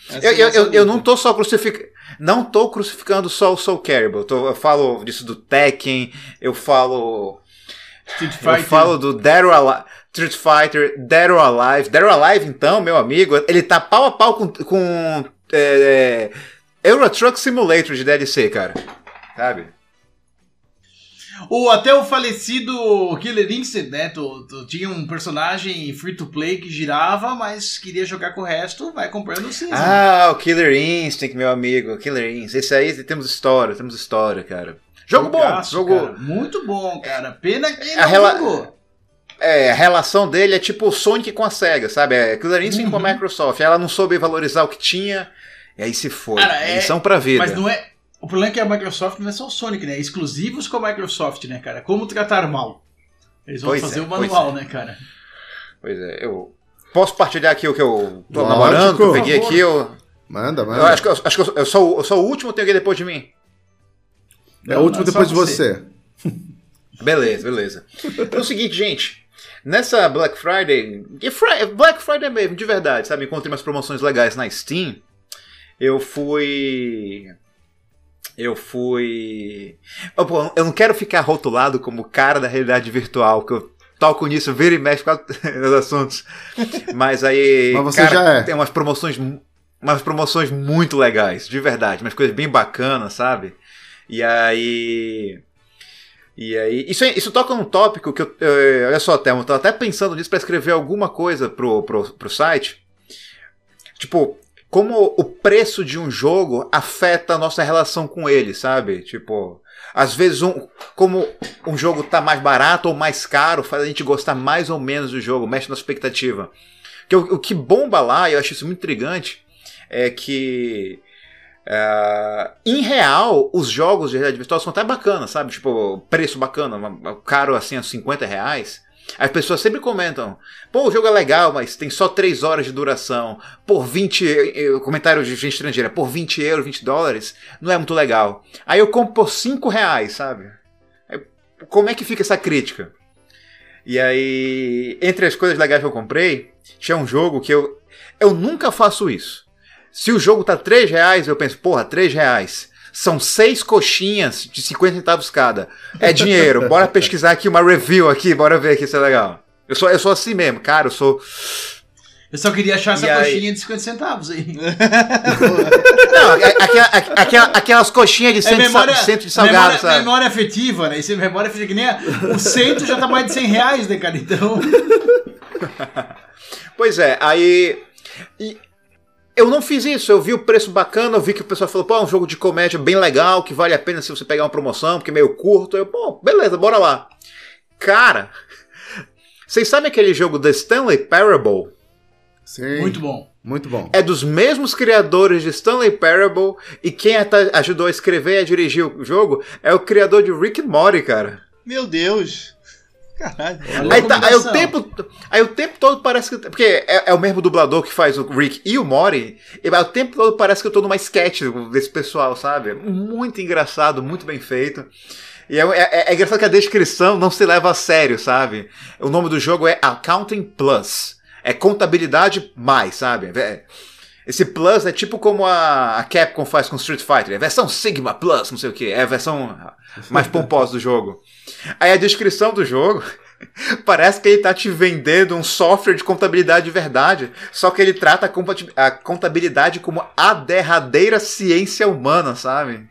[SPEAKER 4] Essa
[SPEAKER 3] Eu,
[SPEAKER 4] é
[SPEAKER 3] eu, eu, eu não tô só crucificando. Não tô crucificando só o Soul Calibur. Eu, eu falo disso do Tekken, eu falo.
[SPEAKER 2] Street
[SPEAKER 3] Eu
[SPEAKER 2] Fighter.
[SPEAKER 3] falo do Dead or Alive. Street Fighter, Dead or Alive. Dead or Alive, então, meu amigo, ele tá pau a pau com. com é, é, Euro Truck Simulator de DLC, cara. Sabe?
[SPEAKER 2] O, até o falecido Killer Instinct, né? Tu, tu tinha um personagem free to play que girava, mas queria jogar com o resto, vai comprando o Season.
[SPEAKER 3] Ah, o Killer Instinct, meu amigo. Killer Instinct. Esse aí temos história, temos história, cara. Jogo bom,
[SPEAKER 2] Jogaço,
[SPEAKER 3] jogo.
[SPEAKER 2] cara. Muito bom, cara. Pena que
[SPEAKER 3] A
[SPEAKER 2] não
[SPEAKER 3] rela-
[SPEAKER 2] jogou.
[SPEAKER 3] É, a relação dele é tipo o Sonic com a SEGA, sabe? É Killer Instinct com a Microsoft. Ela não soube valorizar o que tinha, e aí se foi.
[SPEAKER 2] Cara, é-
[SPEAKER 3] Lição pra vida.
[SPEAKER 2] Mas não é. O problema é que a Microsoft não é só o Sonic, né? É exclusivos com a Microsoft, né, cara? Como tratar mal. Eles vão
[SPEAKER 3] Pois
[SPEAKER 2] fazer
[SPEAKER 3] é,
[SPEAKER 2] o manual, né, cara?
[SPEAKER 3] Pois é, eu. Posso partilhar aqui o que eu tô
[SPEAKER 1] Lógico.
[SPEAKER 3] namorando, que eu peguei aqui. Eu,
[SPEAKER 1] Manda, manda.
[SPEAKER 3] eu acho que, eu, acho que eu, eu sou, o- eu sou o último, tem alguém depois de mim.
[SPEAKER 1] é o último
[SPEAKER 2] Não,
[SPEAKER 1] depois de
[SPEAKER 2] só
[SPEAKER 1] você.
[SPEAKER 3] Beleza, beleza. Então é o seguinte, gente. Nessa Black Friday. Fri- Black Friday mesmo, de verdade, sabe? Encontrei umas promoções legais na Steam. Eu fui. Eu fui. Oh, pô, eu não quero ficar rotulado como cara da realidade virtual, que eu toco nisso, vira e mexe com os assuntos. Mas aí.
[SPEAKER 1] Mas você
[SPEAKER 3] cara,
[SPEAKER 1] já é.
[SPEAKER 3] Tem umas promoções. Umas promoções muito legais, de verdade. Umas coisas bem bacanas, sabe? E aí. E aí, isso, isso toca num tópico que eu. eh, olha só, Thelma, eu tava até pensando nisso pra escrever alguma coisa pro, pro, pro site. Tipo, como o preço de um jogo afeta a nossa relação com ele, sabe? Tipo, às vezes um, como um jogo tá mais barato ou mais caro, faz a gente gostar mais ou menos do jogo, mexe na expectativa. Que o, o que bomba lá, eu acho isso muito intrigante, é que Uh, em real, os jogos de realidade virtual são até bacanas, sabe? Tipo, preço bacana, caro assim, a 50 reais. As pessoas sempre comentam: pô, o jogo é legal, mas tem só 3 horas de duração. Por 20. Eh, comentário de gente estrangeira: por 20 euros, 20 dólares, não é muito legal. Aí eu compro por 5 reais, sabe? Como é que fica essa crítica? E aí, entre as coisas legais que eu comprei, tinha um jogo que eu. Eu nunca faço isso. Se o jogo tá 3 reais, eu penso, porra, 3 reais. São seis coxinhas de 50 centavos cada. É dinheiro. Bora pesquisar aqui uma review aqui, bora ver aqui se é legal. Eu sou, eu sou assim mesmo, cara, eu sou.
[SPEAKER 2] Eu só queria achar essa coxinha de 50 centavos aí.
[SPEAKER 3] Não, aquela, aquela, aquelas coxinhas de é centro, é memória, de salgado,
[SPEAKER 2] memória,
[SPEAKER 3] sabe?
[SPEAKER 2] Memória afetiva, né? Isso é memória afetiva que nem a, o centro já tá mais de 100 reais, né, cara? Então.
[SPEAKER 3] Pois é, aí. E, eu não fiz isso, eu vi o preço bacana, eu vi que o pessoal falou, pô, é um jogo de comédia bem legal, que vale a pena se você pegar uma promoção, porque é meio curto. Eu, pô, beleza, bora lá. Cara, vocês sabem aquele jogo The Stanley Parable?
[SPEAKER 1] Sim.
[SPEAKER 2] Muito bom.
[SPEAKER 1] Muito bom.
[SPEAKER 3] É dos mesmos criadores de Stanley Parable e quem ajudou a escrever e a dirigir o jogo é o criador de Rick and Morty, cara.
[SPEAKER 4] Meu Deus.
[SPEAKER 3] Caralho. Aí, tá, aí, o tempo, aí o tempo todo parece que. Porque é, é, o mesmo dublador que faz o Rick e o Mori. E aí, o tempo todo parece que eu tô numa sketch desse pessoal, sabe? Muito engraçado, muito bem feito. E é, é, é, engraçado que a descrição não se leva a sério, sabe? O nome do jogo é Accounting Plus. É contabilidade mais, sabe? É, esse Plus é tipo como a, a Capcom faz com Street Fighter. É versão Sigma Plus, não sei o que. É a versão mais pomposa do jogo. Aí a descrição do jogo parece que ele tá te vendendo um software de contabilidade de verdade, só que ele trata a contabilidade como a derradeira ciência humana, sabe?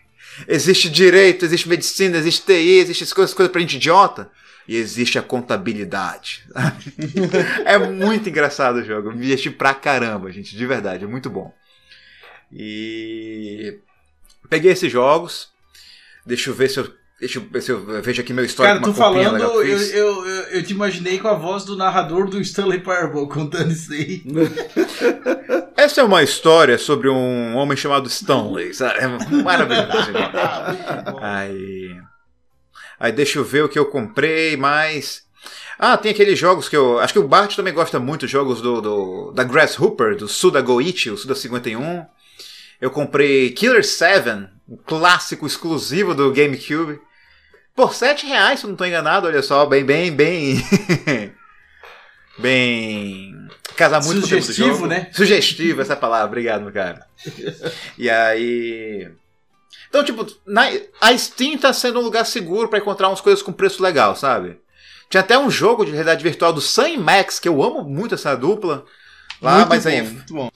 [SPEAKER 3] Existe direito, existe medicina, existe TI, existe coisas, coisas pra gente idiota. E existe a contabilidade. é muito engraçado o jogo. Me diverti pra caramba, gente. De verdade, é muito bom. E. Peguei esses jogos. Deixa eu ver se eu Deixa eu ver se eu vejo aqui meu histórico.
[SPEAKER 2] Cara, tu falando, eu, eu, eu, eu, te imaginei com a voz do narrador do Stanley Parable contando isso aí.
[SPEAKER 3] Essa é uma história sobre um homem chamado Stanley. É maravilhoso. aí, aí deixa eu ver o que eu comprei, mais. Ah, tem aqueles jogos que eu. Acho que o Bart também gosta muito, jogos do, do da Grasshopper, do Suda Goichi, o Suda 51. Eu comprei Killer 7, um clássico exclusivo do GameCube. Por 7 reais, se eu não estou enganado, olha só, bem, bem, bem. bem. Casar muito
[SPEAKER 2] Sugestivo, com o jogo. né?
[SPEAKER 3] Sugestivo, essa palavra, obrigado, meu cara. e aí. Então, tipo, na, a Steam tá sendo um lugar seguro para encontrar umas coisas com preço legal, sabe? Tinha até um jogo de realidade virtual do Sam Max, que eu amo muito essa dupla. Lá,
[SPEAKER 4] muito
[SPEAKER 3] mas
[SPEAKER 4] bom,
[SPEAKER 3] aí.
[SPEAKER 4] Muito bom.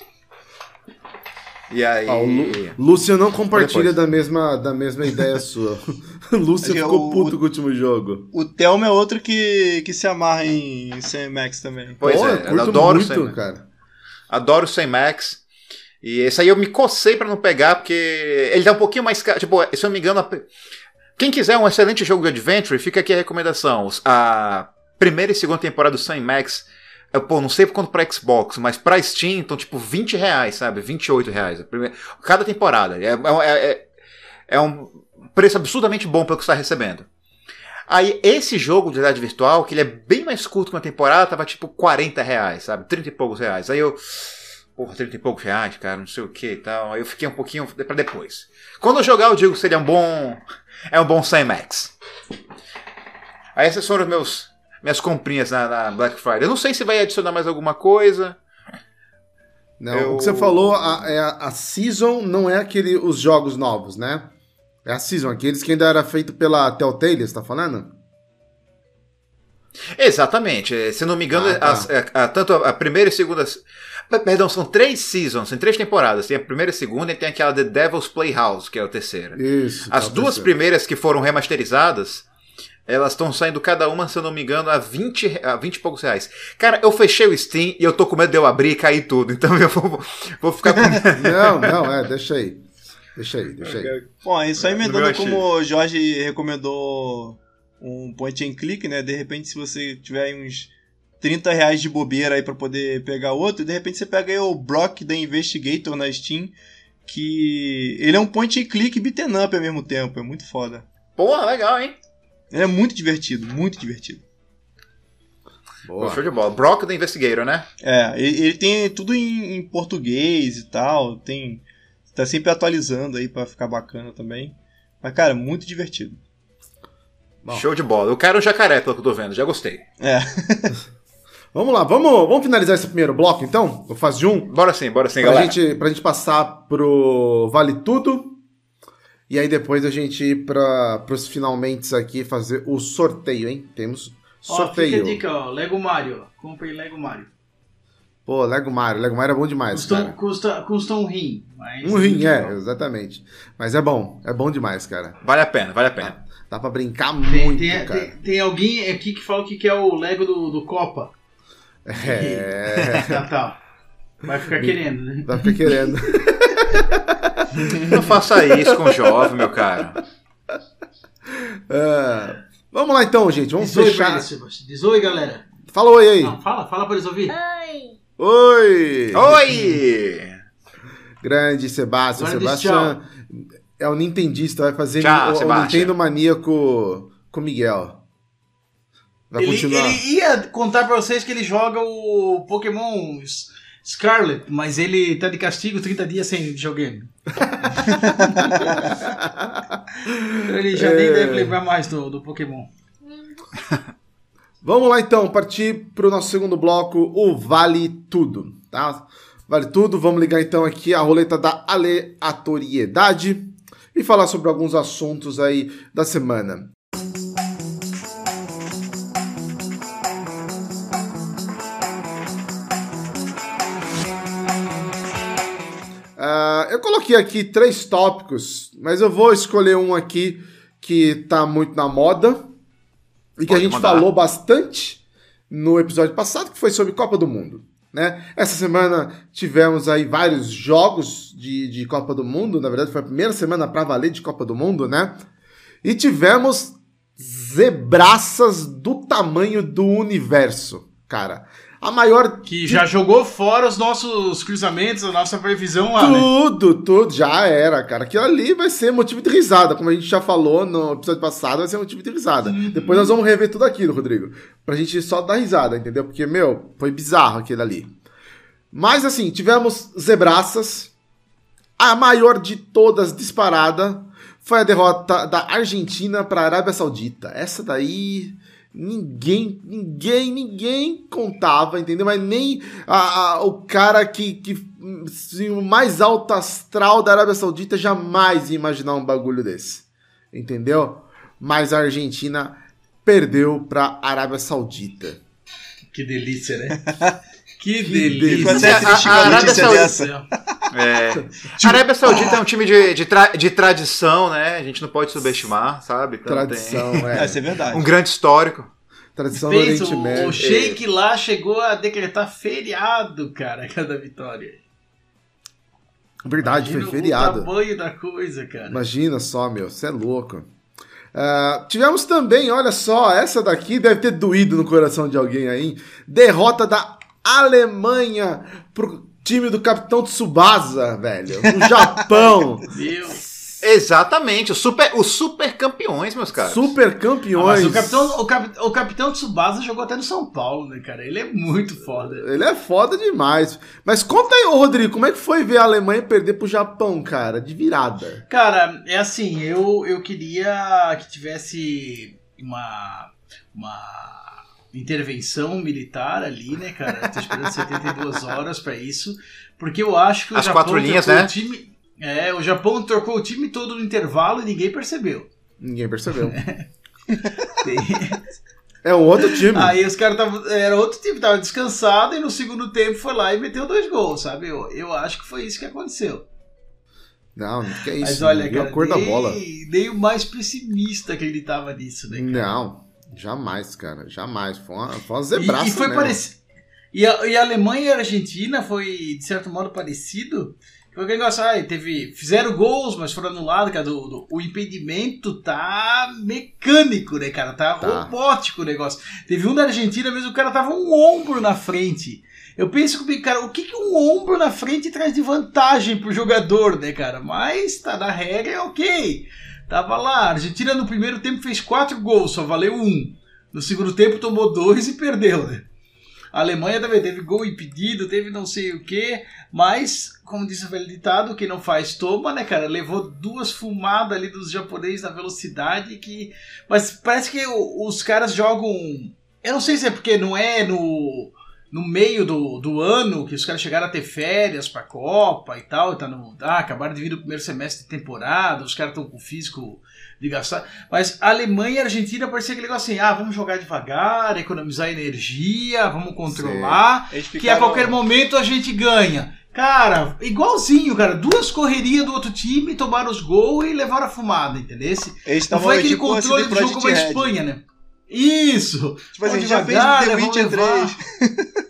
[SPEAKER 3] E aí.
[SPEAKER 1] Ah, o Lu... Lúcio não compartilha da mesma, da mesma ideia sua. Lúcio
[SPEAKER 4] Porque
[SPEAKER 1] ficou
[SPEAKER 4] o-
[SPEAKER 1] puto com o último jogo.
[SPEAKER 4] O Thelma é outro que, que se amarra em CMX também.
[SPEAKER 3] Pois
[SPEAKER 1] Pô,
[SPEAKER 3] é,
[SPEAKER 1] eu
[SPEAKER 3] eu adoro o
[SPEAKER 1] muito,
[SPEAKER 3] Sam Max.
[SPEAKER 1] cara.
[SPEAKER 3] Adoro o Max. E esse aí eu me cocei pra não pegar, porque ele dá um pouquinho mais caro. Tipo, se eu não me engano. a- Quem quiser um excelente jogo de Adventure, fica aqui a recomendação. A primeira e segunda temporada do Sam Max. Eu, pô, não sei quanto pra Xbox, mas pra Steam estão tipo 20 reais, sabe? 28 reais. primeira- Cada temporada. É, é, é, é um preço absurdamente bom pelo que você está recebendo. Aí, esse jogo de realidade virtual, que ele é bem mais curto que uma temporada, tava tipo 40 reais, sabe? 30 e poucos reais. Aí eu. Porra, 30 e poucos reais, cara, não sei o que e tal. Aí eu fiquei um pouquinho pra depois. Quando eu jogar, eu digo que seria um bom. É um bom 100 Max. Aí esses foram os meus. Minhas comprinhas na, na Black Friday. Eu não sei se vai adicionar mais alguma coisa.
[SPEAKER 1] Não,
[SPEAKER 3] Eu-
[SPEAKER 1] O que você falou, a, é a, a Season não é aquele, os jogos novos, né? É a Season, aqueles que ainda era feito pela Telltale, você tá falando?
[SPEAKER 3] Exatamente. eh, Se não me engano,
[SPEAKER 1] Ah, tá.
[SPEAKER 3] a- a- tanto a, primeira e a segunda. Perdão, são três seasons, tem três temporadas. Tem a primeira e a segunda e tem aquela The Devil's Playhouse, que é a terceira.
[SPEAKER 1] Isso.
[SPEAKER 3] As
[SPEAKER 1] tá
[SPEAKER 3] duas
[SPEAKER 1] pensando.
[SPEAKER 3] primeiras que foram remasterizadas, Elas estão saindo cada uma, se eu não me engano, a 20, re- a 20 e poucos reais. Cara, eu fechei o Steam e eu tô com medo de eu abrir e cair tudo. Então eu vou, vou ficar com
[SPEAKER 1] Não, não, é, deixa aí. Deixa aí, deixa aí.
[SPEAKER 4] Bom, isso aí
[SPEAKER 3] meu
[SPEAKER 4] emendando
[SPEAKER 3] achei.
[SPEAKER 4] como o Jorge recomendou um point and click, né? De repente, se você tiver aí uns 30 reais de bobeira aí pra poder pegar outro, de repente você pega aí o Block da Investigator na Steam, que ele é um point and click beaten up ao mesmo tempo, é muito foda.
[SPEAKER 3] Pô, legal, hein?
[SPEAKER 4] É muito divertido, muito divertido.
[SPEAKER 1] Boa.
[SPEAKER 3] show de bola. Brock the Investigator, né?
[SPEAKER 4] É, ele, ele tem tudo em, em português e tal, tem tá sempre atualizando aí pra ficar bacana também. Mas cara, muito divertido.
[SPEAKER 1] Bom.
[SPEAKER 3] Show de bola. Eu quero o jacaré, pelo que eu tô vendo. Já gostei.
[SPEAKER 4] É.
[SPEAKER 1] Vamos lá, vamos, vamos finalizar esse primeiro bloco então? Eu faço de um?
[SPEAKER 3] Bora sim, bora sim,
[SPEAKER 1] Pra
[SPEAKER 3] galera.
[SPEAKER 1] gente, pra gente passar pro Vale Tudo. E aí depois a gente ir para pros finalmente aqui fazer o sorteio, hein? Temos
[SPEAKER 2] Ó,
[SPEAKER 1] sorteio.
[SPEAKER 2] fica a dica, ó. Lego Mario. ó. Compre Lego Mario.
[SPEAKER 1] Pô, Lego Mario. Lego Mario é bom demais,
[SPEAKER 2] Custa,
[SPEAKER 1] cara.
[SPEAKER 2] custa, custa um rim. Mas
[SPEAKER 1] Um rim, é,
[SPEAKER 2] legal.
[SPEAKER 1] exatamente. Mas é bom, é bom demais, cara.
[SPEAKER 3] Vale a pena, vale a pena.
[SPEAKER 1] Dá pra brincar
[SPEAKER 2] Tem,
[SPEAKER 1] muito,
[SPEAKER 2] tem,
[SPEAKER 1] cara.
[SPEAKER 2] tem, tem alguém aqui que fala que quer o Lego do, do Copa.
[SPEAKER 1] É.
[SPEAKER 2] Tá, tá. Vai ficar querendo, né?
[SPEAKER 1] Vai ficar querendo.
[SPEAKER 3] Não faça isso com o jovem, meu cara.
[SPEAKER 1] É, Vamos lá então, gente. Vamos
[SPEAKER 2] Diz oi
[SPEAKER 1] fechar.
[SPEAKER 2] Sebastião. Diz oi, galera.
[SPEAKER 1] Fala oi aí.
[SPEAKER 2] Não, fala, fala pra eles ouvir.
[SPEAKER 6] Oi!
[SPEAKER 1] Oi!
[SPEAKER 3] Oi!
[SPEAKER 1] Grande Sebastião.
[SPEAKER 2] Agora
[SPEAKER 1] Sebastião é o Nintendista, vai fazer
[SPEAKER 3] Tchau,
[SPEAKER 1] o, o. Nintendo maníaco com o Miguel. Vai
[SPEAKER 2] Ele,
[SPEAKER 1] continuar.
[SPEAKER 2] ele ia contar pra vocês que ele joga o Pokémon Scarlet, mas ele tá de castigo 30 dias sem videogame. ele já nem
[SPEAKER 1] É.
[SPEAKER 2] deve lembrar mais do, do Pokémon.
[SPEAKER 1] Vamos lá então, partir para o nosso segundo bloco, o Vale Tudo, tá? Vale Tudo, vamos ligar então aqui a roleta da aleatoriedade e falar sobre alguns assuntos aí da semana. Ah, eu coloquei aqui três tópicos, mas eu vou escolher um aqui que tá muito na moda e que a
[SPEAKER 3] Pode
[SPEAKER 1] gente
[SPEAKER 3] mandar.
[SPEAKER 1] falou bastante no episódio passado, que foi sobre Copa do Mundo. Né? Essa semana tivemos aí vários jogos de, de Copa do Mundo, na verdade foi a primeira semana para valer de Copa do Mundo, né? E tivemos zebraças do tamanho do universo, cara. A maior
[SPEAKER 2] Que já jogou fora os nossos cruzamentos, a nossa previsão lá, né?
[SPEAKER 1] tudo, tudo, já era, cara. Aquilo ali vai ser motivo de risada, como a gente já falou no episódio passado, vai ser motivo de risada. Depois nós vamos rever tudo aquilo, Rodrigo, pra gente só dar risada, entendeu? Porque, meu, foi bizarro aquilo ali. Mas, assim, tivemos zebraças. A maior de todas disparada foi a derrota da Argentina para a Arábia Saudita. Essa daí ninguém, ninguém, ninguém contava, entendeu? Mas nem a- a- o cara que, que assim, o mais alto astral da Arábia Saudita jamais ia imaginar um bagulho desse, entendeu? Mas a Argentina perdeu para a Arábia Saudita.
[SPEAKER 2] Que delícia, né? Que
[SPEAKER 1] delícia.
[SPEAKER 2] Delícia.
[SPEAKER 3] A- a
[SPEAKER 4] a
[SPEAKER 3] Arábia Saudita-. É. A Arábia Saudita é um time de, de, tra- de tradição, né? A gente não pode subestimar, sabe? Então
[SPEAKER 1] Tradição,
[SPEAKER 4] É,
[SPEAKER 1] é.
[SPEAKER 4] isso é verdade.
[SPEAKER 3] Tem um grande histórico.
[SPEAKER 1] Tradição do
[SPEAKER 2] Fez
[SPEAKER 1] Oriente
[SPEAKER 2] o,
[SPEAKER 1] Médio.
[SPEAKER 2] o Sheik lá chegou a decretar feriado, cara, cada vitória.
[SPEAKER 1] Verdade, foi feriado.
[SPEAKER 2] O tamanho da coisa, cara.
[SPEAKER 1] Imagina só, meu, você é louco. Ah, tivemos também, olha só, essa daqui deve ter doído no coração de alguém aí. Derrota da Alemanha pro time do Capitão Tsubasa, velho. No Japão.
[SPEAKER 2] Meu.
[SPEAKER 3] Exatamente, os super, os super campeões, meus caras.
[SPEAKER 1] Super
[SPEAKER 2] Ah,
[SPEAKER 1] campeões.
[SPEAKER 2] mas o capitão, o, cap, o capitão Tsubasa jogou até no São Paulo, né, cara? Ele é muito foda.
[SPEAKER 1] Ele é foda demais. Mas conta aí, ô Rodrigo, como é que foi ver a Alemanha perder pro Japão, cara? De virada.
[SPEAKER 2] Cara, é assim, eu, eu queria que tivesse uma, uma intervenção militar ali, né, cara? Tô esperando 72 horas pra isso, porque eu acho que o
[SPEAKER 3] As
[SPEAKER 2] Japão
[SPEAKER 3] quatro linhas, né?
[SPEAKER 2] o time... É, o Japão trocou o time todo no intervalo e ninguém percebeu.
[SPEAKER 1] Ninguém percebeu.
[SPEAKER 2] Tem-
[SPEAKER 1] É um outro time.
[SPEAKER 2] Aí os caras estavam. Era outro time, tava descansado e no segundo tempo foi lá e meteu dois gols, sabe? Eu, eu acho que foi isso que aconteceu.
[SPEAKER 1] Não, que é isso.
[SPEAKER 2] Mas olha,
[SPEAKER 1] viu
[SPEAKER 2] cara,
[SPEAKER 1] a cor da
[SPEAKER 2] nem,
[SPEAKER 1] bola.
[SPEAKER 2] nem o mais pessimista acreditava nisso, né? cara?
[SPEAKER 1] Não, jamais, cara. Jamais. Foi uma, foi uma
[SPEAKER 2] E,
[SPEAKER 1] zebraça
[SPEAKER 2] e foi
[SPEAKER 1] mesmo.
[SPEAKER 2] parecido. E a, e a Alemanha e a Argentina foi, de certo modo, parecido. Foi aquele negócio, ah, teve, fizeram gols, mas foram anulados, cara. Do, do- o impedimento tá mecânico, né, cara? Tá,
[SPEAKER 1] Tá.
[SPEAKER 2] robótico o negócio. Teve um da Argentina mesmo, o cara tava um ombro na frente. Eu penso comigo, cara, o que, que um ombro na frente traz de vantagem pro jogador, né, cara? Mas tá na regra, é ok. Tava lá, a Argentina no primeiro tempo fez quatro gols, só valeu um. No segundo tempo tomou dois e perdeu, né? A Alemanha também teve gol impedido, teve não sei o que, mas, como disse o velho ditado, quem não faz toma, né, cara? Levou duas fumadas ali dos japoneses na velocidade que. Mas parece que os caras jogam. Eu não sei se é porque não é no. No meio do, do ano que os caras chegaram a ter férias pra Copa e tal, e tá no, ah, acabaram de vir do primeiro semestre de temporada, os caras estão com o físico de gastar. Mas a Alemanha e a Argentina parecia aquele negócio assim: ah, vamos jogar devagar, economizar energia, vamos controlar,
[SPEAKER 4] Eles
[SPEAKER 2] que a
[SPEAKER 4] ficaram-
[SPEAKER 2] qualquer momento a gente ganha. Cara, igualzinho, cara. Duas correrias do outro time, tomaram os gols e levaram a fumada, entendeu? Não foi aquele
[SPEAKER 4] tipo
[SPEAKER 2] controle do jogo como a. Espanha, né? Isso!
[SPEAKER 4] Tipo assim, já fez The Witcher
[SPEAKER 2] levar.
[SPEAKER 4] 3.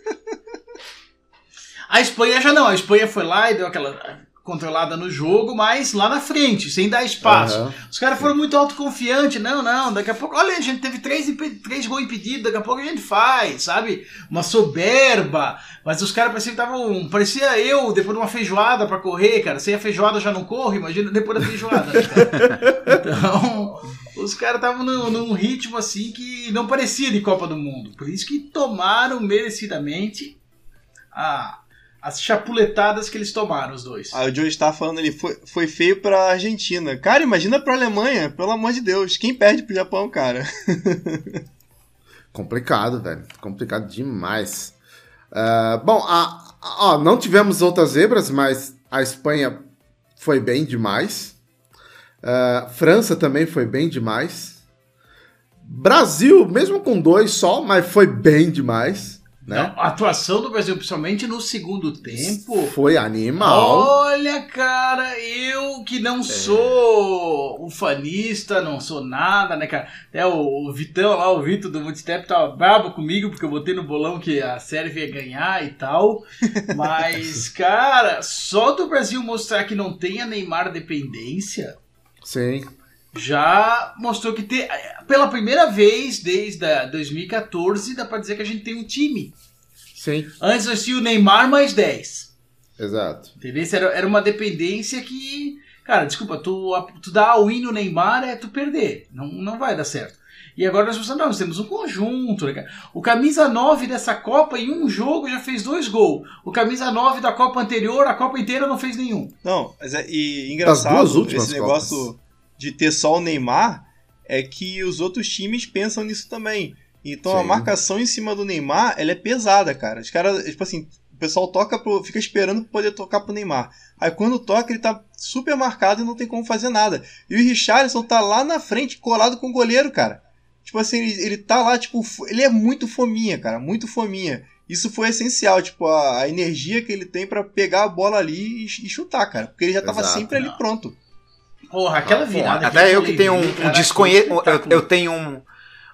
[SPEAKER 2] A Espanha já não, a Espanha foi lá e deu aquela controlada no jogo, mas lá na frente, sem dar espaço.
[SPEAKER 1] Aham.
[SPEAKER 2] Os caras foram muito autoconfiantes, não, não, daqui a pouco, olha, a gente teve três, três gols impedidos, daqui a pouco a gente faz, sabe? Uma soberba, mas os caras pareciam que estavam, parecia eu depois de uma feijoada pra correr, cara, sem a feijoada já não corro, imagina depois da feijoada, né? Então, os caras estavam num, num ritmo assim que não parecia de Copa do Mundo, por isso que tomaram merecidamente a- as chapuletadas que eles tomaram, os dois.
[SPEAKER 4] Aí o Joe está falando ali, foi, foi feio pra Argentina. Cara, imagina pra Alemanha, pelo amor de Deus. Quem perde pro Japão, cara?
[SPEAKER 1] Complicado, velho. Complicado demais. Ah, bom, a- a- ó, não tivemos outras zebras, mas a Espanha foi bem demais. Ah, França também foi bem demais. Brasil, mesmo com dois só, mas foi bem demais. Né?
[SPEAKER 2] Não, a atuação do Brasil, principalmente no segundo tempo.
[SPEAKER 1] Foi animal.
[SPEAKER 2] Olha, cara, eu que não sou ufanista, não sou nada, né, cara? Até o, o Vitão lá, o Vitor do Multitap, tava brabo comigo porque eu botei no bolão que a Sérvia ia ganhar e tal. Mas, cara, só do Brasil mostrar que não tem a Neymar dependência
[SPEAKER 1] Sim.
[SPEAKER 2] Já mostrou que tem, pela primeira vez desde a 2014 dá pra dizer que a gente tem um time.
[SPEAKER 1] Sim.
[SPEAKER 2] Antes nós tínhamos o Neymar mais 10.
[SPEAKER 1] Exato.
[SPEAKER 2] Entendeu? Isso Era, era uma dependência que. Cara, desculpa, tu, tu dar all-in no Neymar é tu perder. Não, não vai dar certo. E agora nós pensamos, não, nós temos um conjunto, né, cara? O camisa 9 dessa Copa, em um jogo, já fez dois gols. O camisa 9 da Copa anterior, a Copa inteira não fez nenhum.
[SPEAKER 4] Não, mas é, e engraçado esse negócio de ter só o Neymar é que os outros times pensam nisso também. Então a
[SPEAKER 1] Sim.
[SPEAKER 4] marcação em cima do Neymar, ela é pesada, cara. Os caras, tipo assim, o pessoal toca pro, fica esperando pra poder tocar pro Neymar. Aí quando toca, ele tá super marcado e não tem como fazer nada. E o Richarlison tá lá na frente, colado com o goleiro, cara. Tipo assim, ele, ele tá lá, tipo, ele é muito fominha, cara, muito fominha. Isso foi essencial, tipo, a, a energia que ele tem pra pegar a bola ali e, e chutar, cara. Porque ele já tava
[SPEAKER 1] Exato.
[SPEAKER 4] sempre ali pronto.
[SPEAKER 2] Porra, aquela
[SPEAKER 1] Ah,
[SPEAKER 2] virada. que
[SPEAKER 3] Até eu que tenho um, um. Eu, eu tenho um,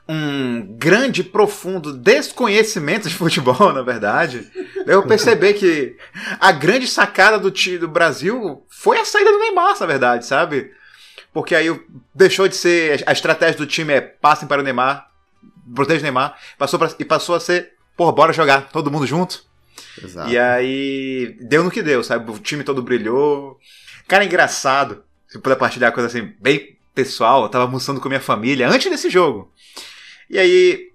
[SPEAKER 3] um grande, profundo desconhecimento de futebol, na verdade. Eu percebi que a grande sacada do time do Brasil foi a saída do Neymar, na verdade, sabe? Porque aí deixou de ser. A estratégia do time é passem para o Neymar, protege o Neymar, passou pra, e passou a ser, pô, bora jogar, todo mundo junto.
[SPEAKER 1] Exato.
[SPEAKER 3] E aí, deu no que deu, sabe? O time todo brilhou. Cara, engraçado. Se puder partilhar coisa assim, bem pessoal, eu tava almoçando com minha família antes desse jogo. E aí.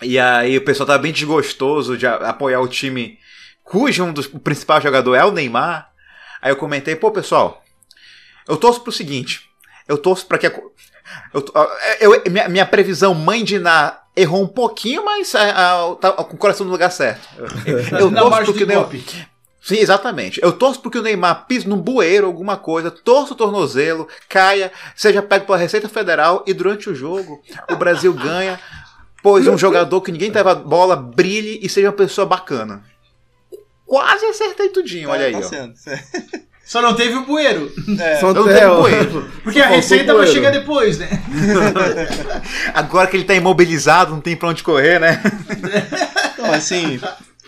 [SPEAKER 3] E aí o pessoal tava bem desgostoso de apoiar o time cujo um dos, o principal jogador é o Neymar. Aí eu comentei, pô, pessoal, eu torço pro seguinte. Eu torço pra que a, eu, eu- minha, minha previsão mãe de Iná errou um pouquinho, mas a- a- tá com o coração no lugar certo. Eu, eu torço porque
[SPEAKER 2] do
[SPEAKER 3] o. Sim, exatamente. Eu torço porque o Neymar pise num bueiro, alguma coisa, torça o tornozelo, caia, seja pego pela Receita Federal e durante o jogo o Brasil ganha, pois um jogador que ninguém tava bola brilhe e seja uma pessoa bacana. Quase acertei tudinho, olha aí.
[SPEAKER 4] tá
[SPEAKER 3] ó.
[SPEAKER 4] sendo.
[SPEAKER 2] Só não teve o bueiro.
[SPEAKER 4] É,
[SPEAKER 1] Só
[SPEAKER 3] não
[SPEAKER 1] é,
[SPEAKER 3] tem
[SPEAKER 1] o-
[SPEAKER 3] bueiro.
[SPEAKER 2] Porque a
[SPEAKER 1] faltou
[SPEAKER 2] receita vai chegar depois, né?
[SPEAKER 3] Agora que ele tá imobilizado, não tem pra onde correr, né?
[SPEAKER 4] Não, assim,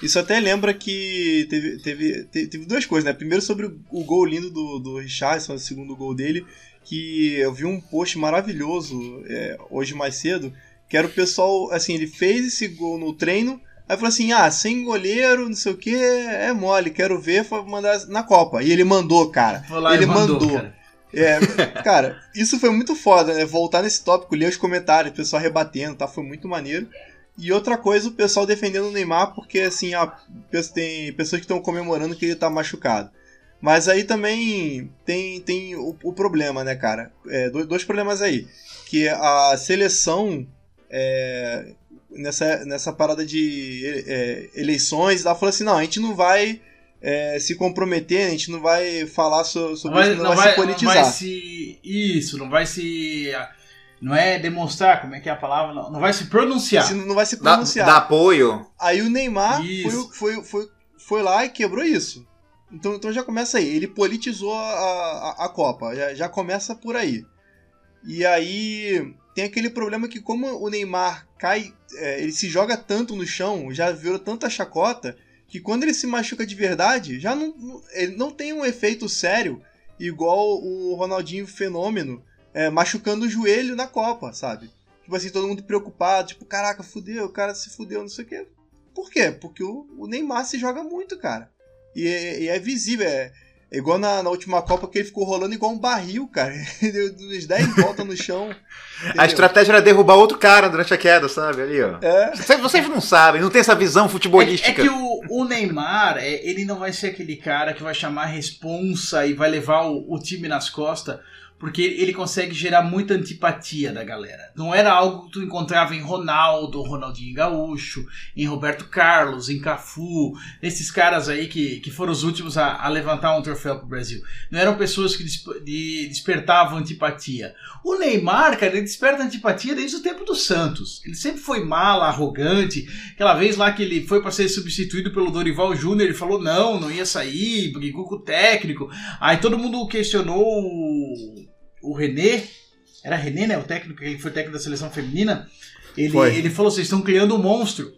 [SPEAKER 4] isso até lembra que teve, teve, te- teve duas coisas, né? Primeiro sobre o, o gol lindo do, do Richardson, o segundo gol dele, que eu vi um post maravilhoso é, hoje mais cedo, que era o pessoal, assim, ele fez esse gol no treino, aí falou assim, ah, sem goleiro, não sei o que, é mole, quero ver, foi mandar na Copa. E ele mandou, cara. Ele
[SPEAKER 2] mandou,
[SPEAKER 4] mandou.
[SPEAKER 2] cara.
[SPEAKER 4] É, cara, isso foi muito foda, né? Voltar nesse tópico, ler os comentários, o pessoal rebatendo, tá? Foi muito maneiro. E outra coisa, o pessoal defendendo o Neymar, porque assim, a, tem pessoas que estão comemorando que ele tá machucado. Mas aí também tem, tem o, o problema, né, cara? É, dois, problemas aí. Que a seleção, é, nessa, nessa parada de é, eleições, ela falou assim: não, a gente não vai é, se comprometer, a gente não vai falar so-
[SPEAKER 2] Não
[SPEAKER 4] sobre
[SPEAKER 2] vai,
[SPEAKER 4] isso, não,
[SPEAKER 2] não
[SPEAKER 4] vai,
[SPEAKER 2] vai-
[SPEAKER 4] se
[SPEAKER 2] não
[SPEAKER 4] politizar.
[SPEAKER 2] vai se. Isso, não vai se. Não é demonstrar, como é que é a palavra? Não, não vai se pronunciar.
[SPEAKER 4] Se não vai se
[SPEAKER 3] Dá,
[SPEAKER 4] pronunciar.
[SPEAKER 3] dá apoio.
[SPEAKER 4] Aí o Neymar foi, foi, foi, foi lá e quebrou isso. Então, então já começa aí. Ele politizou a, a, a Copa. Já, já começa por aí. E aí tem aquele problema que como o Neymar cai, é, ele se joga tanto no chão, já virou tanta chacota, que quando ele se machuca de verdade, já não, não- ele não tem um efeito sério igual o Ronaldinho Fenômeno é, machucando o joelho na Copa, sabe? Tipo assim, todo mundo preocupado, tipo, caraca, fudeu, o cara se fudeu, não sei o quê. Por quê? Porque o, o Neymar se joga muito, cara. E é, e é visível, é, é igual na, na última Copa que ele ficou rolando igual um barril, cara. Ele deu uns 10 voltas no chão.
[SPEAKER 3] A estratégia era derrubar outro cara durante a queda, sabe? Ali, ó.
[SPEAKER 4] É,
[SPEAKER 3] Vocês, não sabem, não tem essa visão
[SPEAKER 2] É,
[SPEAKER 3] futebolística.
[SPEAKER 2] é que o, o Neymar, é, ele não vai ser aquele cara que vai chamar a responsa e vai levar o, o time nas costas, porque ele consegue gerar muita antipatia da galera. Não era algo que tu encontrava em Ronaldo, Ronaldinho Gaúcho, em Roberto Carlos, em Cafu, esses caras aí que, que foram os últimos a, a levantar um troféu pro Brasil. Não eram pessoas que de- despertavam antipatia. O Neymar, cara, ele desperta antipatia desde o tempo do Santos. Ele sempre foi mala, arrogante, Aquela vez lá que ele foi para ser substituído pelo Dorival Júnior, ele falou não, não ia sair, brigou com o técnico. Aí todo mundo questionou o, René, era René, né? O técnico, ele foi técnico da seleção feminina. Ele,
[SPEAKER 1] Foi.
[SPEAKER 2] ele falou: vocês estão criando um monstro.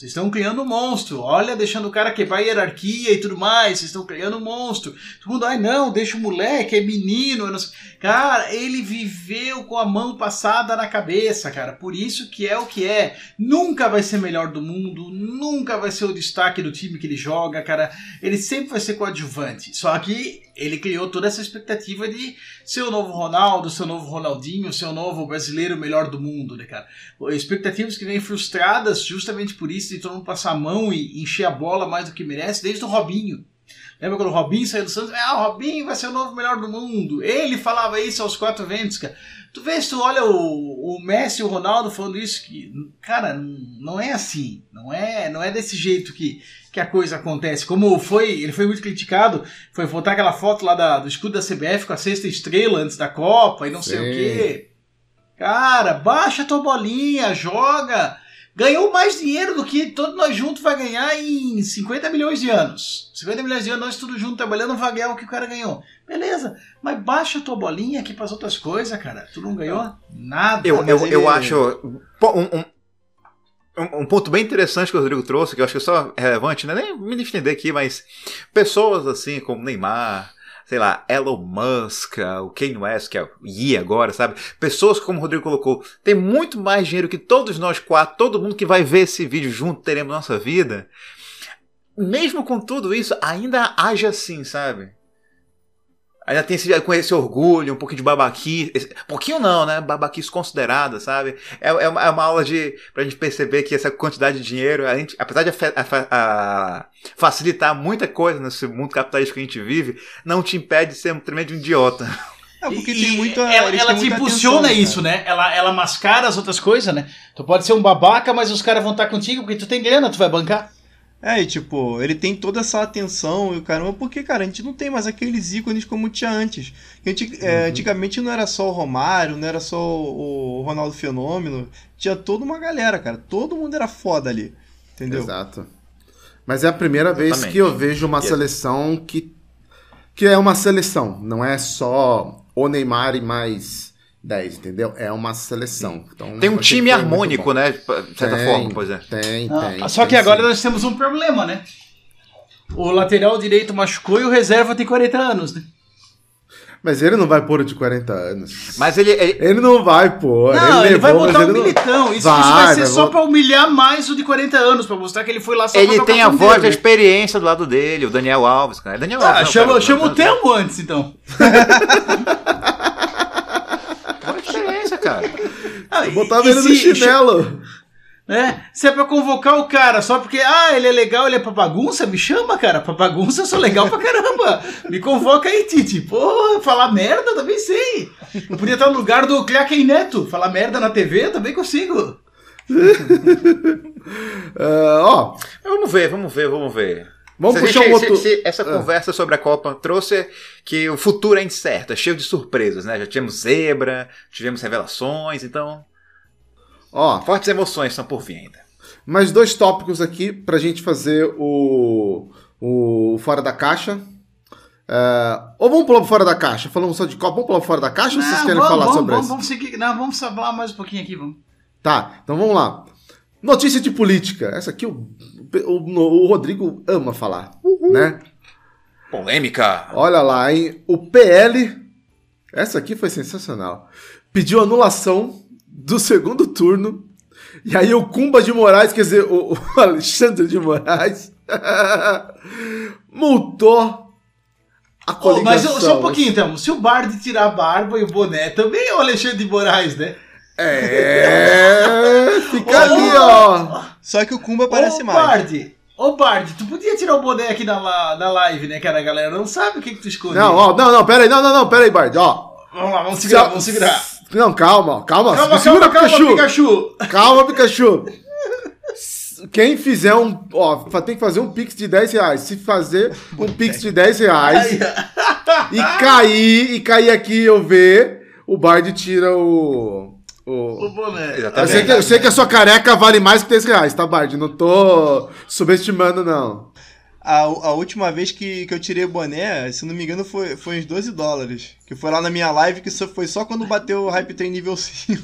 [SPEAKER 2] Vocês estão criando um monstro. Olha, deixando o cara quebrar a hierarquia e tudo mais. Vocês estão criando um monstro. Todo mundo, ai não, deixa o moleque, é menino. eu não sei." Cara, ele viveu com a mão passada na cabeça, cara. Por isso que é o que é. Nunca vai ser melhor do mundo. Nunca vai ser o destaque do time que ele joga, cara. Ele sempre vai ser coadjuvante. Só que ele criou toda essa expectativa de ser o novo Ronaldo, ser o novo Ronaldinho, ser o novo brasileiro melhor do mundo, né, cara? Expectativas que vêm frustradas justamente por isso, de todo mundo passar a mão e encher a bola mais do que merece, desde o Robinho. Lembra quando o Robinho saiu do Santos? Ah, o Robinho vai ser o novo melhor do mundo. Ele falava isso aos quatro ventos, cara. Tu vê, se tu olha o, o Messi e o Ronaldo falando isso, que, cara, não é assim. Não é, não é desse jeito que, que a coisa acontece. Como foi, ele foi muito criticado, foi botar aquela foto lá da- do escudo da CBF com a sexta estrela antes da Copa e não sei o
[SPEAKER 1] Sim.
[SPEAKER 2] quê. Cara, baixa tua bolinha, joga. Ganhou mais dinheiro do que todos nós juntos vai ganhar em 50 milhões de anos. 50 milhões de anos, nós tudo junto trabalhando, vai ganhar o que o cara ganhou. Beleza, mas baixa tua bolinha aqui pras outras coisas, cara. Tu não ganhou nada.
[SPEAKER 3] Eu, eu,
[SPEAKER 4] ele-
[SPEAKER 3] eu acho. Um, um- um- ponto bem interessante que o Rodrigo trouxe, que eu acho que é só relevante, não é nem me defender aqui, mas pessoas assim como Neymar, sei lá, Elon Musk, o Kanye West, que é o Yi agora, sabe? Pessoas como o Rodrigo colocou, tem muito mais dinheiro que todos nós quatro, todo mundo que vai ver esse vídeo junto teremos nossa vida. Mesmo com tudo isso, ainda age assim, sabe? Ainda tem esse, com esse orgulho, um pouquinho de babaquice. esse- pouquinho não, né? Babaquice considerada, sabe? É, é, uma, é uma aula de, pra gente perceber que essa quantidade de dinheiro, a gente, apesar de afe- afa- a- facilitar muita coisa nesse mundo capitalista que a gente vive, não te impede de ser um tremendo idiota.
[SPEAKER 4] É porque
[SPEAKER 2] E-
[SPEAKER 4] tem
[SPEAKER 2] e
[SPEAKER 4] muita.
[SPEAKER 2] Ela, ela te impulsiona
[SPEAKER 4] atenção,
[SPEAKER 2] isso,
[SPEAKER 4] cara.
[SPEAKER 2] né? Ela, ela mascara as outras coisas, né? Tu pode ser um babaca, mas os caras vão estar contigo porque tu tem grana, tu vai bancar.
[SPEAKER 4] É, e tipo, ele tem toda essa atenção e o caramba, porque, cara, a gente não tem mais aqueles ícones como tinha antes. Que anti- é, antigamente não era só o Romário, não era só o, o Ronaldo Fenômeno, tinha toda uma galera, cara. Todo mundo era foda ali. Entendeu?
[SPEAKER 1] Exato. Mas é a primeira vez que eu vejo uma
[SPEAKER 3] E-
[SPEAKER 1] seleção que que é uma seleção, não é só o Neymar e mais 10, entendeu? É uma seleção. Então,
[SPEAKER 3] Tem um time
[SPEAKER 1] que
[SPEAKER 3] harmônico, né? De certa
[SPEAKER 1] Tem,
[SPEAKER 3] forma, pois é.
[SPEAKER 1] Tem,
[SPEAKER 2] Ah,
[SPEAKER 1] tem.
[SPEAKER 2] Só que
[SPEAKER 1] tem
[SPEAKER 2] agora
[SPEAKER 1] sim.
[SPEAKER 2] nós temos um problema, né? O lateral direito machucou e o reserva tem 40 anos, né?
[SPEAKER 1] Mas ele não vai pôr o de 40 anos.
[SPEAKER 3] Mas ele, ele-
[SPEAKER 1] Ele não vai pôr.
[SPEAKER 2] Não, ele, vai
[SPEAKER 1] levou, mas
[SPEAKER 2] botar o
[SPEAKER 1] ele não-
[SPEAKER 2] militão. Isso, isso
[SPEAKER 1] Vai,
[SPEAKER 2] vai ser
[SPEAKER 1] vai
[SPEAKER 2] só
[SPEAKER 1] bot-
[SPEAKER 2] pra humilhar mais o de 40 anos, pra mostrar que ele foi lá só
[SPEAKER 3] ele
[SPEAKER 2] pra
[SPEAKER 3] tem a voz da
[SPEAKER 2] né?
[SPEAKER 3] experiência do lado dele, o Daniel Alves, cara. Daniel Alves.
[SPEAKER 2] Ah, chama, chama o Telmo antes, então.
[SPEAKER 3] Cara?
[SPEAKER 2] Ah,
[SPEAKER 1] Eu botava
[SPEAKER 2] e
[SPEAKER 1] ele no chinelo.
[SPEAKER 2] né? Se é pra convocar o cara só porque, ah, ele é legal, ele é pra bagunça, me chama, cara. Pra bagunça eu sou legal pra caramba. Me convoca aí, Tite. Pô, falar merda também sei. Eu podia estar no lugar do Cleaquem Neto. Falar merda na TV eu também consigo.
[SPEAKER 1] Ah, ó,
[SPEAKER 3] Vamos ver, vamos ver, vamos ver.
[SPEAKER 1] Vamos puxar um outro-
[SPEAKER 3] se- se essa
[SPEAKER 1] Ah.
[SPEAKER 3] conversa sobre a Copa trouxe que o futuro é incerto, é cheio de surpresas, né? Já tivemos zebra, tivemos revelações, então
[SPEAKER 1] ó,
[SPEAKER 3] fortes emoções estão por vir ainda.
[SPEAKER 1] mais dois tópicos aqui pra gente fazer o, o Fora da Caixa. É, ou vamos pular Fora da Caixa? Falamos só de Copa, vamos pular Fora da Caixa ou vocês
[SPEAKER 2] Não,
[SPEAKER 1] querem
[SPEAKER 2] vamos,
[SPEAKER 1] falar
[SPEAKER 2] vamos,
[SPEAKER 1] sobre
[SPEAKER 2] vamos,
[SPEAKER 1] isso?
[SPEAKER 2] vamos seguir. Não, vamos falar mais um pouquinho aqui, vamos.
[SPEAKER 1] Tá, então vamos lá. Notícia de política. Essa aqui o, o, o Rodrigo ama falar, né?
[SPEAKER 3] Polêmica.
[SPEAKER 1] Olha lá, hein? O PL, essa aqui foi sensacional. Pediu anulação do segundo turno. E aí o Cumba de Moraes, quer dizer, o, o Alexandre de Moraes, multou a coligação.
[SPEAKER 2] mas eu- só um pouquinho, então. Se o Bard tirar a barba e o boné, também é o Alexandre de Moraes, né?
[SPEAKER 1] É, fica ali, ó.
[SPEAKER 4] Só que o Kumba parece
[SPEAKER 2] Ô,
[SPEAKER 4] mais.
[SPEAKER 2] Bard, ô Bard, tu podia tirar o boné aqui na, la- na live, né, cara? A galera não sabe o que, que tu esconde.
[SPEAKER 1] Não, ó, não, não, pera aí, não, não, não, pera aí, Bard, ó.
[SPEAKER 2] Vamos lá, vamos segurar, vamos segurar.
[SPEAKER 1] Não, calma, calma,
[SPEAKER 2] Calma,
[SPEAKER 1] segura,
[SPEAKER 2] calma, calma,
[SPEAKER 1] Pikachu.
[SPEAKER 2] Pikachu.
[SPEAKER 1] Calma, Pikachu. Quem fizer um. Ó, tem que fazer um pix de 10 reais. Se fazer um pix de 10 reais e cair, e cair aqui e eu ver, o Bard tira o.
[SPEAKER 2] O
[SPEAKER 1] o...
[SPEAKER 2] boné.
[SPEAKER 1] Eu sei, que, eu sei que a sua careca vale mais que 10 reais, tá, Bard? Não tô subestimando, não.
[SPEAKER 4] A, a última vez que, que eu tirei o boné, se não me engano, foi, foi uns 12 dólares. Que foi lá na minha live, que só, foi só quando bateu o Hype Train nível 5.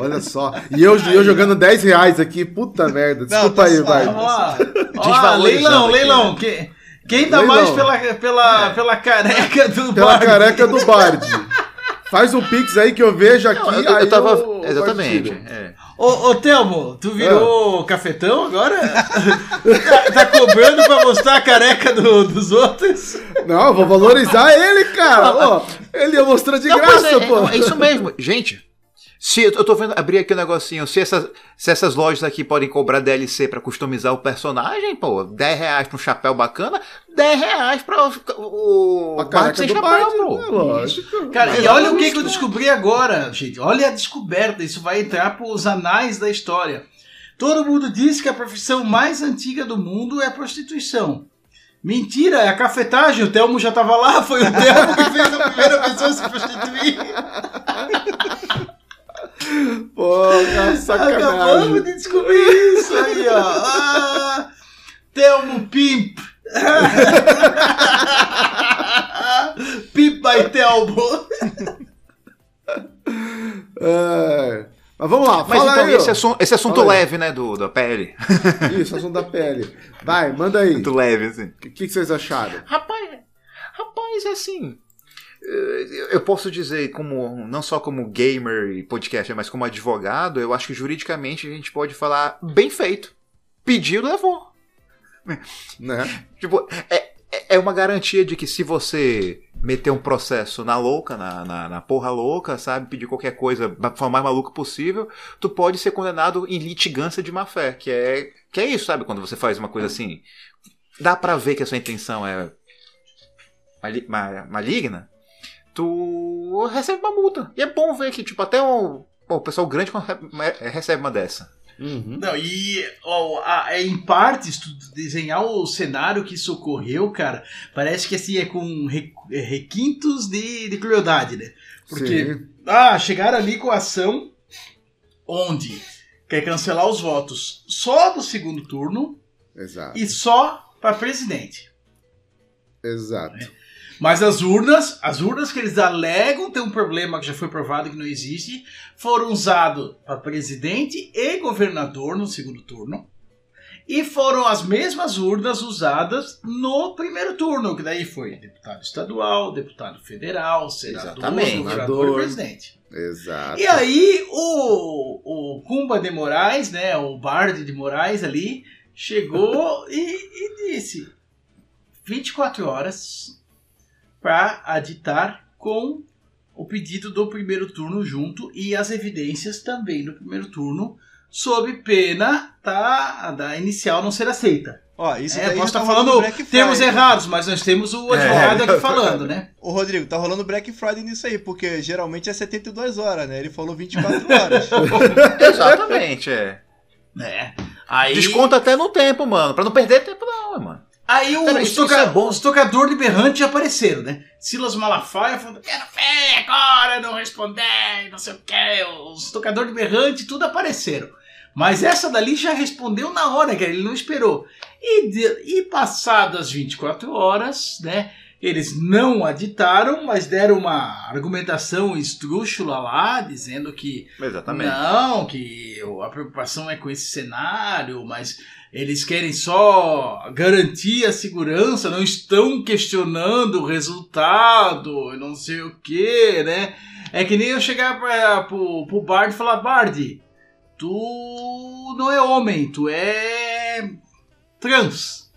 [SPEAKER 1] Olha só. E eu, eu jogando 10 reais aqui, puta merda. Desculpa
[SPEAKER 4] tá
[SPEAKER 1] aí,
[SPEAKER 2] lá. Ó,
[SPEAKER 3] Desvalorizando
[SPEAKER 2] leilão,
[SPEAKER 3] aqui,
[SPEAKER 2] leilão.
[SPEAKER 3] né?
[SPEAKER 2] Quem, quem dá
[SPEAKER 1] Leilão.
[SPEAKER 2] mais pela, pela, pela careca do
[SPEAKER 1] Pela
[SPEAKER 2] Bard?
[SPEAKER 1] careca do Bard. Faz um pix aí que eu vejo aqui.
[SPEAKER 3] Eu, eu
[SPEAKER 1] aí
[SPEAKER 3] tava.
[SPEAKER 1] eu- eu
[SPEAKER 3] exatamente. é.
[SPEAKER 2] Ô, ô Telmo, tu
[SPEAKER 1] Ah.
[SPEAKER 2] virou cafetão agora? tá, tá cobrando pra mostrar a careca do- dos outros?
[SPEAKER 1] Não, vou valorizar ele, cara. Ó, ele ia mostrar de
[SPEAKER 3] Não,
[SPEAKER 1] graça,
[SPEAKER 3] é,
[SPEAKER 1] pô.
[SPEAKER 3] é, é isso mesmo. Gente, se eu tô vendo abrir aqui um negocinho, se essas, se essas lojas aqui podem cobrar DLC pra customizar o personagem, pô, 10 reais pra um chapéu bacana, 10 reais pra o, o
[SPEAKER 1] A
[SPEAKER 3] Bart sem
[SPEAKER 1] do
[SPEAKER 3] chapéu,
[SPEAKER 1] Bard,
[SPEAKER 3] pô.
[SPEAKER 1] é lógico.
[SPEAKER 2] Cara,
[SPEAKER 1] Mas
[SPEAKER 2] e olha o que, que eu descobri agora, gente. Olha a descoberta. Isso vai entrar pros anais da história. Todo mundo diz que a profissão mais antiga do mundo é a prostituição. Mentira, é a cafetagem. O Telmo já tava lá, foi o Telmo que fez a primeira pessoa a se prostituir.
[SPEAKER 1] Porra, sacanagem.
[SPEAKER 2] Acabamos de descobrir isso aí, ó. Ah, Telmo Pimp. Pimp by Telmo.
[SPEAKER 1] É, Mas vamos lá,
[SPEAKER 3] Mas
[SPEAKER 1] fala
[SPEAKER 3] então,
[SPEAKER 1] aí.
[SPEAKER 3] esse, assunto, esse assunto
[SPEAKER 1] Fala aí.
[SPEAKER 3] leve, né, do, da pele.
[SPEAKER 1] Isso, assunto da pele. Vai, manda aí.
[SPEAKER 3] Muito leve, assim.
[SPEAKER 1] O que, que vocês acharam?
[SPEAKER 3] Rapaz, rapaz, é assim. Eu posso dizer, como não só como gamer e podcaster, mas como advogado, eu acho que juridicamente a gente pode falar bem feito. Pediu, levou.
[SPEAKER 1] Né?
[SPEAKER 3] Tipo, é, é- é uma garantia de que se você meter um processo na louca, na, na, na porra louca, sabe? Pedir qualquer coisa da forma mais maluca possível, tu pode ser condenado em litigância de má fé, que é, que é isso, sabe? Quando você faz uma coisa assim, dá pra ver que a sua intenção é mali- ma- maligna, tu recebe uma multa. E é bom ver que, tipo, até o, pô, o pessoal grande recebe uma dessa.
[SPEAKER 1] Uhum.
[SPEAKER 2] Não, e ó, a- é, em partes, tu desenhar o cenário que isso ocorreu, cara, parece que assim é com re- é, requintos de, de crueldade, né? Porque,
[SPEAKER 1] Sim.
[SPEAKER 2] ah, chegaram ali com a ação onde quer cancelar os votos só do segundo turno
[SPEAKER 1] Exato.
[SPEAKER 2] e só para presidente.
[SPEAKER 1] Exato.
[SPEAKER 2] Mas as urnas, as urnas que eles alegam ter um problema que já foi provado que não existe, foram usadas para presidente e governador no segundo turno. E foram as mesmas urnas usadas no primeiro turno, que daí foi deputado estadual, deputado federal, senador, governador
[SPEAKER 1] Senador.
[SPEAKER 2] e presidente.
[SPEAKER 1] Exato.
[SPEAKER 2] E aí o, o Cumba de Moraes, né, o Bard de Moraes ali, chegou e, e disse 24 horas para aditar com o pedido do primeiro turno junto e as evidências também do primeiro turno, sob pena tá, da inicial não ser aceita.
[SPEAKER 4] Ó, isso
[SPEAKER 2] É,
[SPEAKER 4] daí
[SPEAKER 2] posso estar
[SPEAKER 4] tá rolando
[SPEAKER 2] falando termos errados, mas nós temos o advogado aqui falando, né?
[SPEAKER 4] Ô, Rodrigo, tá rolando Black Friday nisso aí, porque geralmente é 72 horas, né? Ele falou 24 horas.
[SPEAKER 3] Exatamente, é.
[SPEAKER 2] É. Aí,
[SPEAKER 3] Desconta até no tempo, mano. Pra não perder tempo, não, mano.
[SPEAKER 2] Aí o- toca-
[SPEAKER 3] isso é bom.
[SPEAKER 2] os tocadores de berrante já apareceram, né? Silas Malafaia falando, quero ver agora, não responder, não sei o que. Os tocadores de berrante, tudo apareceram. Mas essa dali já respondeu na hora, cara, ele não esperou. E, de- e passadas 24 horas, né? Eles não aditaram, mas deram uma argumentação esdrúxula lá, dizendo que
[SPEAKER 3] Exatamente.
[SPEAKER 2] não, que a preocupação é com esse cenário, mas eles querem só garantir a segurança, não estão questionando o resultado, não sei o que, né? É que nem eu chegar pra, pro, pro Bard e falar, Bard, tu não é homem, tu é trans.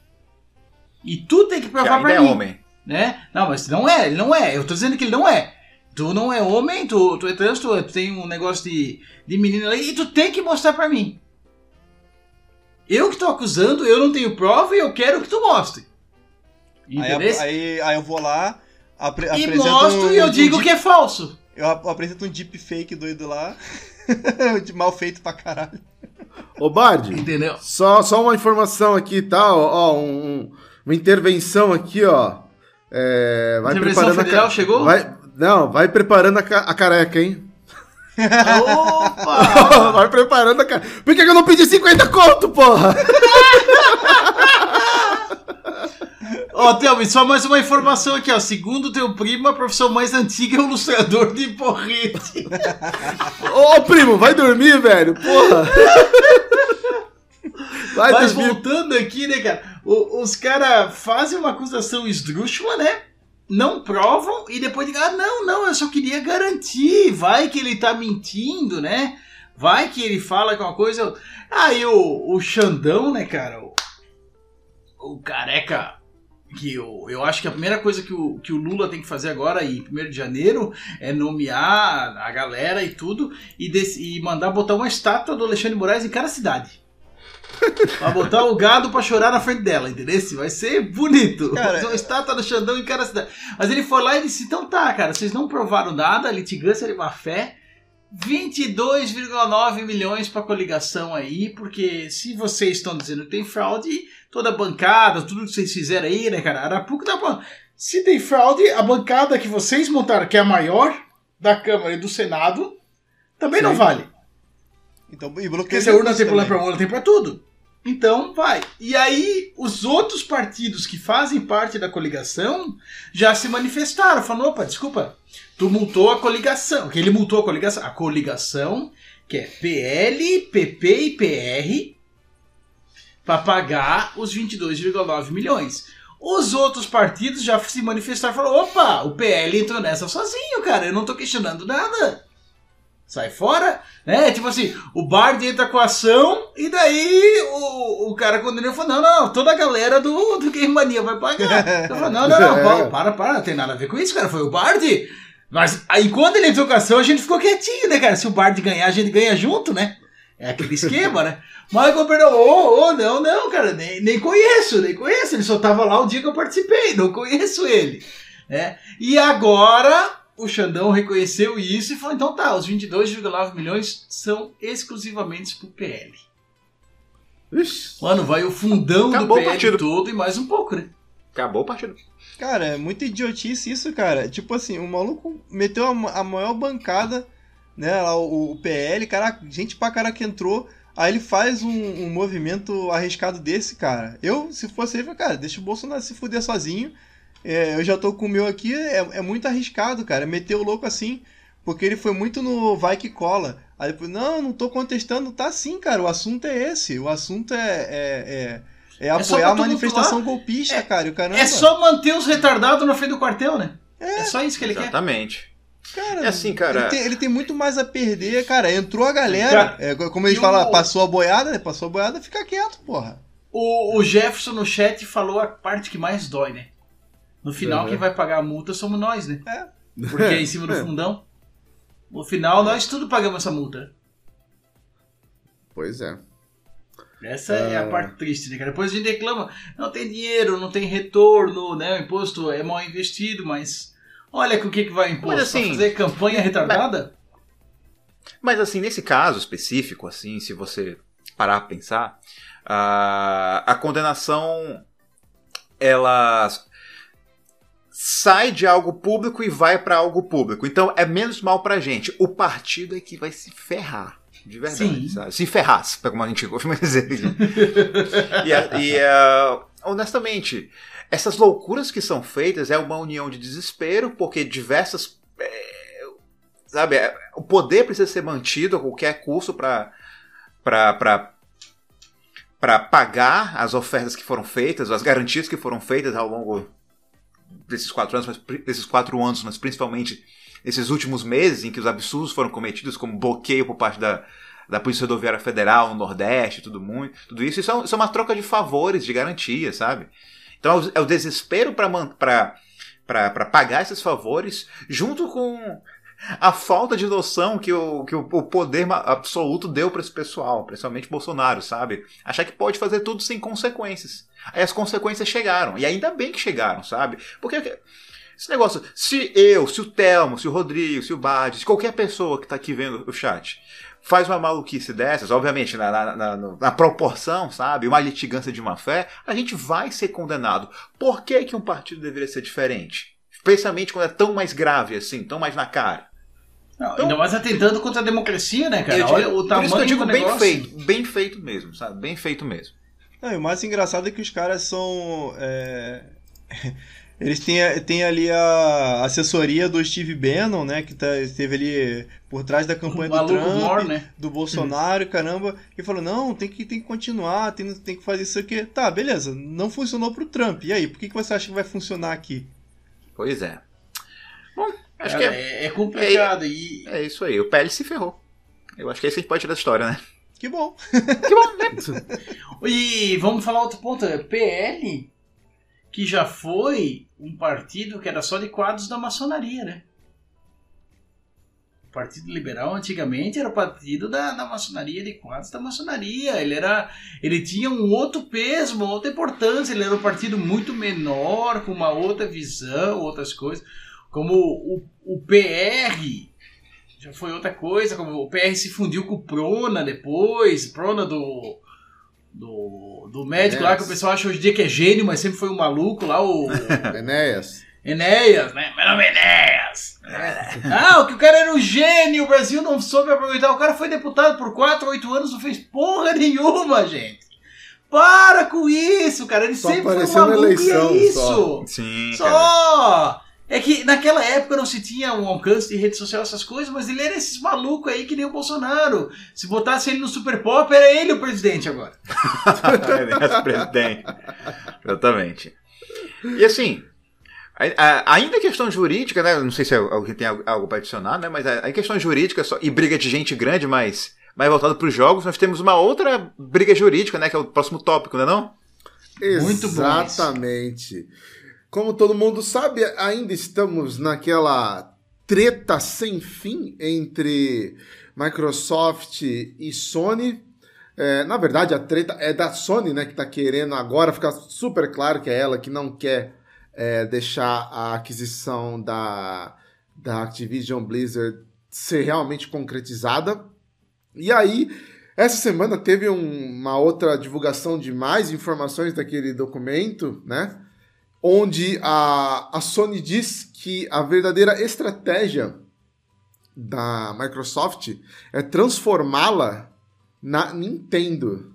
[SPEAKER 2] E tu tem que provar pra
[SPEAKER 3] é
[SPEAKER 2] mim
[SPEAKER 3] homem.
[SPEAKER 2] né? Não, mas não é, ele não é. Eu tô dizendo que ele não é. Tu não é homem, tu, tu é trans, tu, tu tem um negócio de, de menina ali e tu tem que mostrar pra mim. Eu que tô acusando, eu não tenho prova e eu quero que tu mostre.
[SPEAKER 4] aí, aí, aí eu vou lá, apre
[SPEAKER 2] E mostro
[SPEAKER 4] um,
[SPEAKER 2] e eu
[SPEAKER 4] um
[SPEAKER 2] digo
[SPEAKER 4] deep-
[SPEAKER 2] que é falso.
[SPEAKER 4] Eu ap- apresento um deepfake doido lá. de mal feito pra caralho.
[SPEAKER 1] Ô, Bard,
[SPEAKER 2] Entendeu?
[SPEAKER 1] só, só uma informação aqui, tá? Ó, ó, um- um- uma intervenção aqui, ó. É, vai
[SPEAKER 2] Intervenção
[SPEAKER 1] preparando a
[SPEAKER 2] federal
[SPEAKER 1] ca-
[SPEAKER 2] chegou?
[SPEAKER 1] Vai, não, vai preparando a, a careca, hein?
[SPEAKER 2] Opa!
[SPEAKER 1] vai preparando a careca. Por que, que eu não pedi 50 conto, porra?
[SPEAKER 2] Ó, Thelma, e só mais uma informação aqui, ó. Segundo teu primo, a profissão mais antiga é o ilustrador de porrete.
[SPEAKER 1] Ô, primo, vai dormir, velho, porra. Vai
[SPEAKER 2] Mas
[SPEAKER 1] dormir.
[SPEAKER 2] voltando aqui, né, cara? os caras fazem uma acusação esdrúxula, né? Não provam e depois digam, ah, não, não, eu só queria garantir. Vai que ele tá mentindo, né? Vai que ele fala que uma coisa. Aí o, o Xandão, né, cara? O, o careca. Que eu, eu acho que a primeira coisa que o, que o Lula tem que fazer agora, em 1 de janeiro, é nomear a galera e tudo e, dec- e mandar botar uma estátua do Alexandre Moraes em cada cidade. Pra botar o gado pra chorar na frente dela, entendeu? Vai ser bonito.
[SPEAKER 4] Cara,
[SPEAKER 2] uma estátua do Xandão em cada cidade. Mas ele foi lá e disse: então tá, cara, vocês não provaram nada, litigância de má fé. 22,9 milhões pra coligação aí, porque se vocês estão dizendo que tem fraude, toda a bancada, tudo que vocês fizeram aí, né, cara? Arapuca dá pra. Se tem fraude, a bancada que vocês montaram, que é a maior da Câmara e do Senado, também não
[SPEAKER 1] Sim.
[SPEAKER 2] vale.
[SPEAKER 4] Então, e
[SPEAKER 2] Porque
[SPEAKER 4] bloqueio
[SPEAKER 2] se a urna tem problema
[SPEAKER 4] também.
[SPEAKER 2] pra urna, tem pra tudo. Então, vai. E aí, os outros partidos que fazem parte da coligação já se manifestaram, falando, opa, desculpa, tu multou a coligação. Que ele multou a coligação. A coligação, que é PL, PP e PR, para pagar os 22,9 milhões. Os outros partidos já se manifestaram e falaram, opa, o PL entrou nessa sozinho, cara, eu não tô questionando nada. Sai fora, né? Tipo assim, o Bard entra com a ação e daí o, o cara condenou e falou: não, não, toda a galera do, do Game Mania vai pagar. Eu falei, não, não, não,
[SPEAKER 1] É.
[SPEAKER 2] pa- para, para, não tem nada a ver com isso, cara. Foi o Bard. Mas aí quando ele entrou com a ação, a gente ficou quietinho, né, cara? Se o Bard ganhar, a gente ganha junto, né? É aquele esquema, né? Mas quando perdeu, ô, ô, não, não, cara, nem, nem conheço, nem conheço. Ele só tava lá o dia que eu participei, não conheço ele. Né? E agora o Xandão reconheceu isso e falou: então tá, os 22,9 milhões são exclusivamente pro PL.
[SPEAKER 1] Ixi.
[SPEAKER 2] Mano, vai o fundão
[SPEAKER 3] Acabou
[SPEAKER 2] do
[SPEAKER 3] o
[SPEAKER 2] PL
[SPEAKER 3] partido.
[SPEAKER 2] todo e mais um pouco, né?
[SPEAKER 3] Acabou o partido.
[SPEAKER 4] Cara, é muita idiotice isso, cara. Tipo assim, o maluco meteu a maior bancada, né? Lá, o, o PL, cara, gente pra cara que entrou. Aí ele faz um, um movimento arriscado desse, cara. Eu, se fosse ele, cara, deixa o Bolsonaro se fuder sozinho. É, eu já tô com o meu aqui, é, é muito arriscado, cara. Meter o louco assim. Porque ele foi muito no vai que cola. Aí depois, não, não tô contestando. Tá sim, cara. O assunto é esse. O assunto é, é, é, é
[SPEAKER 2] só
[SPEAKER 4] apoiar a manifestação golpista,
[SPEAKER 2] É-
[SPEAKER 4] cara. O caramba.
[SPEAKER 2] É só manter os retardados na frente do quartel, né? É, só isso que ele quer.
[SPEAKER 3] Exatamente.
[SPEAKER 4] Cara,
[SPEAKER 3] É assim, cara.
[SPEAKER 4] Ele tem, ele tem muito mais a perder, cara. Entrou a galera.
[SPEAKER 2] Cara,
[SPEAKER 4] é, como a gente
[SPEAKER 2] e
[SPEAKER 4] fala,
[SPEAKER 2] o-
[SPEAKER 4] passou a boiada, né? Passou a boiada, fica quieto, porra.
[SPEAKER 2] O, o Jefferson no chat falou a parte que mais dói, né? No final,
[SPEAKER 1] Uhum.
[SPEAKER 2] quem vai pagar a multa somos nós, né?
[SPEAKER 4] É.
[SPEAKER 2] Porque é em cima do fundão. No final, nós tudo pagamos essa multa.
[SPEAKER 1] Pois é.
[SPEAKER 2] Essa é a parte triste, né, cara? Depois a gente reclama, não tem dinheiro, não tem retorno, né? O imposto é mal investido, mas olha com o que, que vai o imposto.
[SPEAKER 3] Mas assim-
[SPEAKER 2] fazer campanha retardada?
[SPEAKER 3] Mas assim, nesse caso específico, assim, se você parar pra pensar, a, a condenação ela sai de algo público e vai pra algo público. Então é menos mal pra gente. O partido é que vai se ferrar. De verdade,
[SPEAKER 2] Sim.
[SPEAKER 3] sabe? Se ferrasse, como a gente costuma dizer. e, a- e, ah, honestamente, essas loucuras que são feitas é uma união de desespero, porque diversas. é, sabe, é, o poder precisa ser mantido a qualquer custo para para pagar as ofertas que foram feitas, as garantias que foram feitas ao longo desses quatro anos, mas, desses quatro anos, mas principalmente esses últimos meses em que os absurdos foram cometidos, como bloqueio por parte da, da Polícia Rodoviária Federal no Nordeste, tudo muito, tudo isso, isso é, isso é uma troca de favores, de garantias, sabe? Então é o, é o desespero para pagar esses favores, junto com a falta de noção que o, que o, poder absoluto deu para esse pessoal, principalmente Bolsonaro, sabe? Achar que pode fazer tudo sem consequências. Aí as consequências chegaram, e ainda bem que chegaram, sabe? Porque esse negócio, se eu, se o Telmo, se o Rodrigo, se o Bade, se qualquer pessoa que tá aqui vendo o chat faz uma maluquice dessas, obviamente na, na- na- na proporção, sabe? Uma litigância de má fé, a gente vai ser condenado. Por que, que um partido deveria ser diferente? Especialmente quando é tão mais grave assim, tão mais na cara.
[SPEAKER 2] Não,
[SPEAKER 3] Então-
[SPEAKER 2] ainda mais atentando contra a democracia, né, cara?
[SPEAKER 3] Digo-
[SPEAKER 2] Olha o
[SPEAKER 3] por
[SPEAKER 2] tamanho
[SPEAKER 3] isso que eu digo
[SPEAKER 2] do
[SPEAKER 3] bem
[SPEAKER 2] negócio.
[SPEAKER 3] feito, bem feito mesmo, sabe? Bem feito mesmo.
[SPEAKER 4] Não, e o mais engraçado é que os caras são. é, Eles têm, têm ali a assessoria do Steve Bannon, né? Que tá, esteve ali por trás da campanha do Trump,
[SPEAKER 2] Moore, né?
[SPEAKER 4] do Bolsonaro, caramba. E falou: não, tem que, tem que continuar, tem, tem que fazer isso aqui. Tá, beleza. Não funcionou pro Trump. E aí, por que, que você acha que vai funcionar aqui?
[SPEAKER 3] Pois é. Bom, acho
[SPEAKER 2] Cara,
[SPEAKER 3] que é,
[SPEAKER 2] é, é complicado. E
[SPEAKER 3] é isso aí. O PL se ferrou. Eu acho que é isso que a gente pode tirar da história, né?
[SPEAKER 4] Que bom.
[SPEAKER 2] E vamos falar outro ponto. é PL, que já foi um partido que era só de quadros da maçonaria, né? Partido Liberal antigamente era o partido da, da maçonaria, de quadros da maçonaria. Ele era, ele tinha um outro peso, uma outra importância. Ele era um partido muito menor, com uma outra visão, outras coisas. Como o, o PR, já foi outra coisa, como o PR se fundiu com o Prona depois, Prona do do, do médico lá que o pessoal acha hoje em dia que é gênio, mas sempre foi um maluco lá, o
[SPEAKER 1] Enéas.
[SPEAKER 2] Enéas, né? Meu nome é Enéas. Ah, o que o cara era um gênio, o Brasil não soube aproveitar. O cara foi deputado por 4, 8 anos, não fez porra nenhuma, gente. Para com isso, cara. Ele
[SPEAKER 1] Só
[SPEAKER 2] sempre foi um maluco
[SPEAKER 1] eleição,
[SPEAKER 2] e é isso.
[SPEAKER 1] só.
[SPEAKER 3] Sim, cara.
[SPEAKER 2] Só! É que naquela época não se tinha um alcance de rede social, essas coisas, mas ele era esses malucos aí que nem o Bolsonaro. Se botasse ele no Super Pop, era ele o presidente agora.
[SPEAKER 3] Enéas presidente. Exatamente. E assim, ainda a questão jurídica, né? Não sei se alguém tem algo- para adicionar, né? Mas a, questão jurídica só, e briga de gente grande, mas mais voltado para os jogos, nós temos uma outra briga jurídica, né? Que é o próximo tópico, não é não?
[SPEAKER 2] Muito bom
[SPEAKER 1] Exatamente. Como todo mundo sabe, ainda estamos naquela treta sem fim entre Microsoft e Sony. É, na verdade, a treta é da Sony, né? Que tá querendo agora ficar super claro que é ela que não quer é, deixar a aquisição da, da Activision Blizzard ser realmente concretizada. E aí, essa semana teve um- uma outra divulgação de mais informações daquele documento, né? Onde a, a Sony diz que a verdadeira estratégia da Microsoft é transformá-la na Nintendo.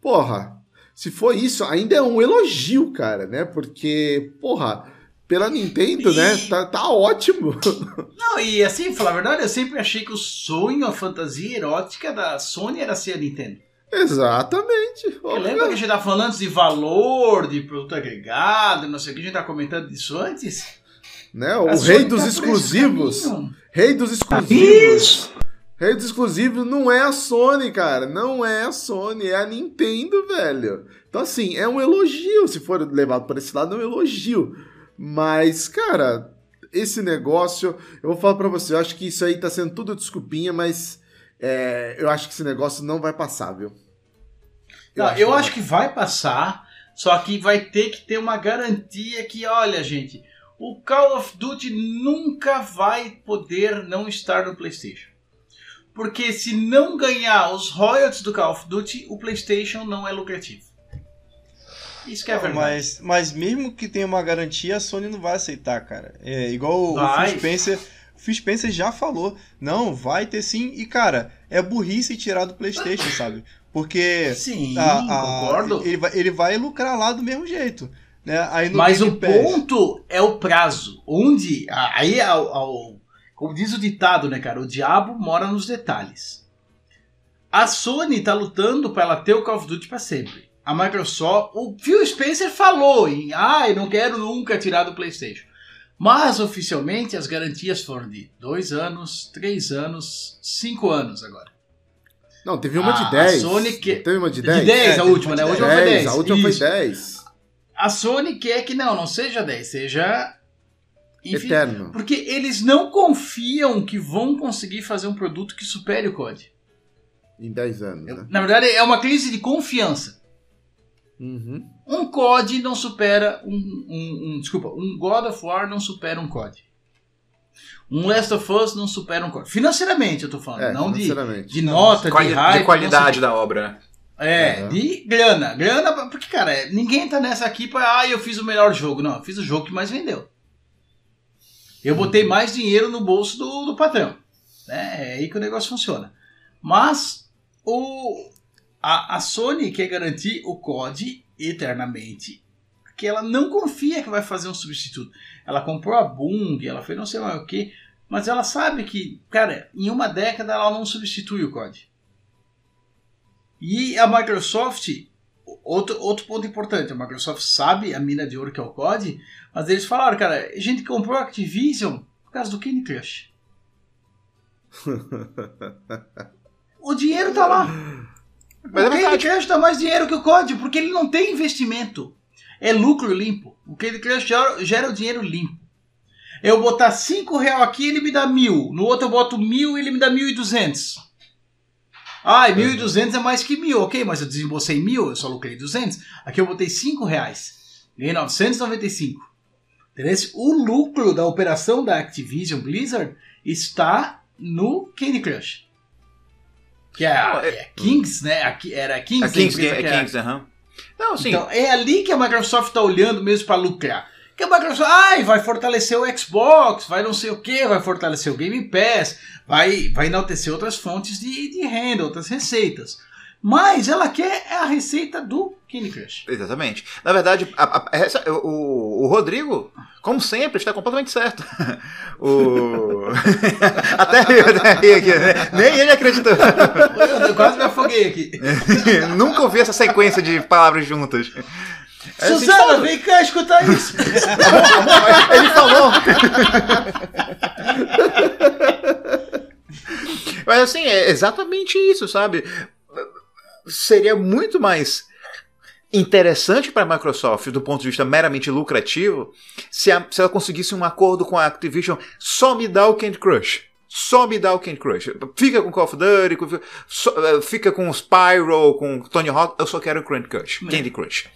[SPEAKER 1] Porra, se for isso, ainda é um elogio, cara, né? Porque, porra, pela Nintendo, né?
[SPEAKER 2] E-
[SPEAKER 1] Tá, tá ótimo.
[SPEAKER 2] Não, e assim, falar a verdade, eu sempre achei que o sonho, a fantasia erótica da Sony era ser a Nintendo.
[SPEAKER 1] Exatamente.
[SPEAKER 2] Porque lembra que a gente tava falando antes de valor, de produto agregado, não sei o que, a gente tava comentando disso antes?
[SPEAKER 1] Né? O rei dos
[SPEAKER 2] tá por esse
[SPEAKER 1] exclusivos. Rei dos exclusivos. Rei dos exclusivos não é a Sony, cara. Não é a Sony, é a Nintendo, velho. Então, assim, é um elogio. Se for levado por esse lado, é um elogio. Mas, cara, esse negócio, eu vou falar pra você, eu acho que isso aí tá sendo tudo desculpinha, mas é, eu acho que esse negócio não vai passar, viu?
[SPEAKER 2] Não, eu acho que vai passar, só que vai ter que ter uma garantia que, olha, gente, o Call of Duty nunca vai poder não estar no PlayStation. Porque se não ganhar os royalties do Call of Duty, o PlayStation não é lucrativo. Isso que é verdade.
[SPEAKER 4] Mas, mas mesmo que tenha uma garantia, a Sony não vai aceitar, cara. É igual o
[SPEAKER 2] Vai.
[SPEAKER 4] Phil Spencer. O Phil Spencer já falou. Não, vai ter sim. E, cara, é burrice tirar do Playstation, sabe? Porque
[SPEAKER 2] Sim,
[SPEAKER 4] a- a-
[SPEAKER 2] concordo.
[SPEAKER 4] Ele, vai, ele vai lucrar lá do mesmo jeito. Né?
[SPEAKER 2] Mas o ponto é o prazo. Onde. Aí, ao, ao- como diz o ditado, né, cara? O diabo mora nos detalhes. A Sony tá lutando para ela ter o Call of Duty para sempre. A Microsoft. O Phil Spencer falou em. Ah, eu não quero nunca tirar do PlayStation. Mas oficialmente as garantias foram de dois anos, três anos, cinco anos agora.
[SPEAKER 1] Não, teve uma
[SPEAKER 2] A-
[SPEAKER 1] de 10.
[SPEAKER 2] a Sony que-
[SPEAKER 1] Teve uma de
[SPEAKER 2] De
[SPEAKER 1] 10?
[SPEAKER 2] 10,
[SPEAKER 4] É,
[SPEAKER 2] a última, né? A
[SPEAKER 4] de
[SPEAKER 2] última foi 10.
[SPEAKER 1] A última foi
[SPEAKER 2] Isso.
[SPEAKER 1] 10.
[SPEAKER 2] A Sony quer que não, não seja 10, seja. Enfim,
[SPEAKER 1] Eterno.
[SPEAKER 2] Porque eles não confiam que vão conseguir fazer um produto que supere o COD.
[SPEAKER 1] Em 10 anos, né?
[SPEAKER 2] Na verdade, é uma crise de confiança.
[SPEAKER 1] Uhum.
[SPEAKER 2] Um COD não supera um, um- um- Desculpa, um God of War não supera um COD. Um Last of Us não supera um COD. Financeiramente, eu tô falando,
[SPEAKER 1] É,
[SPEAKER 2] não de,
[SPEAKER 1] financeiramente.
[SPEAKER 2] de nota,
[SPEAKER 3] Quali-
[SPEAKER 2] de hype.
[SPEAKER 3] de qualidade da obra, né?
[SPEAKER 2] É,
[SPEAKER 1] Uhum.
[SPEAKER 2] de grana. Grana, porque, cara, ninguém tá nessa aqui pra. Ah, eu fiz o melhor jogo. Não, eu fiz o jogo que mais vendeu. Eu botei mais dinheiro no bolso do, do patrão. Né? É aí que o negócio funciona. Mas o, a, a Sony quer garantir o COD eternamente. Que ela não confia que vai fazer um substituto. Ela comprou a Bung, ela fez não sei mais o que. Mas ela sabe que, cara, em uma década ela não substitui o COD. E a Microsoft, outro, outro ponto importante, a Microsoft sabe a mina de ouro que é o COD, mas eles falaram, cara, a gente comprou a Activision por causa do Candy Crush. o dinheiro tá lá.
[SPEAKER 3] Mas é
[SPEAKER 2] o Candy
[SPEAKER 3] verdade.
[SPEAKER 2] Crush dá mais dinheiro que o COD, porque ele não tem investimento. É lucro limpo. O Candy Crush gera, gera o dinheiro limpo. Eu botar 5 real aqui, ele me dá mil. No outro eu boto mil, ele me dá mil e duzentos. Ah, e 1.200 é mais que mil, ok, mas eu desembolsei mil, eu só lucrei 200. Aqui eu botei 5 reais, ganhei 995. Entendeu? O lucro da operação da Activision Blizzard está no Candy Crush. Que é, a-
[SPEAKER 3] é-
[SPEAKER 2] é Kings, né? Aqui- Era Kings,
[SPEAKER 3] A Kings,
[SPEAKER 2] empresa
[SPEAKER 3] é
[SPEAKER 2] que era-
[SPEAKER 3] Kings, aham. Não, sim.
[SPEAKER 2] então, é ali que a Microsoft está olhando mesmo para lucrar. Que a Microsoft, ai, vai fortalecer o Xbox, vai não sei o que, vai fortalecer o Game Pass, vai, vai enaltecer outras fontes de, de renda, outras receitas. Mas ela quer a receita do Candy Crush.
[SPEAKER 3] Exatamente. Na verdade, a- a- essa- o, o Rodrigo, como sempre, está completamente certo. O... até eu até aqui, né? nem ele acreditou.
[SPEAKER 2] Eu, eu quase me afoguei aqui.
[SPEAKER 3] Nunca ouvi essa sequência de palavras juntas. É assim,
[SPEAKER 2] Suzana, vem cá escutar isso.
[SPEAKER 3] Ele falou. Mas assim, é exatamente isso, sabe? Seria muito mais interessante para a Microsoft, do ponto de vista meramente lucrativo, se, a- se ela conseguisse um acordo com a Activision, só me dá o Candy Crush. Só me dá o Candy Crush. Fica com Call of Duty, com- só- eh, fica com Spyro, com Tony Hawk, eu só quero o Candy Crush. Candy Crush.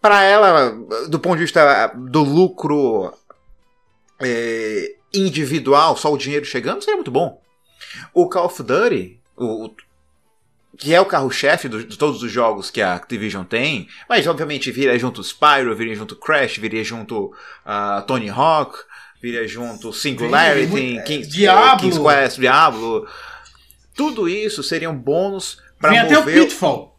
[SPEAKER 3] Para ela, do ponto de vista do lucro é, individual, só o dinheiro chegando, seria muito bom. O Call of Duty, o, o- que é o carro-chefe de todos os jogos que a Activision tem, mas obviamente viria junto Spyro, viria junto Crash, viria junto ah, Tony Hawk, viria junto Singularity,
[SPEAKER 2] Vem, vem,
[SPEAKER 3] King's,
[SPEAKER 2] Diablo.
[SPEAKER 3] King's Quest, Diablo. Tudo isso seria um bônus para
[SPEAKER 2] Vem até o
[SPEAKER 3] mover
[SPEAKER 2] Pitfall.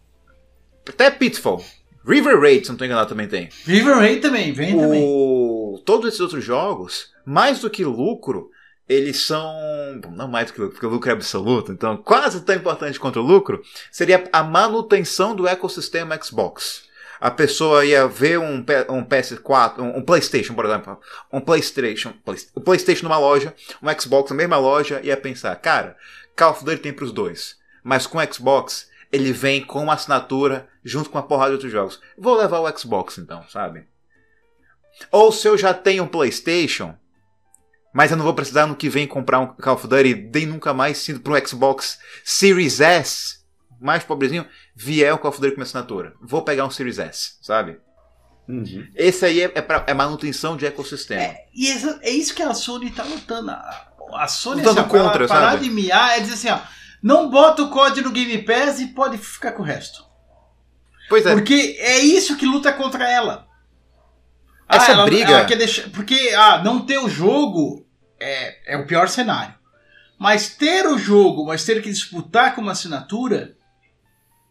[SPEAKER 3] Até Pitfall. River Raid, se não estou enganado, também tem.
[SPEAKER 2] River Raid também, vem também.
[SPEAKER 3] O... Todos esses outros jogos, mais do que lucro, eles são. bom, Não mais do que lucro, porque o lucro é absoluto, então quase tão importante quanto o lucro, seria a manutenção do ecossistema Xbox. A pessoa ia ver um, um PS4, um, um PlayStation, por exemplo, um PlayStation, Play- o PlayStation numa loja, um Xbox na mesma loja, ia pensar, cara, Call of Duty tem pros dois, mas com o Xbox ele vem com uma assinatura junto com uma porrada de outros jogos. Vou levar o Xbox então, sabe? Ou se eu já tenho um PlayStation, mas eu não vou precisar no que vem comprar um Call of Duty, nem nunca mais sido para um Xbox Series S, mais pobrezinho, vier o Call of Duty com minha assinatura. Vou pegar um Series S, sabe?
[SPEAKER 1] Uhum.
[SPEAKER 3] Esse aí é, é, pra, é manutenção de ecossistema.
[SPEAKER 2] É, e essa- é isso que a Sony tá lutando. A, a Sony
[SPEAKER 3] Lutando
[SPEAKER 2] assim, ó,
[SPEAKER 3] contra,
[SPEAKER 2] parar
[SPEAKER 3] sabe?
[SPEAKER 2] de miar é dizer assim, ó, não bota o código no Game Pass e pode ficar com o resto.
[SPEAKER 3] Pois é,
[SPEAKER 2] Porque é isso que luta contra ela.
[SPEAKER 3] Essa
[SPEAKER 2] ela,
[SPEAKER 3] briga-
[SPEAKER 2] ela quer deixar, porque ah, não ter o jogo é, é o pior cenário. Mas ter o jogo, mas ter que disputar com uma assinatura,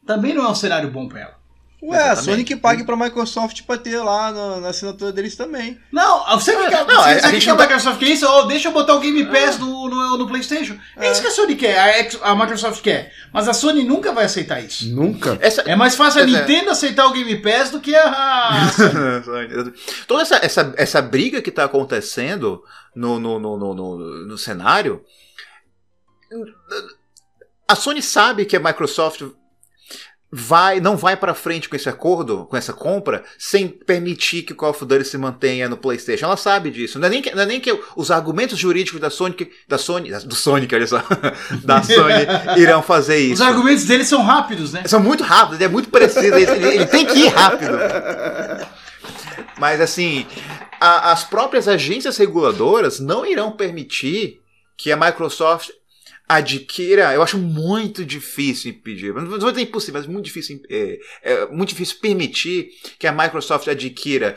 [SPEAKER 2] também não é um cenário bom pra ela.
[SPEAKER 4] Ué, a
[SPEAKER 3] Exatamente.
[SPEAKER 4] Sony que pague pra Microsoft pra ter lá na, na assinatura deles também.
[SPEAKER 2] Não, você que quer,
[SPEAKER 3] Não,
[SPEAKER 2] você,
[SPEAKER 3] a-
[SPEAKER 2] você
[SPEAKER 3] a
[SPEAKER 2] que
[SPEAKER 3] gente
[SPEAKER 2] quer
[SPEAKER 3] não
[SPEAKER 2] a
[SPEAKER 3] tá-
[SPEAKER 2] Microsoft quer isso? Oh, deixa eu botar o Game Pass no, no, no PlayStation. É. isso que a Sony quer, a, a Microsoft quer. Mas a Sony nunca vai aceitar isso.
[SPEAKER 1] Nunca.
[SPEAKER 3] essa,
[SPEAKER 2] É mais fácil a
[SPEAKER 3] é.
[SPEAKER 2] Nintendo aceitar o Game Pass do que a. a.
[SPEAKER 3] Toda essa, essa, essa briga que está acontecendo no, no, no, no, no, no cenário. A Sony sabe que a Microsoft vai, não vai para frente com esse acordo, com essa compra, sem permitir que o Call of Duty se mantenha no PlayStation. Ela sabe disso. Não é nem que, é nem que os argumentos jurídicos da Sony, da Sony, do Sonic, olha só, da Sony irão fazer
[SPEAKER 2] Os
[SPEAKER 3] isso.
[SPEAKER 2] argumentos dele são rápidos, né?
[SPEAKER 3] São muito rápidos, ele é muito preciso, ele, ele- ele tem que ir rápido. Mas assim, a- as próprias agências reguladoras não irão permitir que a Microsoft adquira. Eu acho muito difícil impedir, não vou dizer impossível, mas muito difícil, é, é muito difícil permitir que a Microsoft adquira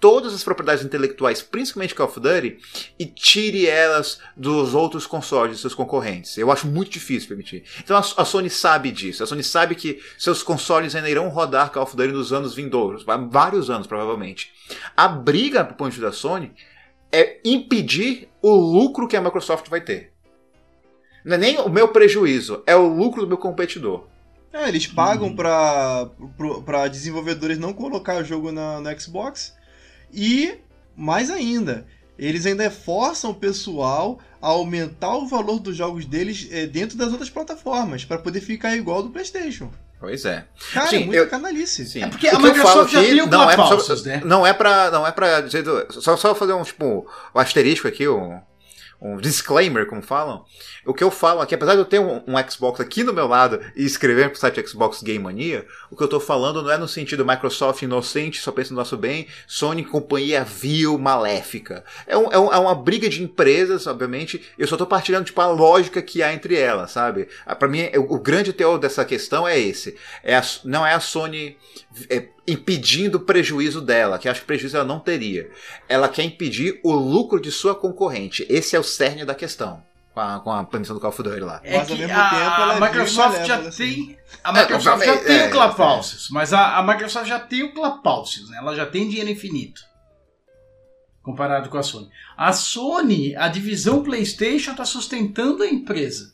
[SPEAKER 3] todas as propriedades intelectuais, principalmente Call of Duty, e tire elas dos outros consoles, dos seus concorrentes. Eu acho muito difícil permitir. Então a, Sony sabe disso. A Sony sabe que seus consoles ainda irão rodar Call of Duty nos anos vindouros, vários anos provavelmente. A briga do ponto de vista da Sony é impedir o lucro que a Microsoft vai ter. Não é nem o meu prejuízo, é o lucro do meu competidor.
[SPEAKER 4] É, eles pagam pra, pro- pra desenvolvedores não colocar o jogo na, no Xbox. E, mais ainda, eles ainda forçam o pessoal a aumentar o valor dos jogos deles eh, dentro das outras plataformas, pra poder ficar igual ao do PlayStation.
[SPEAKER 3] Pois é.
[SPEAKER 4] Cara,
[SPEAKER 3] Sim,
[SPEAKER 4] é muita
[SPEAKER 3] eu-
[SPEAKER 4] canalice.
[SPEAKER 3] Sim.
[SPEAKER 2] É porque
[SPEAKER 3] O
[SPEAKER 2] a Microsoft já o
[SPEAKER 3] não é pra-
[SPEAKER 2] Clapalcios, né?
[SPEAKER 3] Não é pra, não é pra dizer. Só, só fazer um, tipo, um asterisco aqui, um, um disclaimer, como falam. O que eu falo aqui, apesar de eu ter um, um Xbox aqui do meu lado e escrever pro site Xbox Game Mania, o que eu tô falando não é no sentido Microsoft inocente, só pensa no nosso bem, Sony companhia vil, maléfica. É, um- é um- é uma briga de empresas, obviamente, eu só tô partilhando, tipo, a lógica que há entre elas, sabe? Ah, Pra mim, é- o, o grande teor dessa questão é esse. É a- não é a Sony é, impedindo o prejuízo dela, que acho que prejuízo ela não teria. Ela quer impedir o lucro de sua concorrente. Esse é o cerne da questão. Com a, com a do Call of Duty lá.
[SPEAKER 2] É
[SPEAKER 4] Mas, ao
[SPEAKER 2] que
[SPEAKER 4] mesmo
[SPEAKER 2] a,
[SPEAKER 4] tempo, ela
[SPEAKER 2] a
[SPEAKER 4] é
[SPEAKER 2] Microsoft já
[SPEAKER 4] assim.
[SPEAKER 2] tem. A
[SPEAKER 3] É,
[SPEAKER 2] Microsoft
[SPEAKER 3] eu
[SPEAKER 2] já tem
[SPEAKER 3] é,
[SPEAKER 2] o Clapalcios, mas a, a Microsoft já tem o Clapalcios, né? Ela já tem dinheiro infinito. Comparado com a Sony. A Sony, a divisão PlayStation, está sustentando a empresa.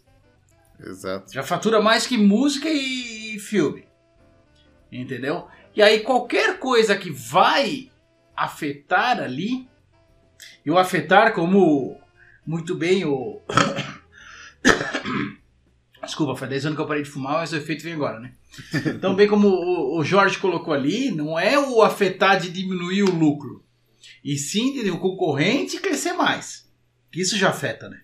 [SPEAKER 1] Exato.
[SPEAKER 2] Já fatura mais que música e filme. Entendeu? E aí qualquer coisa que vai afetar ali, e o afetar como muito bem o. Desculpa, faz 10 anos que eu parei de fumar, mas o efeito vem agora, né? Então, bem como o, o Jorge colocou ali, não é o afetar de diminuir o lucro, e sim de o concorrente crescer mais. Que isso já afeta, né?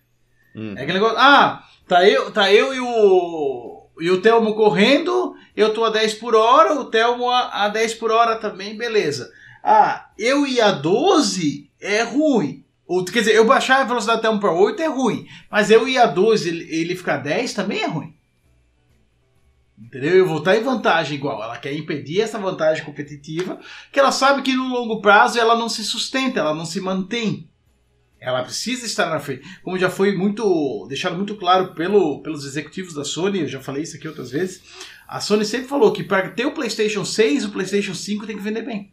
[SPEAKER 1] Hum.
[SPEAKER 2] É aquele negócio, ah, tá eu, tá eu e o, e o Telmo correndo, eu tô a 10 por hora, o Telmo a, a 10 por hora também, beleza. Ah, eu e a 12 é ruim. Ou, quer dizer, eu baixar a velocidade do Telmo para 8 é ruim. Mas eu e a 12 ele, ele ficar 10 também é ruim. Entendeu? Eu vou estar em vantagem igual. Ela quer impedir essa vantagem competitiva, que ela sabe que no longo prazo ela não se sustenta, ela não se mantém. Ela precisa estar na frente. Como já foi muito deixado muito claro pelo, pelos executivos da Sony, eu já falei isso aqui outras vezes. A Sony sempre falou que para ter o PlayStation 6, o PlayStation 5 tem que vender bem.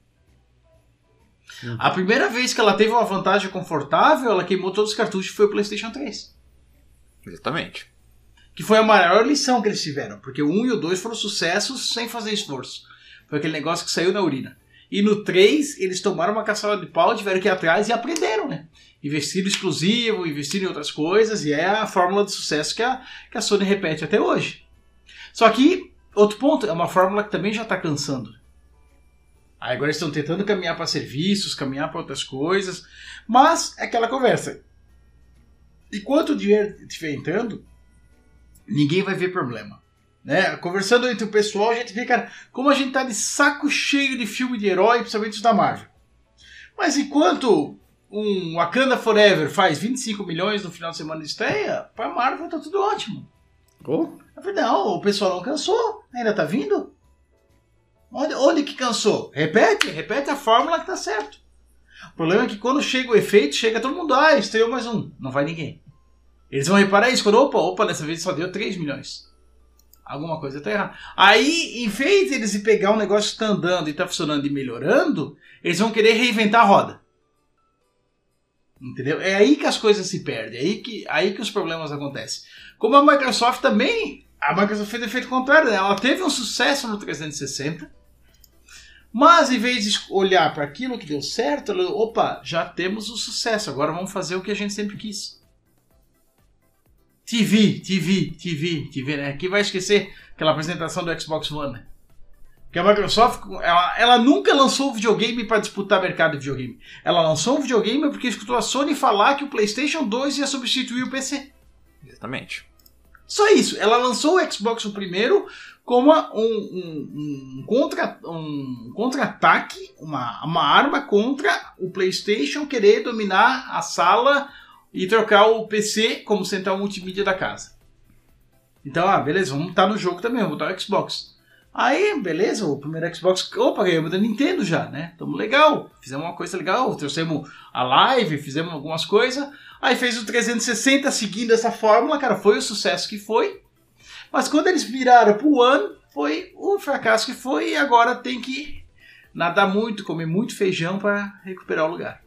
[SPEAKER 2] A primeira vez que ela teve uma vantagem confortável, ela queimou todos os cartuchos foi o PlayStation 3.
[SPEAKER 3] Exatamente.
[SPEAKER 2] Que foi a maior lição que eles tiveram, porque o 1 e o 2 foram sucessos sem fazer esforço. Foi aquele negócio que saiu na urina. E no 3, eles tomaram uma caçada de pau, tiveram que ir atrás e aprenderam, né? Investiram exclusivo, investiram em outras coisas, e é a fórmula de sucesso que a, que a Sony repete até hoje. Só que, outro ponto, é uma fórmula que também já está cansando. Aí agora estão tentando caminhar para serviços, caminhar para outras coisas, mas é aquela conversa. Enquanto o dinheiro estiver entrando, ninguém vai ver problema. Né? Conversando entre o pessoal, a gente vê, cara, como a gente tá de saco cheio de filme de herói, principalmente os da Marvel. Mas enquanto um Wakanda Forever faz 25 milhões no final de semana de estreia, pra Marvel tá tudo ótimo.
[SPEAKER 1] Oh.
[SPEAKER 2] Não, o pessoal não cansou, ainda tá vindo. Onde, onde que cansou? Repete, repete a fórmula que tá certo. O problema é que quando chega o efeito, chega todo mundo, ah, estreou mais um. Não vai ninguém. Eles vão reparar isso quando, opa, opa, dessa vez só deu 3 milhões. Alguma coisa tá errada. Aí, em vez de eles pegar um negócio que está andando e está funcionando e melhorando, eles vão querer reinventar a roda. Entendeu? É aí que as coisas se perdem, é aí que, aí que os problemas acontecem. Como a Microsoft também, a Microsoft fez o efeito contrário, né? ela teve um sucesso no 360, mas em vez de olhar para aquilo que deu certo, ela, opa, já temos o sucesso, agora vamos fazer o que a gente sempre quis. TV, TV, TV, TV, né? Quem vai esquecer aquela apresentação do Xbox One, né? Que a Microsoft, ela, ela nunca lançou o videogame para disputar mercado de videogame. Ela lançou um videogame porque escutou a Sony falar que o PlayStation 2 ia substituir o PC.
[SPEAKER 3] Exatamente.
[SPEAKER 2] Só isso. Ela lançou o Xbox o primeiro como um, um, um contra um contra-ataque, uma, uma arma contra o PlayStation querer dominar a sala e trocar o PC como central multimídia da casa. Então, ah, beleza, vamos estar no jogo também, vamos botar o Xbox. Aí, beleza, o primeiro Xbox, opa, ganhamos da Nintendo já, né? Tamo legal, fizemos uma coisa legal, trouxemos a live, fizemos algumas coisas. Aí fez o 360 seguindo essa fórmula, cara, foi o sucesso que foi. Mas quando eles viraram pro One, foi o fracasso que foi e agora tem que nadar muito, comer muito feijão para recuperar o lugar.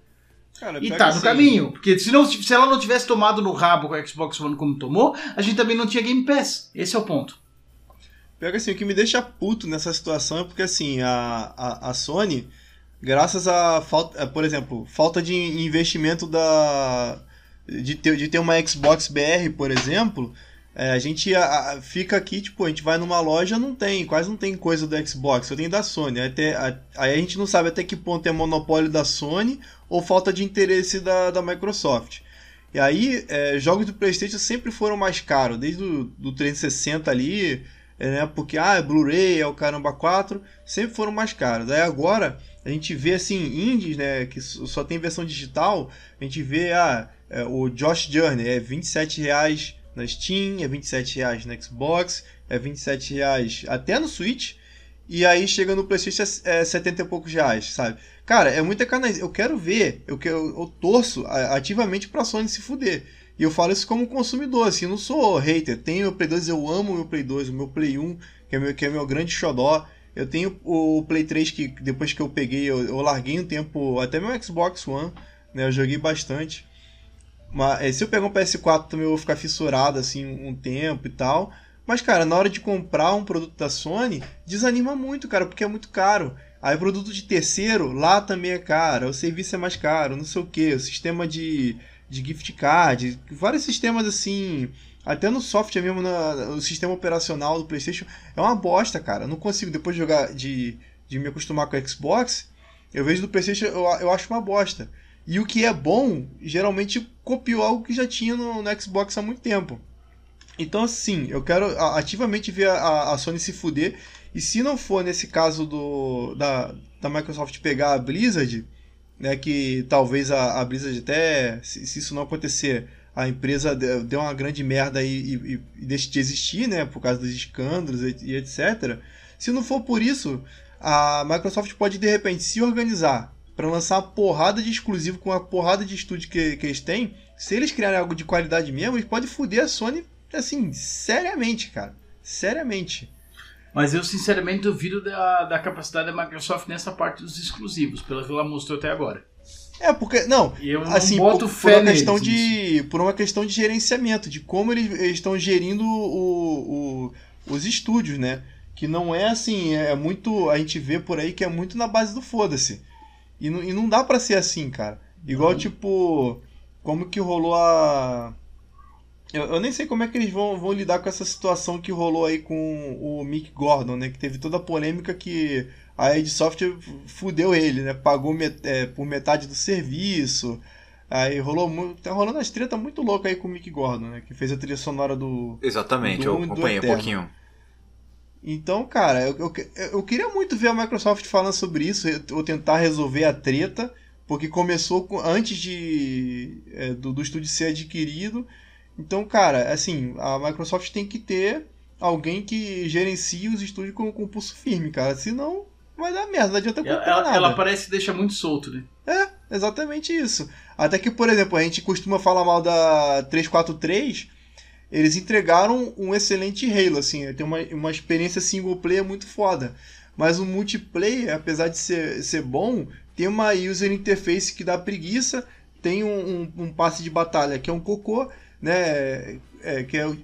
[SPEAKER 2] Cara, e tá no assim, caminho. Porque se, não, se ela não tivesse tomado no rabo com a Xbox One como tomou, a gente também não tinha Game Pass. Esse é o ponto.
[SPEAKER 4] Pega assim, o que me deixa puto nessa situação é porque assim, a, a, a Sony, graças a falta, por exemplo, falta de investimento da. De ter, de ter uma Xbox BR, por exemplo, é, a gente a, a, fica aqui, tipo, a gente vai numa loja, não tem, quase não tem coisa do Xbox, só tem da Sony. Até, a, aí a gente não sabe até que ponto é monopólio da Sony ou falta de interesse da, da Microsoft. E aí, é, jogos do PlayStation sempre foram mais caros, desde o do 360 ali, né, porque, ah, Blu-ray é o caramba 4, sempre foram mais caros. Aí agora, a gente vê, assim, indies, né, que só tem versão digital, a gente vê, ah, é, o Josh Journey é 27 reais na Steam, é 27 reais no Xbox, é 27 reais até no Switch, e aí chega no PlayStation é 70 e poucos reais, sabe? Cara, é muita canais. Eu quero ver, eu, eu, eu torço ativamente pra Sony se fuder. E eu falo isso como consumidor, assim, não sou hater. Tenho o Play 2, eu amo meu Play 2, o meu Play 1, que é meu, que é meu grande xodó. Eu tenho o Play 3 que depois que eu peguei, eu, eu larguei um tempo, até meu Xbox One, né? Eu joguei bastante. Mas é, se eu pegar um PS4 também eu vou ficar fissurado assim um tempo e tal. Mas, cara, na hora de comprar um produto da Sony, desanima muito, cara, porque é muito caro. Aí produto de terceiro, lá também é caro, o serviço é mais caro, não sei o que, o sistema de, de gift card, vários sistemas assim, até no software mesmo, no, sistema operacional do Playstation, é uma bosta, cara. Eu não consigo, depois de jogar, de, de me acostumar com o Xbox, eu vejo do Playstation, eu, eu acho uma bosta. E o que é bom, geralmente copiou algo que já tinha no, no Xbox há muito tempo. Então, assim, eu quero ativamente ver a, a, Sony se fuder. E se não for nesse caso do, da, da Microsoft pegar a Blizzard, né, que talvez a, a Blizzard até, se, se, isso não acontecer, a empresa deu uma grande merda e, e, e deixe de existir, né, por causa dos escândalos e, e etc. Se não for por isso, a Microsoft pode de repente se organizar para lançar uma porrada de exclusivo com uma porrada de estúdio que, que eles têm, se eles criarem algo de qualidade mesmo, eles podem foder a Sony, assim, seriamente, cara. Seriamente.
[SPEAKER 2] Mas eu sinceramente duvido da, da capacidade da Microsoft nessa parte dos exclusivos, pelo que ela mostrou até agora.
[SPEAKER 4] É, porque. Não,
[SPEAKER 2] Eu não
[SPEAKER 4] assim,
[SPEAKER 2] boto
[SPEAKER 4] por,
[SPEAKER 2] fé
[SPEAKER 4] por uma questão
[SPEAKER 2] neles,
[SPEAKER 4] de. Por uma questão de gerenciamento, de como eles, eles estão gerindo o, o- os estúdios, né? Que não é assim, é muito. A gente vê por aí que é muito na base do foda-se. E, e não dá pra ser assim, cara. Igual, tipo. Como que rolou a. Eu, eu nem sei como é que eles vão, vão lidar com essa situação que rolou aí com o Mick Gordon, né? Que teve toda a polêmica que a id Software fudeu ele, né? Pagou met- é, por metade do serviço. Aí rolou muito. Tá rolando as tretas muito loucas aí com o Mick Gordon, né? Que fez a trilha sonora do.
[SPEAKER 3] Exatamente,
[SPEAKER 4] Do
[SPEAKER 3] eu
[SPEAKER 4] do
[SPEAKER 3] acompanhei um pouquinho.
[SPEAKER 4] Então, cara, eu, eu, eu queria muito ver a Microsoft falando sobre isso, ou tentar resolver a treta, porque começou com- antes de é, do, do estúdio ser adquirido. Então, cara, assim, a Microsoft tem que ter alguém que gerencie os estúdios com, com pulso firme, cara. Senão vai dar merda, não adianta comprar
[SPEAKER 2] ela,
[SPEAKER 4] nada.
[SPEAKER 2] ela parece que deixa muito solto, né?
[SPEAKER 4] É, exatamente isso. Até que, por exemplo, a gente costuma falar mal da 343, eles entregaram um excelente Halo, assim, tem uma, uma experiência single player muito foda. Mas o multiplayer, apesar de ser, ser bom, tem uma user interface que dá preguiça, tem um, um, um passe de batalha que é um cocô, né? É, que é o,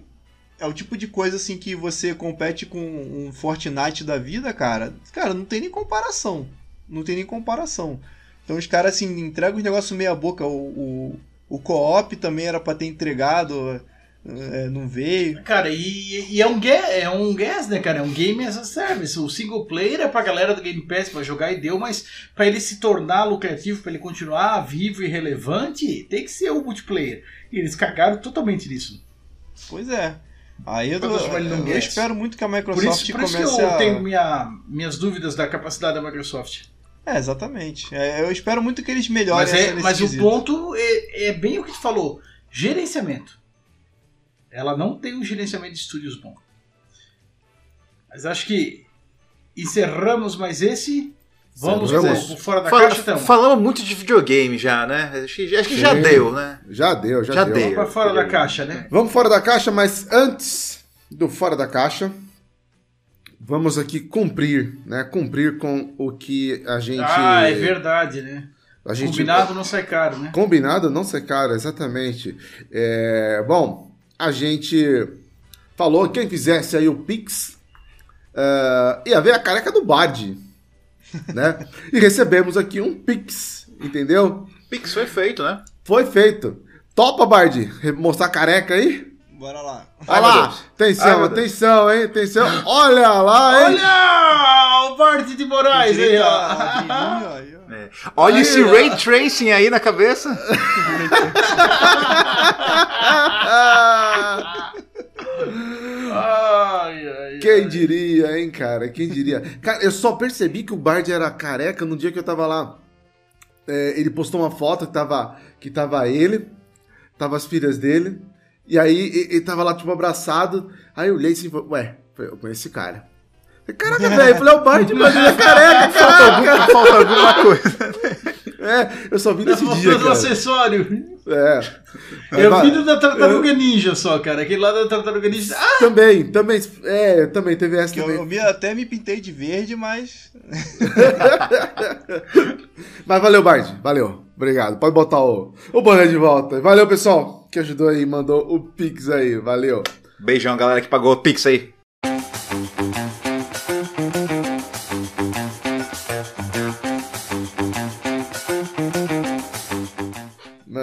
[SPEAKER 4] é o tipo de coisa assim que você compete com um Fortnite da vida, cara. Cara, não tem nem comparação. Não tem nem comparação. Então os caras assim entregam os negócios meia boca. O, o, o co-op também era pra ter entregado, é, não veio.
[SPEAKER 2] Cara, e, e é, um é um gas, né, cara? É um game as a service. O single player é pra galera do Game Pass pra jogar e deu, mas pra ele se tornar lucrativo, pra ele continuar vivo e relevante, tem que ser o multiplayer. E eles cagaram totalmente nisso.
[SPEAKER 4] Pois é. Aí eu, eu
[SPEAKER 2] gas.
[SPEAKER 4] espero muito que a
[SPEAKER 2] Por
[SPEAKER 4] Microsoft
[SPEAKER 2] isso, por isso que eu
[SPEAKER 4] a.
[SPEAKER 2] tenho minha, minhas dúvidas da capacidade da Microsoft.
[SPEAKER 4] É, exatamente. É, eu espero muito que eles melhorem
[SPEAKER 2] Mas, é, mas o ponto é, é bem o que tu falou: gerenciamento. Ela não tem um gerenciamento de estúdios bom. Mas acho que encerramos mais esse. Vamos pro fora da
[SPEAKER 3] Fala-
[SPEAKER 2] caixa, então.
[SPEAKER 3] falamos muito de videogame já, né? Acho que, acho que já
[SPEAKER 1] Sim.
[SPEAKER 3] deu, né?
[SPEAKER 1] Já deu, já,
[SPEAKER 3] Já
[SPEAKER 1] deu.
[SPEAKER 3] deu.
[SPEAKER 2] Vamos pra fora da caixa, né?
[SPEAKER 1] Vamos fora da caixa, mas antes do fora da caixa, vamos aqui cumprir, né? Cumprir com o que a gente.
[SPEAKER 2] Ah, é verdade, né?
[SPEAKER 1] A gente,
[SPEAKER 2] Combinado não sai caro, né?
[SPEAKER 1] Combinado não ser caro, exatamente. É, bom, a gente falou quem fizesse aí o Pix é, ia ver a careca do Bard, né? E recebemos aqui um Pix, entendeu?
[SPEAKER 3] Pix foi feito, né?
[SPEAKER 1] Foi feito. Topa, Bard, mostrar a careca aí?
[SPEAKER 4] Bora lá.
[SPEAKER 1] Olha lá,
[SPEAKER 3] Deus. Ai,
[SPEAKER 1] atenção, atenção, hein, atenção. Olha lá, hein.
[SPEAKER 2] Olha o Bart de Moraes aí, ó.
[SPEAKER 3] Olha
[SPEAKER 2] Aí,
[SPEAKER 3] esse
[SPEAKER 2] ó.
[SPEAKER 3] ray tracing aí na cabeça.
[SPEAKER 2] Ai, ai,
[SPEAKER 1] Quem
[SPEAKER 2] ai.
[SPEAKER 1] diria, hein, cara? Quem diria? Cara, eu só percebi que o Bard era careca no dia que eu tava lá. É, ele postou uma foto que tava, que tava ele, tava as filhas dele, e aí ele tava lá, tipo, abraçado. Aí eu olhei assim e falei, ué, eu conheço esse cara. Caraca, velho, eu falei, é o Bard, mas ele é careca, caraca.
[SPEAKER 3] Falta alguma coisa.
[SPEAKER 1] É, eu só vi
[SPEAKER 2] Tá
[SPEAKER 1] nesse dia,
[SPEAKER 2] um
[SPEAKER 1] cara.
[SPEAKER 2] acessório.
[SPEAKER 1] É.
[SPEAKER 2] Eu vi do da Tartaruga Ninja só, cara. Aquele lá da Tartaruga Ninja. Ah,
[SPEAKER 1] Também, também, é, também teve essa
[SPEAKER 4] Que eu,
[SPEAKER 1] também.
[SPEAKER 4] eu me- até me pintei de verde, mas.
[SPEAKER 1] Mas valeu, Bard. Valeu. Obrigado. Pode botar o, o boné de volta. Valeu, pessoal, que ajudou aí, mandou o Pix aí. Valeu.
[SPEAKER 3] Beijão, galera que pagou o Pix aí.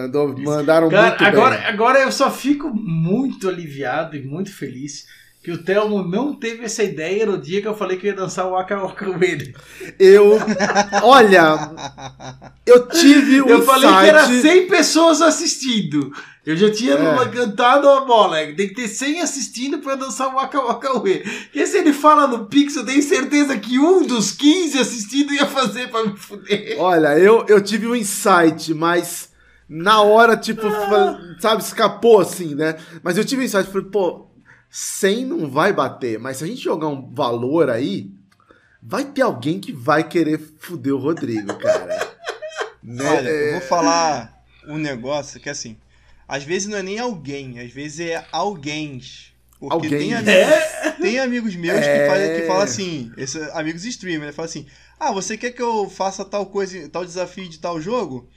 [SPEAKER 1] Mandou, mandaram
[SPEAKER 2] cara,
[SPEAKER 1] muito
[SPEAKER 2] agora,
[SPEAKER 1] bem.
[SPEAKER 2] agora eu só fico muito aliviado e muito feliz que o Telmo não teve essa ideia no dia que eu falei que eu ia dançar o Waka Waka Wele.
[SPEAKER 1] Eu, olha, eu tive um
[SPEAKER 2] Eu falei que era
[SPEAKER 1] insight-
[SPEAKER 2] 100 pessoas assistindo. Eu já tinha
[SPEAKER 1] É.
[SPEAKER 2] cantado a bola. Tem que ter 100 assistindo pra eu dançar o Waka Waka Wele. E se ele fala no Pix, eu tenho certeza que um dos 15 assistindo ia fazer pra me fuder.
[SPEAKER 1] Olha, eu, eu tive um insight, mas na hora, tipo, sabe, escapou assim, né? Mas eu tive insight, falei, pô, 100 não vai bater, mas se a gente jogar um valor aí, vai ter alguém que vai querer fuder o Rodrigo, cara. Né?
[SPEAKER 4] Olha,
[SPEAKER 1] É,
[SPEAKER 4] eu vou falar um negócio que assim, às vezes não é nem alguém, às vezes é alguém. Porque
[SPEAKER 1] Alguém.
[SPEAKER 4] tem amigos, tem amigos meus
[SPEAKER 1] É.
[SPEAKER 4] que, fazem, que falam assim, esses amigos streamers, né? Falam assim, ah, você quer que eu faça tal coisa, tal desafio de tal jogo?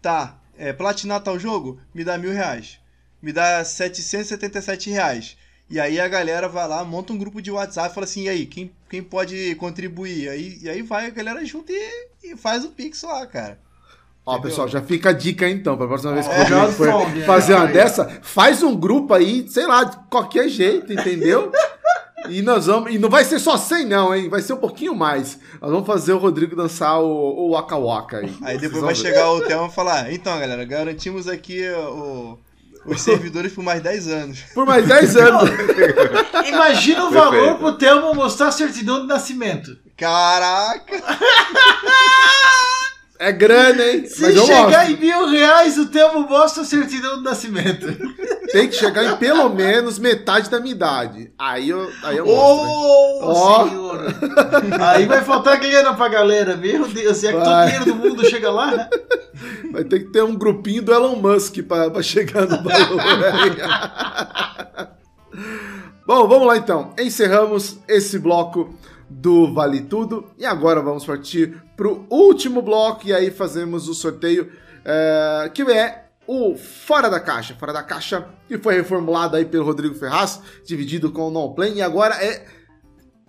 [SPEAKER 4] Tá, é, platinar tal jogo? Me dá mil reais. Me dá 777 reais. E aí a galera vai lá, monta um grupo de WhatsApp e fala assim, e aí, quem, quem pode contribuir? Aí, e aí vai a galera junto e, e faz o Pix lá, cara.
[SPEAKER 1] Ó,
[SPEAKER 4] Entendeu?
[SPEAKER 1] pessoal, já fica a dica então, pra próxima vez que
[SPEAKER 2] É,
[SPEAKER 1] o Rodrigo for fazer
[SPEAKER 2] é,
[SPEAKER 1] uma
[SPEAKER 2] aí.
[SPEAKER 1] dessa, faz um grupo aí, sei lá, de qualquer jeito, entendeu? E nós vamos. E não vai ser só 100, não, hein? Vai ser um pouquinho mais. Nós vamos fazer o Rodrigo dançar o, o Waka Waka aí.
[SPEAKER 4] Aí depois vai
[SPEAKER 1] ver.
[SPEAKER 4] chegar o Thelma e falar: então, galera, garantimos aqui o- os servidores por mais 10 anos.
[SPEAKER 1] Por mais 10 anos.
[SPEAKER 2] Imagina o valor
[SPEAKER 3] Perfeito.
[SPEAKER 2] pro Thelmo mostrar a certidão de nascimento.
[SPEAKER 4] Caraca!
[SPEAKER 1] É grana, hein?
[SPEAKER 2] Se
[SPEAKER 1] Mas eu
[SPEAKER 2] chegar
[SPEAKER 1] mostro.
[SPEAKER 2] em mil reais, o Thelmo mostra a certidão de nascimento.
[SPEAKER 1] Tem que chegar em pelo menos metade da minha idade. Aí eu, aí eu mostro. Ó.
[SPEAKER 2] senhor! Aí vai faltar grana pra galera. Meu Deus, se é que todo dinheiro do mundo chega lá.
[SPEAKER 1] Vai ter que ter um grupinho do Elon Musk pra, pra chegar no valor aí. Bom, vamos lá então. Encerramos esse bloco do Vale Tudo e agora vamos partir pro último bloco e aí fazemos o sorteio eh, que é o Fora da Caixa. Fora da Caixa que foi reformulado aí pelo Rodrigo Ferraz, dividido com o Non Play e agora é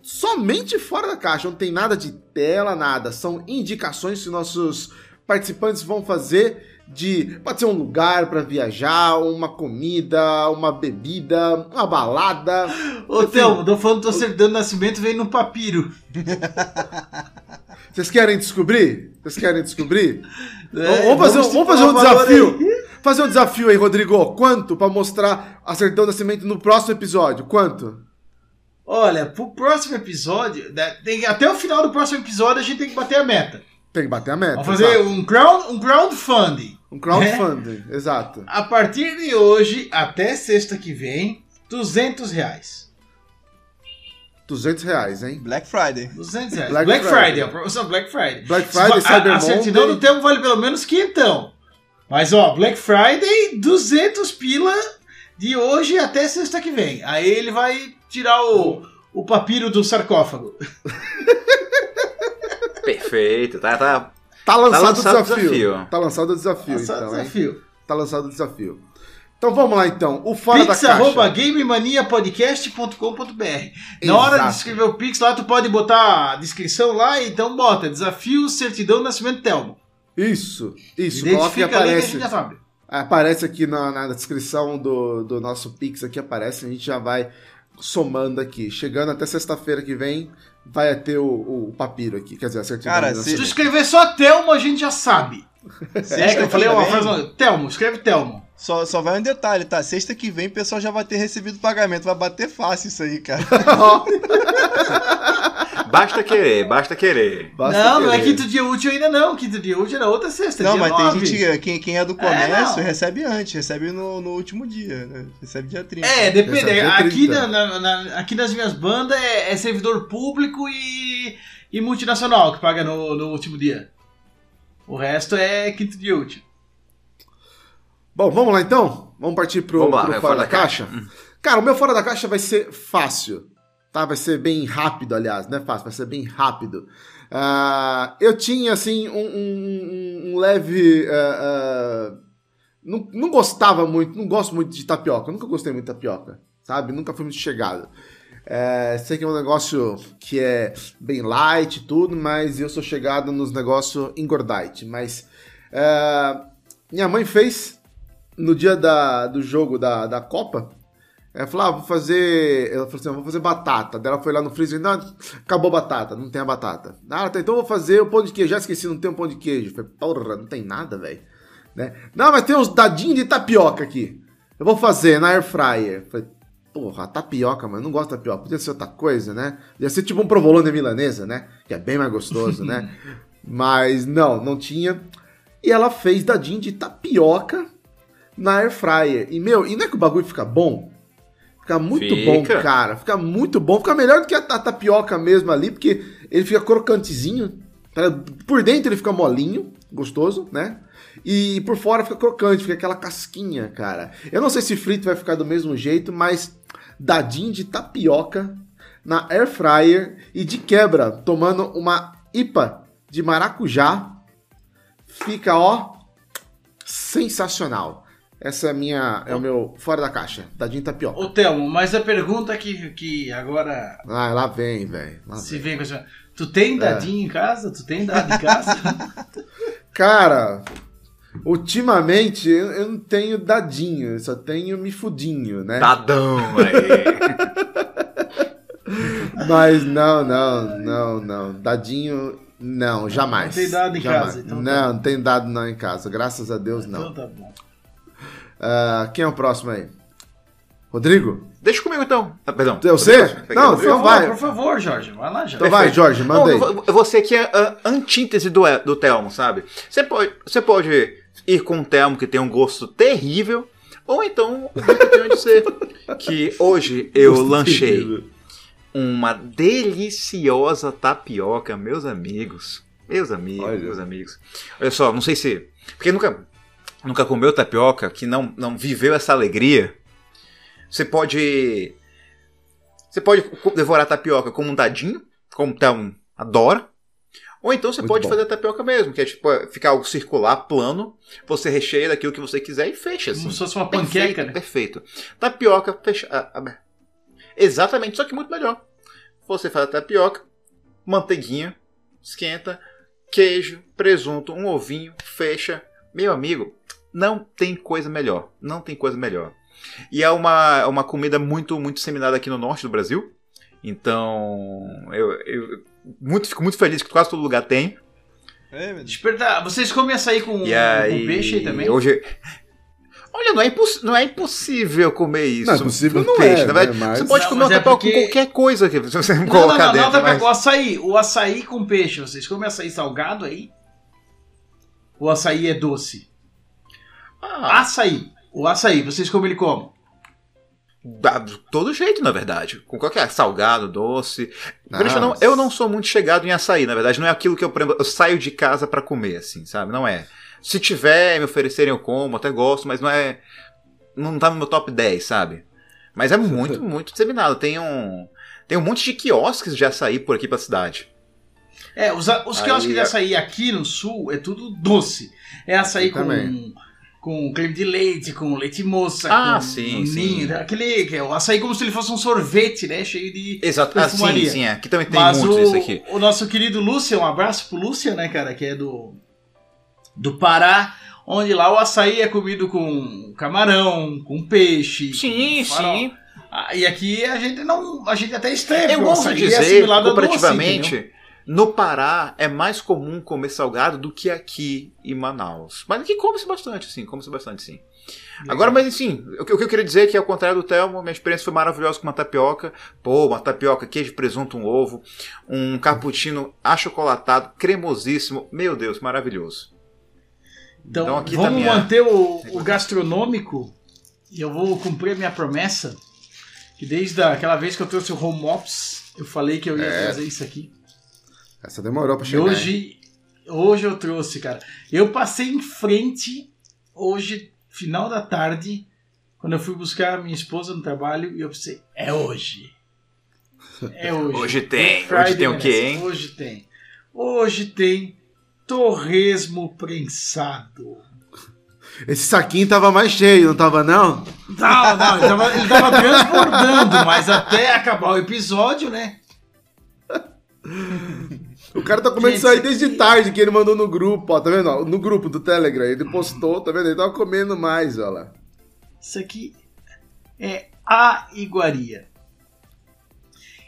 [SPEAKER 1] somente fora da caixa, não tem nada de tela, nada. São indicações que nossos participantes vão fazer de pode ser um lugar para viajar, uma comida, uma bebida, uma balada.
[SPEAKER 2] Ô,
[SPEAKER 1] Enfim.
[SPEAKER 2] Thelmo, tô falando do certidão de nascimento, vem no papiro.
[SPEAKER 1] Vocês querem descobrir? Vocês querem descobrir?
[SPEAKER 2] É,
[SPEAKER 1] vamos fazer, um- vamos fazer um
[SPEAKER 2] o
[SPEAKER 1] desafio.
[SPEAKER 2] aí.
[SPEAKER 1] Fazer um desafio aí, Rodrigo. Quanto para mostrar a certidão de nascimento no próximo episódio? Quanto?
[SPEAKER 2] Olha, pro próximo episódio, né, tem- até o final do próximo episódio a gente tem que bater a meta.
[SPEAKER 1] Tem que bater a meta.
[SPEAKER 2] Vamos fazer
[SPEAKER 1] exato.
[SPEAKER 2] um, crowd, um crowdfunding.
[SPEAKER 1] um crowdfunding, exato.
[SPEAKER 2] A partir de hoje, até sexta que vem, 200 reais.
[SPEAKER 1] 200 reais, hein?
[SPEAKER 4] Black Friday.
[SPEAKER 2] 200 reais.
[SPEAKER 1] Black
[SPEAKER 2] Black,
[SPEAKER 1] Friday.
[SPEAKER 2] Friday, a promoção Black Friday.
[SPEAKER 1] Black Friday,
[SPEAKER 2] a,
[SPEAKER 1] Cyber
[SPEAKER 2] a certidão
[SPEAKER 1] Monday.
[SPEAKER 2] do tempo vale pelo menos quinhentão. Mas ó, Black Friday, 200 pila de hoje até sexta que vem. Aí ele vai tirar o, o papiro do sarcófago.
[SPEAKER 3] Perfeito, tá, tá.
[SPEAKER 1] Tá lançado,
[SPEAKER 3] lançado
[SPEAKER 1] o desafio.
[SPEAKER 3] desafio.
[SPEAKER 1] Tá lançado o desafio,
[SPEAKER 2] Esse é o
[SPEAKER 1] então, hein?
[SPEAKER 2] desafio.
[SPEAKER 1] Tá lançado o desafio. Então vamos lá, então. O Fora
[SPEAKER 2] Pix
[SPEAKER 1] da Caixa.
[SPEAKER 2] arroba gamemaniapodcast.com.br Na hora de escrever o Pix lá, tu pode botar a descrição lá, então bota desafio certidão nascimento Telmo.
[SPEAKER 1] Isso, isso. Coloca e
[SPEAKER 2] Identifica ali que a
[SPEAKER 1] aparece.
[SPEAKER 2] gente já sabe.
[SPEAKER 1] Aparece aqui na, na descrição do, do nosso Pix, aqui aparece, a gente já vai somando aqui. Chegando até sexta-feira que vem, vai ter o, o papiro aqui. Quer dizer, a certidão
[SPEAKER 4] Cara, se-
[SPEAKER 2] tu escrever só Telmo, a gente já sabe.
[SPEAKER 4] Sexta
[SPEAKER 2] É que eu falei uma frase. Telmo, escreve Telmo.
[SPEAKER 4] Só, só vai um detalhe, tá? Sexta que vem o pessoal já vai ter recebido o pagamento. Vai bater fácil isso aí, cara.
[SPEAKER 3] Basta querer, basta querer.
[SPEAKER 1] Basta
[SPEAKER 2] não, não é
[SPEAKER 1] querer.
[SPEAKER 2] quinto dia útil ainda não. Quinto dia útil era outra sexta.
[SPEAKER 4] Não,
[SPEAKER 2] dia
[SPEAKER 4] mas
[SPEAKER 2] nove.
[SPEAKER 4] tem gente, quem, quem é do comércio
[SPEAKER 2] não.
[SPEAKER 4] recebe antes, recebe no, no último dia, né? Recebe dia 30.
[SPEAKER 2] É, depende.
[SPEAKER 1] É
[SPEAKER 2] Aqui,
[SPEAKER 1] 30.
[SPEAKER 2] na, na- na- aqui nas minhas bandas é, é servidor público e, e multinacional que paga no, no último dia. O resto é quinto dia útil.
[SPEAKER 1] Bom, vamos lá então? Vamos partir pro,
[SPEAKER 3] Vamos lá,
[SPEAKER 1] pro
[SPEAKER 3] vai,
[SPEAKER 1] Fora da Caixa? Cara, o meu Fora da Caixa vai ser fácil. Tá? Vai ser bem rápido, aliás. Não é fácil, vai ser bem rápido. Ah, eu tinha, assim, um, um- um leve... ah, ah, não, não gostava muito, não gosto muito de tapioca. Nunca gostei muito de tapioca, sabe? Nunca fui muito chegado. É, sei que é um negócio que é bem light e tudo, mas eu sou chegado nos negócios engordite. Mas minha mãe fez no dia da, do jogo da, da Copa. Ela falou, ah, vou fazer. Ela falou assim, "Ah, vou fazer batata. Daí ela foi lá no freezer e não, acabou a batata, não tem a batata. Ah, tá, então vou fazer o pão de queijo. Já esqueci, não tem um pão de queijo. Eu falei, porra, não tem nada, velho. Né? Não, mas tem uns dadinhos de tapioca aqui. Eu vou fazer na air fryer. Eu Falei, porra, tapioca, mano, eu não gosto de tapioca. Podia ser outra coisa, né? Podia ser tipo um provolone milanesa, né? Que é bem mais gostoso, né? Mas não, não tinha. E ela fez dadinho de tapioca na air fryer. E, meu, e não é que o bagulho fica bom? Fica muito
[SPEAKER 3] Fica.
[SPEAKER 1] bom, cara. Fica muito bom. Fica melhor do que a, a tapioca mesmo ali, porque ele fica crocantezinho, Tá? Por dentro ele fica molinho, gostoso, né? E por fora fica crocante, fica aquela casquinha, cara. Eu não sei se frito vai ficar do mesmo jeito, mas dadinho de tapioca na air fryer e de quebra, tomando uma IPA de maracujá, fica ó sensacional. Essa é a minha é o meu fora da caixa, dadinho de tapioca.
[SPEAKER 2] Ô Thelmo, mas a pergunta que, que agora
[SPEAKER 1] Ah, lá vem, velho.
[SPEAKER 2] se
[SPEAKER 1] vem.
[SPEAKER 2] vem com essa. Tu tem dadinho em casa? Tu tem dado em casa?
[SPEAKER 1] Cara, ultimamente eu, eu não tenho dadinho, eu só tenho me fudinho, né?
[SPEAKER 3] Dadão, aí.
[SPEAKER 1] Mas não, não, não, não. Dadinho, não, jamais.
[SPEAKER 2] Não tem dado em
[SPEAKER 1] Jamais.
[SPEAKER 2] casa, então tá.
[SPEAKER 1] Não, não tem dado não em casa. Graças a Deus,
[SPEAKER 2] então
[SPEAKER 1] não.
[SPEAKER 2] tá bom.
[SPEAKER 1] Ah, quem é o próximo aí? Rodrigo?
[SPEAKER 3] Deixa comigo então. Ah, perdão.
[SPEAKER 1] Você?
[SPEAKER 3] Peguei
[SPEAKER 1] Não, então
[SPEAKER 2] favor,
[SPEAKER 1] vai.
[SPEAKER 2] por favor, Jorge. Vai lá, Jorge.
[SPEAKER 1] Então vai, Jorge, manda aí.
[SPEAKER 3] Não, vo- você aqui é a antítese do, do Telmo, sabe? Você pode, você pode ir com um Telmo que tem um gosto terrível, ou então o que eu tenho de ser. Que hoje eu
[SPEAKER 1] Gosto
[SPEAKER 3] lanchei
[SPEAKER 1] terrível.
[SPEAKER 3] uma deliciosa tapioca, meus amigos. Meus amigos,
[SPEAKER 1] Olha.
[SPEAKER 3] meus amigos. Olha só, não sei se. Porque nunca, nunca comeu tapioca, que não, não viveu essa alegria. Você pode. Você pode devorar tapioca como um dadinho, como o Thelmo adora. Ou então você
[SPEAKER 1] Muito
[SPEAKER 3] pode
[SPEAKER 1] bom.
[SPEAKER 3] fazer tapioca mesmo, que é tipo é, ficar algo circular, plano. Você recheia daquilo que você quiser e fecha assim.
[SPEAKER 2] Como se fosse uma
[SPEAKER 3] Perfeito,
[SPEAKER 2] panqueca, né?
[SPEAKER 3] Perfeito. Tapioca fecha. Exatamente, só que muito melhor. Você faz a tapioca, manteiguinha, esquenta, queijo, presunto, um ovinho, fecha. Meu amigo, não tem coisa melhor. Não tem coisa melhor. E é uma, é uma comida muito, muito disseminada aqui no norte do Brasil. Então, eu, eu muito, fico muito feliz que quase todo lugar tem.
[SPEAKER 4] É,
[SPEAKER 2] perguntar, vocês comem açaí com,
[SPEAKER 3] E aí,
[SPEAKER 2] com peixe aí também?
[SPEAKER 3] Hoje. Olha, não é, imposs- não é impossível comer isso.
[SPEAKER 1] Não é possível,
[SPEAKER 3] com
[SPEAKER 1] não
[SPEAKER 3] peixe.
[SPEAKER 1] é,
[SPEAKER 3] Na verdade,
[SPEAKER 1] né, mas-
[SPEAKER 3] Você pode
[SPEAKER 2] Não,
[SPEAKER 3] comer
[SPEAKER 2] é
[SPEAKER 3] tapioca
[SPEAKER 2] porque-
[SPEAKER 3] com qualquer coisa que você
[SPEAKER 2] Não, não,
[SPEAKER 3] colocar
[SPEAKER 2] não,
[SPEAKER 3] dentro.
[SPEAKER 2] não,
[SPEAKER 3] mas-
[SPEAKER 2] o açaí. O açaí com peixe. Vocês comem açaí salgado aí? O açaí é doce?
[SPEAKER 3] Ah,
[SPEAKER 2] Açaí. O açaí, vocês comem ele como?
[SPEAKER 3] de todo jeito, na verdade. Com qualquer salgado, doce.
[SPEAKER 1] Ah,
[SPEAKER 3] não, eu não sou muito chegado em açaí, na verdade. Não é aquilo que eu, eu saio de casa pra comer, assim, sabe? Não é. Se tiver, me oferecerem, eu como, até gosto, mas não é. Não tá no meu top 10, sabe? Mas é muito, muito disseminado. Tem um. Tem um monte de quiosques de açaí por aqui pra cidade.
[SPEAKER 2] É, os, os
[SPEAKER 3] Aí,
[SPEAKER 2] quiosques de
[SPEAKER 3] é-
[SPEAKER 2] açaí aqui no sul é tudo doce. É açaí com,
[SPEAKER 1] também.
[SPEAKER 2] Com creme de leite, com leite moça,
[SPEAKER 3] Ah,
[SPEAKER 2] com
[SPEAKER 3] sim,
[SPEAKER 2] ninho,
[SPEAKER 3] sim.
[SPEAKER 2] aquele que é o açaí como se ele fosse um sorvete, né? Cheio de
[SPEAKER 3] Exato. Ah, sim, sim, é. Aqui também tem
[SPEAKER 2] Mas
[SPEAKER 3] muito
[SPEAKER 2] o,
[SPEAKER 3] isso aqui.
[SPEAKER 2] o nosso querido Lúcio, um abraço pro Lúcio, né, cara, que é do, do Pará, onde lá o açaí é comido com camarão, com peixe.
[SPEAKER 3] Sim,
[SPEAKER 2] com
[SPEAKER 3] sim.
[SPEAKER 2] Ah, e aqui a gente não. A gente até estranha.
[SPEAKER 3] Eu
[SPEAKER 2] porque o
[SPEAKER 3] ouso
[SPEAKER 2] açaí é
[SPEAKER 3] dizer,
[SPEAKER 2] doce,
[SPEAKER 3] comparativamente,
[SPEAKER 2] entendeu?
[SPEAKER 3] No Pará é mais comum comer salgado do que aqui em Manaus. Mas aqui come-se bastante, sim, come-se bastante, sim. Agora, mas enfim, o que eu queria dizer é que, ao contrário do Telmo, minha experiência foi maravilhosa com uma tapioca. Pô, uma tapioca, queijo, presunto, um ovo, um cappuccino achocolatado, cremosíssimo. Meu Deus, maravilhoso.
[SPEAKER 2] Então,
[SPEAKER 3] Então aqui tá
[SPEAKER 2] vamos
[SPEAKER 3] minha-
[SPEAKER 2] manter o, o gastronômico e eu vou cumprir a minha promessa. Que desde aquela vez que eu trouxe o home office, eu falei que eu ia
[SPEAKER 1] É.
[SPEAKER 2] trazer isso aqui.
[SPEAKER 1] Essa demorou pra
[SPEAKER 2] E
[SPEAKER 1] chegar. hein?
[SPEAKER 2] hoje, hoje eu trouxe, cara. Eu passei em frente hoje, final da tarde, quando eu fui buscar a minha esposa no trabalho e eu pensei, é hoje. É hoje.
[SPEAKER 3] Hoje tem,
[SPEAKER 2] Friday
[SPEAKER 3] hoje tem o quê,
[SPEAKER 2] merece.
[SPEAKER 3] hein?
[SPEAKER 2] Hoje tem. Hoje tem torresmo prensado.
[SPEAKER 1] Esse saquinho tava mais cheio, não tava não?
[SPEAKER 2] Não, não, ele tava, ele tava transbordando, mas até acabar o episódio, né?
[SPEAKER 1] O cara tá comendo isso aí desde tarde, que ele mandou no grupo, ó, tá vendo? ó? No grupo do Telegram, ele postou, tá vendo? Ele tava comendo mais, ó lá.
[SPEAKER 2] Isso aqui é a iguaria.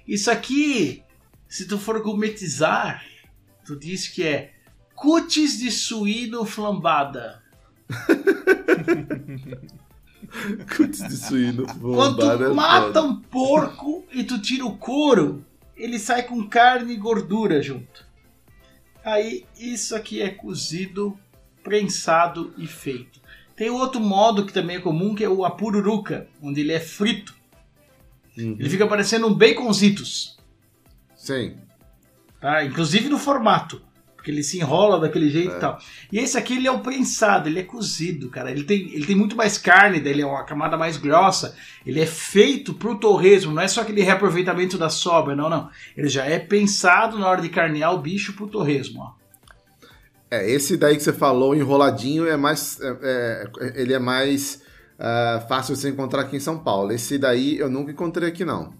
[SPEAKER 2] Isso aqui, se tu for gourmetizar, tu diz que é cutis de suíno flambada.
[SPEAKER 1] Cutis de suíno.
[SPEAKER 2] Quando
[SPEAKER 1] bombada é
[SPEAKER 2] tu mata um porco e tu tira o couro, ele sai com carne e gordura junto. Aí isso aqui é cozido, prensado e feito. Tem outro modo que também é comum, que é o apururuca, onde ele é frito.
[SPEAKER 1] Uhum.
[SPEAKER 2] Ele fica parecendo um baconzitos,
[SPEAKER 1] Sim.
[SPEAKER 2] tá? Inclusive no formato. Porque ele se enrola daquele jeito e tal. E esse aqui, ele é o prensado, ele é cozido, cara. Ele tem, ele tem muito mais carne, daí ele é uma camada mais grossa. Ele é feito pro torresmo, não é só aquele reaproveitamento da sobra, não, não. Ele já é pensado na hora de carnear o bicho pro torresmo, ó.
[SPEAKER 1] É, esse daí que você falou, enroladinho, é mais. é- é- ele é mais ah, fácil de você encontrar aqui em São Paulo. Esse daí eu nunca encontrei aqui, não.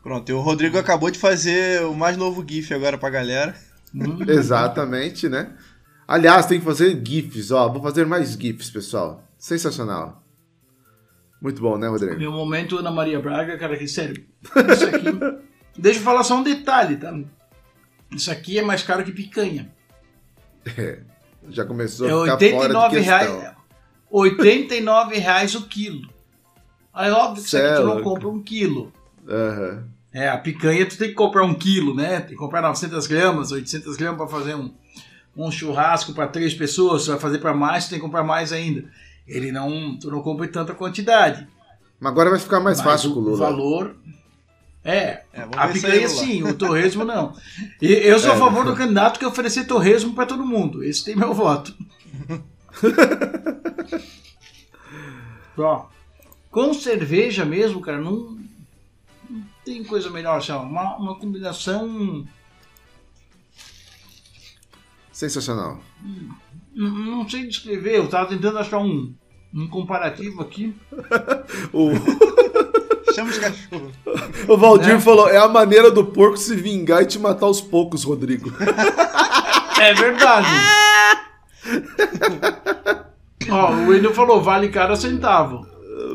[SPEAKER 4] Pronto, e o Rodrigo acabou de fazer o mais novo GIF agora pra galera.
[SPEAKER 2] Hum.
[SPEAKER 1] Exatamente, né? Aliás, tem que fazer GIFs, ó. Vou fazer mais GIFs, pessoal. Sensacional. Muito bom, né, Rodrigo?
[SPEAKER 2] Meu momento Ana Maria Braga, cara, que sério. Isso aqui. Deixa eu falar só um detalhe, tá? Isso aqui é mais caro que picanha.
[SPEAKER 1] Já começou
[SPEAKER 2] É
[SPEAKER 1] a ficar fora de
[SPEAKER 2] 89
[SPEAKER 1] questão.
[SPEAKER 2] reais. 89 reais o quilo. Aí óbvio que isso aqui tu
[SPEAKER 1] Cê é
[SPEAKER 2] não compra um quilo.
[SPEAKER 1] Aham.
[SPEAKER 2] É, a picanha tu tem que comprar um quilo, né? Tem que comprar 900 gramas, 800 gramas para fazer um, um churrasco para três pessoas. Se vai fazer para mais, tu tem que comprar mais ainda. Ele não, tu não compra em tanta quantidade.
[SPEAKER 1] Mas agora vai ficar mais
[SPEAKER 2] Mas
[SPEAKER 1] fácil
[SPEAKER 2] o
[SPEAKER 1] com o Lula.
[SPEAKER 2] valor. É,
[SPEAKER 4] É, vamos
[SPEAKER 2] a picanha sim, o torresmo não. E eu sou a
[SPEAKER 1] É.
[SPEAKER 2] favor do candidato que oferecer torresmo para todo mundo. Esse tem meu voto. Ó, com cerveja mesmo, cara, não tem coisa melhor. Ó, uma, uma combinação.
[SPEAKER 1] Sensacional.
[SPEAKER 2] Não, não sei descrever, eu tava tentando achar um, um comparativo aqui.
[SPEAKER 1] O,
[SPEAKER 4] Chama os cachorros.
[SPEAKER 1] o Valdir
[SPEAKER 2] Né?
[SPEAKER 1] falou: é a maneira do porco se vingar e te matar aos poucos, Rodrigo.
[SPEAKER 2] É verdade. Ó, o Wendel falou, vale cada centavo.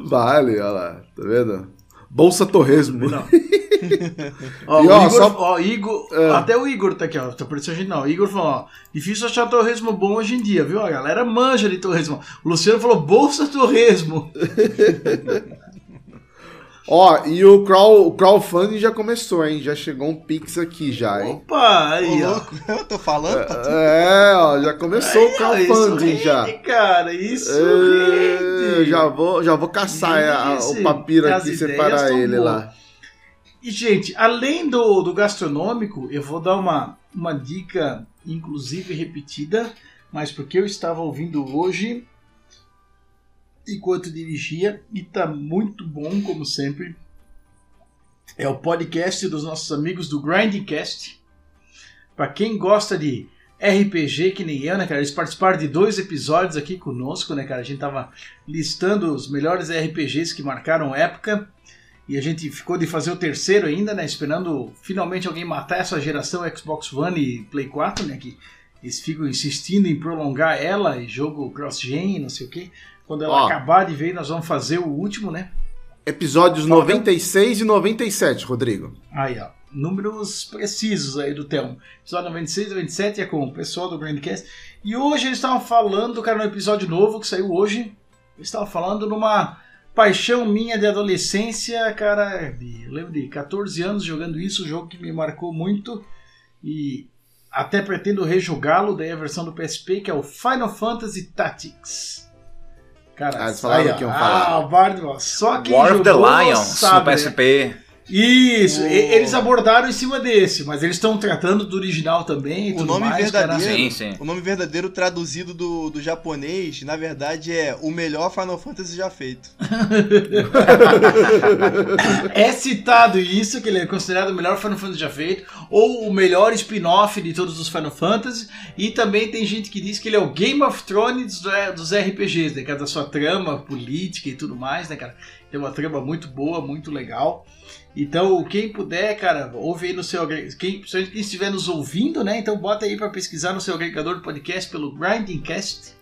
[SPEAKER 1] vale, olha lá, tá vendo? Bolsa Torresmo.
[SPEAKER 2] Não. Ó,
[SPEAKER 1] E, ó,
[SPEAKER 2] Igor,
[SPEAKER 1] só-
[SPEAKER 2] ó, Igor,
[SPEAKER 1] É.
[SPEAKER 2] até o Igor tá aqui, ó. Tá parecendo a gente não. O Igor falou, ó, difícil achar torresmo bom hoje em dia, viu? A galera manja de torresmo. O Luciano falou, bolsa torresmo.
[SPEAKER 1] Ó, e o, crawl, o crowdfunding já começou, hein? Já chegou um pix aqui já, hein?
[SPEAKER 2] Opa, aí, ó.
[SPEAKER 4] louco, eu tô falando, tá tudo.
[SPEAKER 1] É, ó, já começou o
[SPEAKER 2] Aí, ó, isso
[SPEAKER 1] crowdfunding
[SPEAKER 2] rende,
[SPEAKER 1] já.
[SPEAKER 2] cara, isso
[SPEAKER 1] É,
[SPEAKER 2] rende.
[SPEAKER 1] já vou, já vou caçar a- a-
[SPEAKER 2] Isso,
[SPEAKER 1] o papiro aqui e separar ele
[SPEAKER 2] boas.
[SPEAKER 1] lá.
[SPEAKER 2] E, gente, além do, do gastronômico, eu vou dar uma, uma dica, inclusive repetida, mas porque eu estava ouvindo hoje enquanto dirigia, e tá muito bom, como sempre. É o podcast dos nossos amigos do Grindcast. Para quem gosta de RPG, que nem eu, né, cara? Eles participaram de dois episódios aqui conosco, né, cara? A gente tava listando os melhores RPGs que marcaram época. E a gente ficou de fazer o terceiro ainda, né? Esperando finalmente alguém matar essa geração Xbox One e Play 4, né? Que eles ficam insistindo em prolongar ela e jogo cross-gen não sei o que. Quando ela
[SPEAKER 1] Ó.
[SPEAKER 2] acabar de ver, nós vamos fazer o último, né?
[SPEAKER 1] Episódios
[SPEAKER 2] Fala,
[SPEAKER 1] 96 e 97, Rodrigo.
[SPEAKER 2] Aí, ó. Números precisos aí do Telmo. Episódio 96 e 97 é com o pessoal do Grandcast. E hoje eles estavam falando, cara, no episódio novo que saiu hoje. Eles estavam falando numa paixão minha de adolescência, cara. de- Eu lembro de 14 anos jogando isso, um jogo que me marcou muito. E até pretendo rejogá-lo, daí a versão do PSP, que é o Final Fantasy Tactics. Cara,
[SPEAKER 1] Ah, eles falaram
[SPEAKER 2] aí,
[SPEAKER 1] que iam falar.
[SPEAKER 2] Ah, só quem
[SPEAKER 3] War of the Lions
[SPEAKER 2] sabe,
[SPEAKER 3] no
[SPEAKER 2] né?
[SPEAKER 3] PSP.
[SPEAKER 2] Isso,
[SPEAKER 4] O-
[SPEAKER 2] eles abordaram em cima desse, mas eles estão tratando do original também
[SPEAKER 4] O
[SPEAKER 2] tudo
[SPEAKER 4] nome
[SPEAKER 2] mais,
[SPEAKER 4] verdadeiro,
[SPEAKER 2] cara.
[SPEAKER 3] Sim, sim.
[SPEAKER 4] o nome verdadeiro traduzido do, do japonês, na verdade é o melhor Final Fantasy já feito.
[SPEAKER 2] É citado isso, que ele é considerado o melhor Final Fantasy já feito, ou o melhor spin-off de todos os Final Fantasy, e também tem gente que diz que ele é o Game of Thrones do- dos RPGs, né, cara, da sua trama política e tudo mais, né, cara. Tem uma trama muito boa, muito legal. Então, quem puder, cara, ouve aí no seu quem, quem estiver nos ouvindo, né? Então bota aí pra pesquisar no seu agregador de podcast pelo Grindingcast.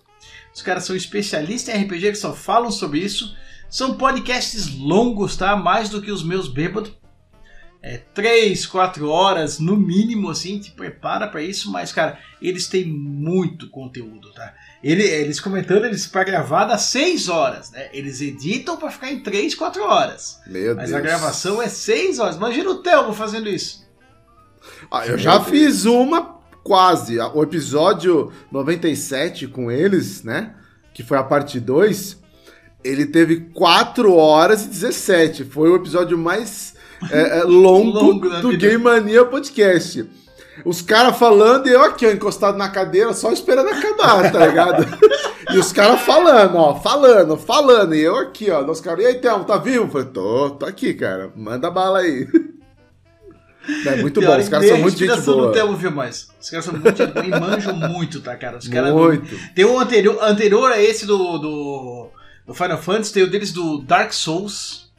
[SPEAKER 2] Os caras são especialistas em RPG, eles só falam sobre isso. São podcasts longos, tá? Mais do que os meus bêbados. É 3, 4 horas no mínimo, assim, te prepara pra isso, mas, cara, eles têm muito conteúdo, tá? Ele- eles comentando, eles para gravar dá 6 horas, né? Eles editam pra ficar em 3, 4 horas.
[SPEAKER 1] Meu
[SPEAKER 2] Mas
[SPEAKER 1] Deus.
[SPEAKER 2] a gravação é 6 horas. Imagina o Thelmo fazendo isso.
[SPEAKER 1] Ah, eu já fiz uma quase. O episódio 97 com eles, né? Que foi a parte 2. Ele teve 4 horas e 17. Foi o episódio mais é, é, longo,
[SPEAKER 2] Longo
[SPEAKER 1] do
[SPEAKER 2] vida.
[SPEAKER 1] Game Mania Podcast. Os caras falando e eu aqui, ó, encostado na cadeira, só esperando acabar, tá ligado? e os caras falando, ó, falando, falando. E eu aqui, ó, os caras, e aí, Thelmo, tá vivo? Eu falei, tô, tô aqui, cara, manda bala aí. É muito bom, os caras são muito gente boa.
[SPEAKER 2] Viu, mais. Os caras são muito gente boa e manjam muito, tá, cara? Os caras
[SPEAKER 1] muito.
[SPEAKER 2] Tem um anterior, anterior a esse do, do, do Final Fantasy, tem o deles do Dark Souls,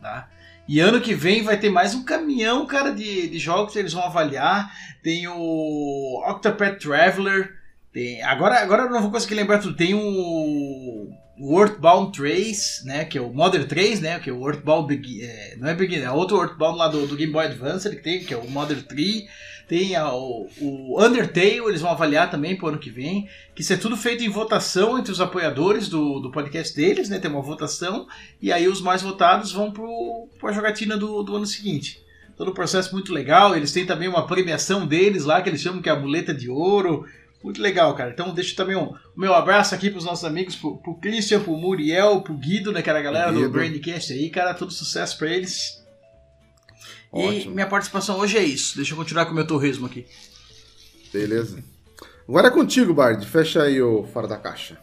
[SPEAKER 2] tá? E ano que vem vai ter mais um caminhão, cara, de, de jogos que eles vão avaliar. Tem o Octopath Traveler. Tem, agora, agora eu não vou conseguir lembrar tudo. Tem o o Earthbound 3, né, que é o Modern 3, né, que é o Earthbound, é, não é Begin, é outro Earthbound lá do, do Game Boy Advance que tem, que é o Modern 3, tem a, o, o Undertale, eles vão avaliar também pro ano que vem, que isso é tudo feito em votação entre os apoiadores do, do podcast deles, né, tem uma votação, e aí os mais votados vão pro, pra jogatina do, do ano seguinte. Todo o processo muito legal, eles têm também uma premiação deles lá, que eles chamam que é a muleta de ouro, muito legal, cara. Então deixa também um, o meu abraço aqui pros nossos amigos, pro, pro Christian, pro Muriel, pro Guido, né, cara, a galera do Brandcast aí, cara, todo sucesso pra eles. Ótimo. E minha participação hoje é isso. Deixa eu continuar com o meu torresmo aqui.
[SPEAKER 1] Beleza. Agora é contigo, Bard. Fecha aí o Fora da Caixa.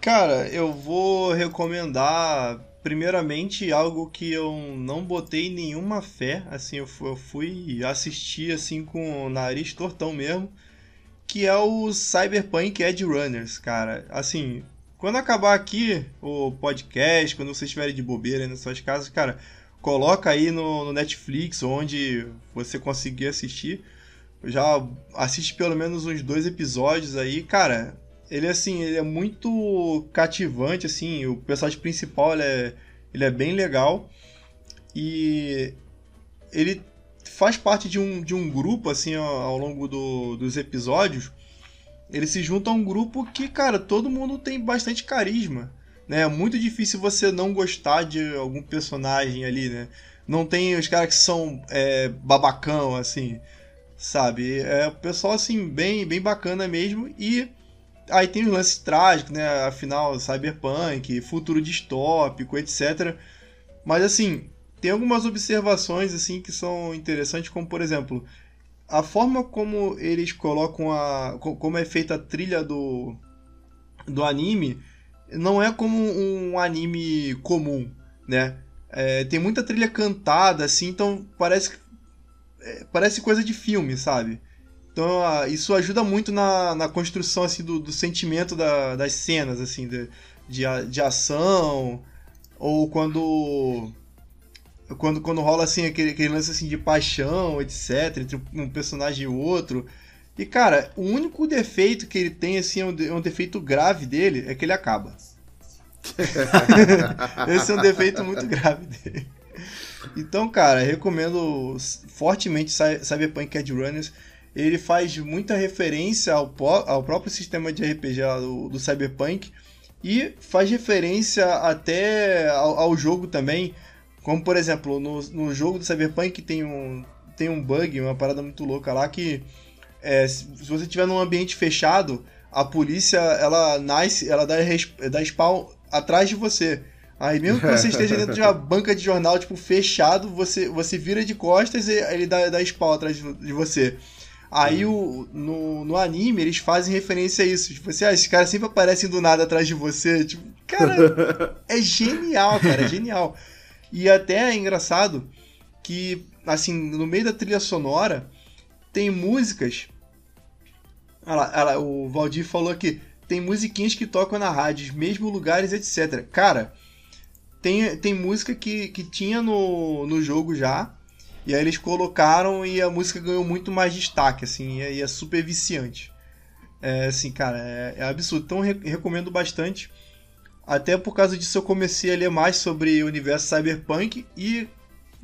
[SPEAKER 4] Cara, eu vou recomendar primeiramente algo que eu não botei nenhuma fé, assim, eu fui assistir assim com o nariz tortão mesmo que é o Cyberpunk Edge Runners, cara. Assim, quando acabar aqui o podcast, quando vocês estiverem de bobeira nas suas casas, cara, coloca aí no, no Netflix, onde você conseguir assistir. Já assiste pelo menos uns dois episódios aí, cara. Ele assim, ele é muito cativante, assim. O personagem principal ele é, ele é bem legal e ele faz parte de um, de um grupo, assim, ao, ao longo do, dos episódios. Ele se junta a um grupo que, cara, todo mundo tem bastante carisma. Né? É muito difícil você não gostar de algum personagem ali, né? Não tem os caras que são é, babacão, assim, sabe? É o pessoal, assim, bem, bem bacana mesmo. E aí tem os lances trágicos, né? Afinal, cyberpunk, futuro distópico, etc. Mas, assim, tem algumas observações assim que são interessantes, como por exemplo, a forma como eles colocam a como é feita a trilha do do anime não é como um anime comum, né? É, tem muita trilha cantada assim, então parece é, parece coisa de filme, sabe? Então isso ajuda muito na, na construção assim do, do sentimento da, das cenas assim de, de, de ação ou quando quando, quando rola assim aquele, aquele lance assim de paixão, etc, entre um personagem e outro. E cara, o único defeito que ele tem assim, é um, é um defeito grave dele, é que ele acaba. Esse é um defeito muito grave dele. Então, cara, recomendo fortemente Cyberpunk Edge Runners. Ele faz muita referência ao, ao próprio sistema de RPG do, do Cyberpunk e faz referência até ao, ao jogo também. Como, por exemplo, no, no jogo do Cyberpunk tem um, tem um bug, uma parada muito louca lá que é, se você estiver num ambiente fechado, a polícia ela nasce, ela dá, dá spawn atrás de você. Aí mesmo que você esteja dentro de uma banca de jornal, tipo, fechado, você, você vira de costas e ele dá, dá spawn atrás de você. Aí o, no, no anime eles fazem referência a isso. Tipo assim, ah, esses caras sempre aparecem do nada atrás de você. Tipo, cara, é genial, cara, é genial. E até é engraçado que, assim, no meio da trilha sonora, tem músicas. Olha lá, o Valdir falou aqui. Tem musiquinhas que tocam na rádio, mesmos lugares, etc. Cara, tem, tem música que, que tinha no, no jogo já. E aí eles colocaram e a música ganhou muito mais destaque, assim, e é, é super viciante. É assim, cara, é, é absurdo. Então re recomendo bastante. Até por causa disso eu comecei a ler mais sobre o universo cyberpunk e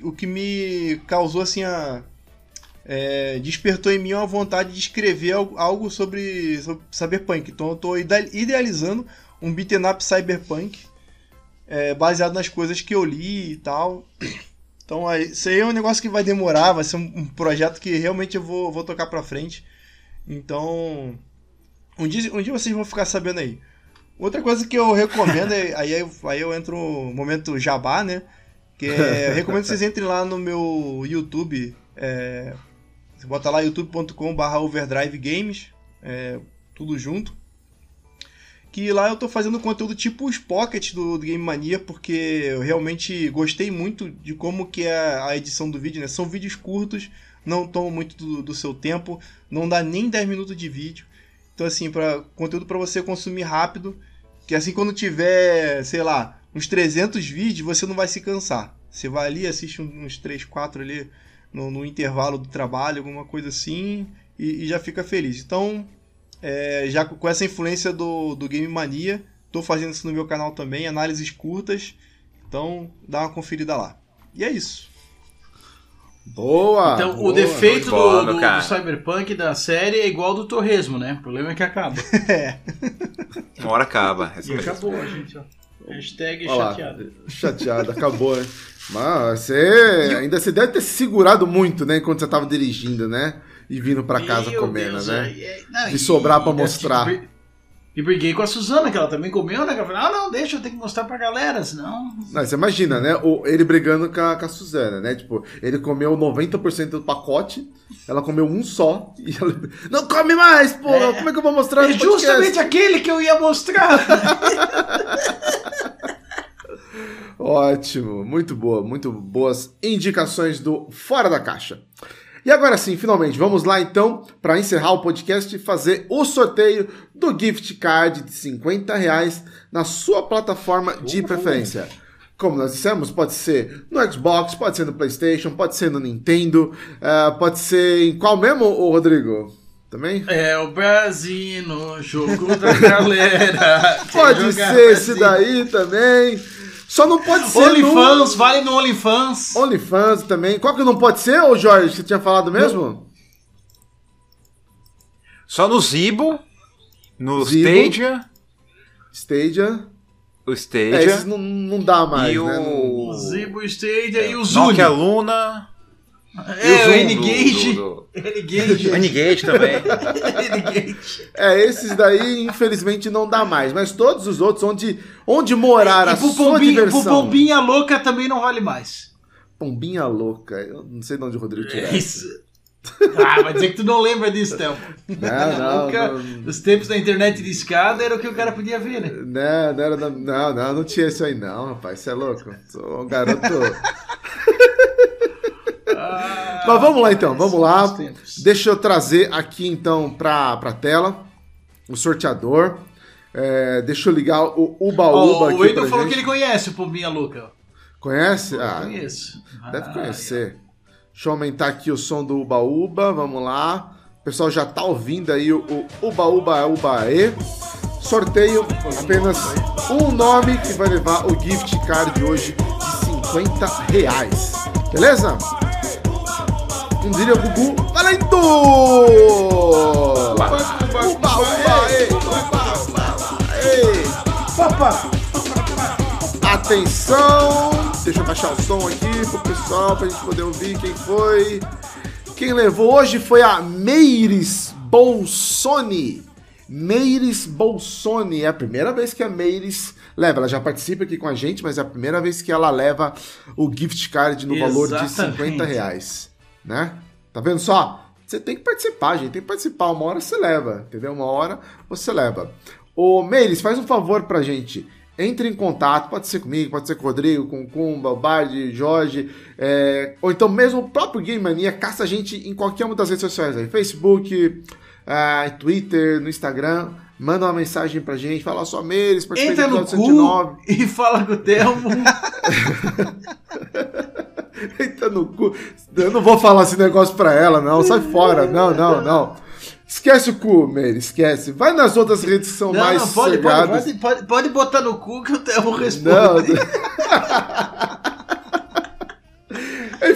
[SPEAKER 4] o que me causou assim a é, despertou em mim uma vontade de escrever algo sobre, sobre cyberpunk. Então eu estou idealizando um beat'em up cyberpunk é, baseado nas coisas que eu li e tal. Então isso aí é um negócio que vai demorar, vai ser um, um projeto que realmente eu vou, vou tocar pra frente. Então um dia, um dia vocês vão ficar sabendo aí. Outra coisa que eu recomendo, é, aí, aí eu entro no momento jabá, né? Que é, eu recomendo que vocês entrem lá no meu YouTube, é, Você bota lá youtube.com/barra overdrive games, é, tudo junto. Que lá eu tô fazendo conteúdo tipo os pockets do, do Game Mania, porque eu realmente gostei muito de como que é a edição do vídeo, né? São vídeos curtos, não tomam muito do, do seu tempo, não dá nem 10 minutos de vídeo. Então, assim, para conteúdo para você consumir rápido, que assim quando tiver, sei lá, uns 300 vídeos, você não vai se cansar. Você vai ali, assiste uns 3, 4 ali no, no intervalo do trabalho, alguma coisa assim, e, e já fica feliz. Então, é, já com essa influência do, do Game Mania, tô fazendo isso no meu canal também, análises curtas. Então, dá uma conferida lá. E é isso.
[SPEAKER 1] Boa!
[SPEAKER 2] Então,
[SPEAKER 1] boa.
[SPEAKER 2] o defeito do, do- do Cyberpunk da série é igual do Torresmo, né? O problema é que acaba.
[SPEAKER 4] É.
[SPEAKER 3] Uma hora acaba. Essa
[SPEAKER 2] E
[SPEAKER 3] mesmo.
[SPEAKER 2] acabou, gente, ó. Hashtag
[SPEAKER 1] Olha lá,
[SPEAKER 2] chateado.
[SPEAKER 1] Chateado, acabou, né? Mas você ainda você deve ter se segurado muito, né? Enquanto você tava dirigindo, né? E vindo pra casa
[SPEAKER 2] Meu
[SPEAKER 1] comendo,
[SPEAKER 2] Deus,
[SPEAKER 1] né?
[SPEAKER 2] é- é- não,
[SPEAKER 1] De
[SPEAKER 2] e-
[SPEAKER 1] sobrar pra
[SPEAKER 2] e-
[SPEAKER 1] mostrar.
[SPEAKER 2] E, e briguei com a Suzana, que ela também comeu, né? Ela falou, ah, não, deixa, eu tenho que mostrar pra galera, senão...
[SPEAKER 1] Não, você imagina, né? O, ele brigando com a, com a Suzana, né? Tipo, ele comeu 90% do pacote, ela comeu um só, e ela. Não come mais, pô!
[SPEAKER 2] É.
[SPEAKER 1] Como é que eu vou mostrar
[SPEAKER 2] É
[SPEAKER 1] no podcast?"
[SPEAKER 2] justamente aquele que eu ia mostrar.
[SPEAKER 1] Ótimo, muito boa, muito boas indicações do Fora da Caixa. E agora sim, finalmente, vamos lá então para encerrar o podcast e fazer o sorteio do gift card de 50 reais na sua plataforma de preferência. Como nós dissemos, pode ser no Xbox, pode ser no PlayStation, pode ser no Nintendo, eh, pode ser em qual mesmo, Rodrigo? Também?
[SPEAKER 2] É o Brasil no jogo da galera.
[SPEAKER 1] Pode ser esse
[SPEAKER 2] Brasil.
[SPEAKER 1] daí também. Só não pode ser no...
[SPEAKER 2] OnlyFans, vale no OnlyFans.
[SPEAKER 1] OnlyFans também. Qual que não pode ser, ô Jorge? Você tinha falado mesmo?
[SPEAKER 3] Só no Zibo, no
[SPEAKER 1] Zibo.
[SPEAKER 3] Stadia,
[SPEAKER 1] Stadia.
[SPEAKER 3] o
[SPEAKER 1] É,
[SPEAKER 3] Stadia
[SPEAKER 1] esses não, não dá mais,
[SPEAKER 3] e
[SPEAKER 1] né?
[SPEAKER 3] o,
[SPEAKER 2] O Zibo Stadia e o Zuni.
[SPEAKER 3] Nokia Luna
[SPEAKER 2] É,
[SPEAKER 3] e
[SPEAKER 2] o N-Gage. N-Gage.
[SPEAKER 3] N-Gage também.
[SPEAKER 2] N-Gage.
[SPEAKER 1] É, esses daí, infelizmente, não dá mais. Mas todos os outros, onde, onde morar a
[SPEAKER 2] E
[SPEAKER 1] sua
[SPEAKER 2] pombinha, pro
[SPEAKER 1] diversão.
[SPEAKER 2] pombinha louca também não vale mais.
[SPEAKER 1] Pombinha louca. Eu não sei de onde o Rodrigo tirou.
[SPEAKER 2] É isso. Ah, vai dizer que tu não lembra disso, Thelma.
[SPEAKER 1] Não, não, não.
[SPEAKER 2] Os tempos da internet de escada era o que o cara podia ver, né?
[SPEAKER 1] Não, não, era da- não, não, não tinha isso aí não, rapaz. Você é louco? Sou um garoto.
[SPEAKER 2] Ah,
[SPEAKER 1] Mas vamos lá então, vamos lá. Deixa eu trazer aqui então pra, pra tela o sorteador. É, deixa eu ligar o Uba Uba
[SPEAKER 2] o
[SPEAKER 1] aqui
[SPEAKER 2] Wendel
[SPEAKER 1] pra
[SPEAKER 2] falou
[SPEAKER 1] gente.
[SPEAKER 2] que ele conhece o Pombinha Louca.
[SPEAKER 1] Conhece? Ah,
[SPEAKER 2] conheço.
[SPEAKER 1] deve
[SPEAKER 2] Ah,
[SPEAKER 1] conhecer. Deixa eu aumentar aqui o som do Uba Uba, vamos lá. O pessoal já tá ouvindo aí o, o Uba Uba Uba E. Sorteio apenas um nome que vai levar o gift card de hoje de 50 reais. Beleza? Um diria Gugu e, uba, uba, e.
[SPEAKER 2] Papa!
[SPEAKER 1] Atenção! Deixa eu baixar o som aqui pro pessoal pra gente poder ouvir quem foi. Quem levou hoje foi a Meires Bolsoni. Meires Bolsoni. É a primeira vez que a Meires leva. Ela já participa aqui com a gente, mas é a primeira vez que ela leva o gift card no valor de
[SPEAKER 2] Exatamente.
[SPEAKER 1] 50 reais. Né? Tá vendo só? Você tem que participar, gente. Tem que participar. Uma hora você leva, entendeu? Uma hora você leva. Ô, Meires, faz um favor pra gente. Entre em contato, pode ser comigo, pode ser com o Rodrigo, com o Kumba, o Bard, Jorge, é, ou então mesmo o próprio Game Mania, caça a gente em qualquer uma das redes sociais aí, Facebook, ah, Twitter, no Instagram, manda uma mensagem pra gente, fala só Meires, participei
[SPEAKER 2] Entra no
[SPEAKER 1] episódio
[SPEAKER 2] cu e fala com o Thelmo.
[SPEAKER 1] Eita no cu. Eu não vou falar esse negócio pra ela, não. Sai fora. Não, não, não. Esquece o cu, Meire, esquece. Vai nas outras redes que são
[SPEAKER 2] Não,
[SPEAKER 1] mais
[SPEAKER 2] não, pode, pode, pode, pode botar no cu que o Thelmo
[SPEAKER 1] Não.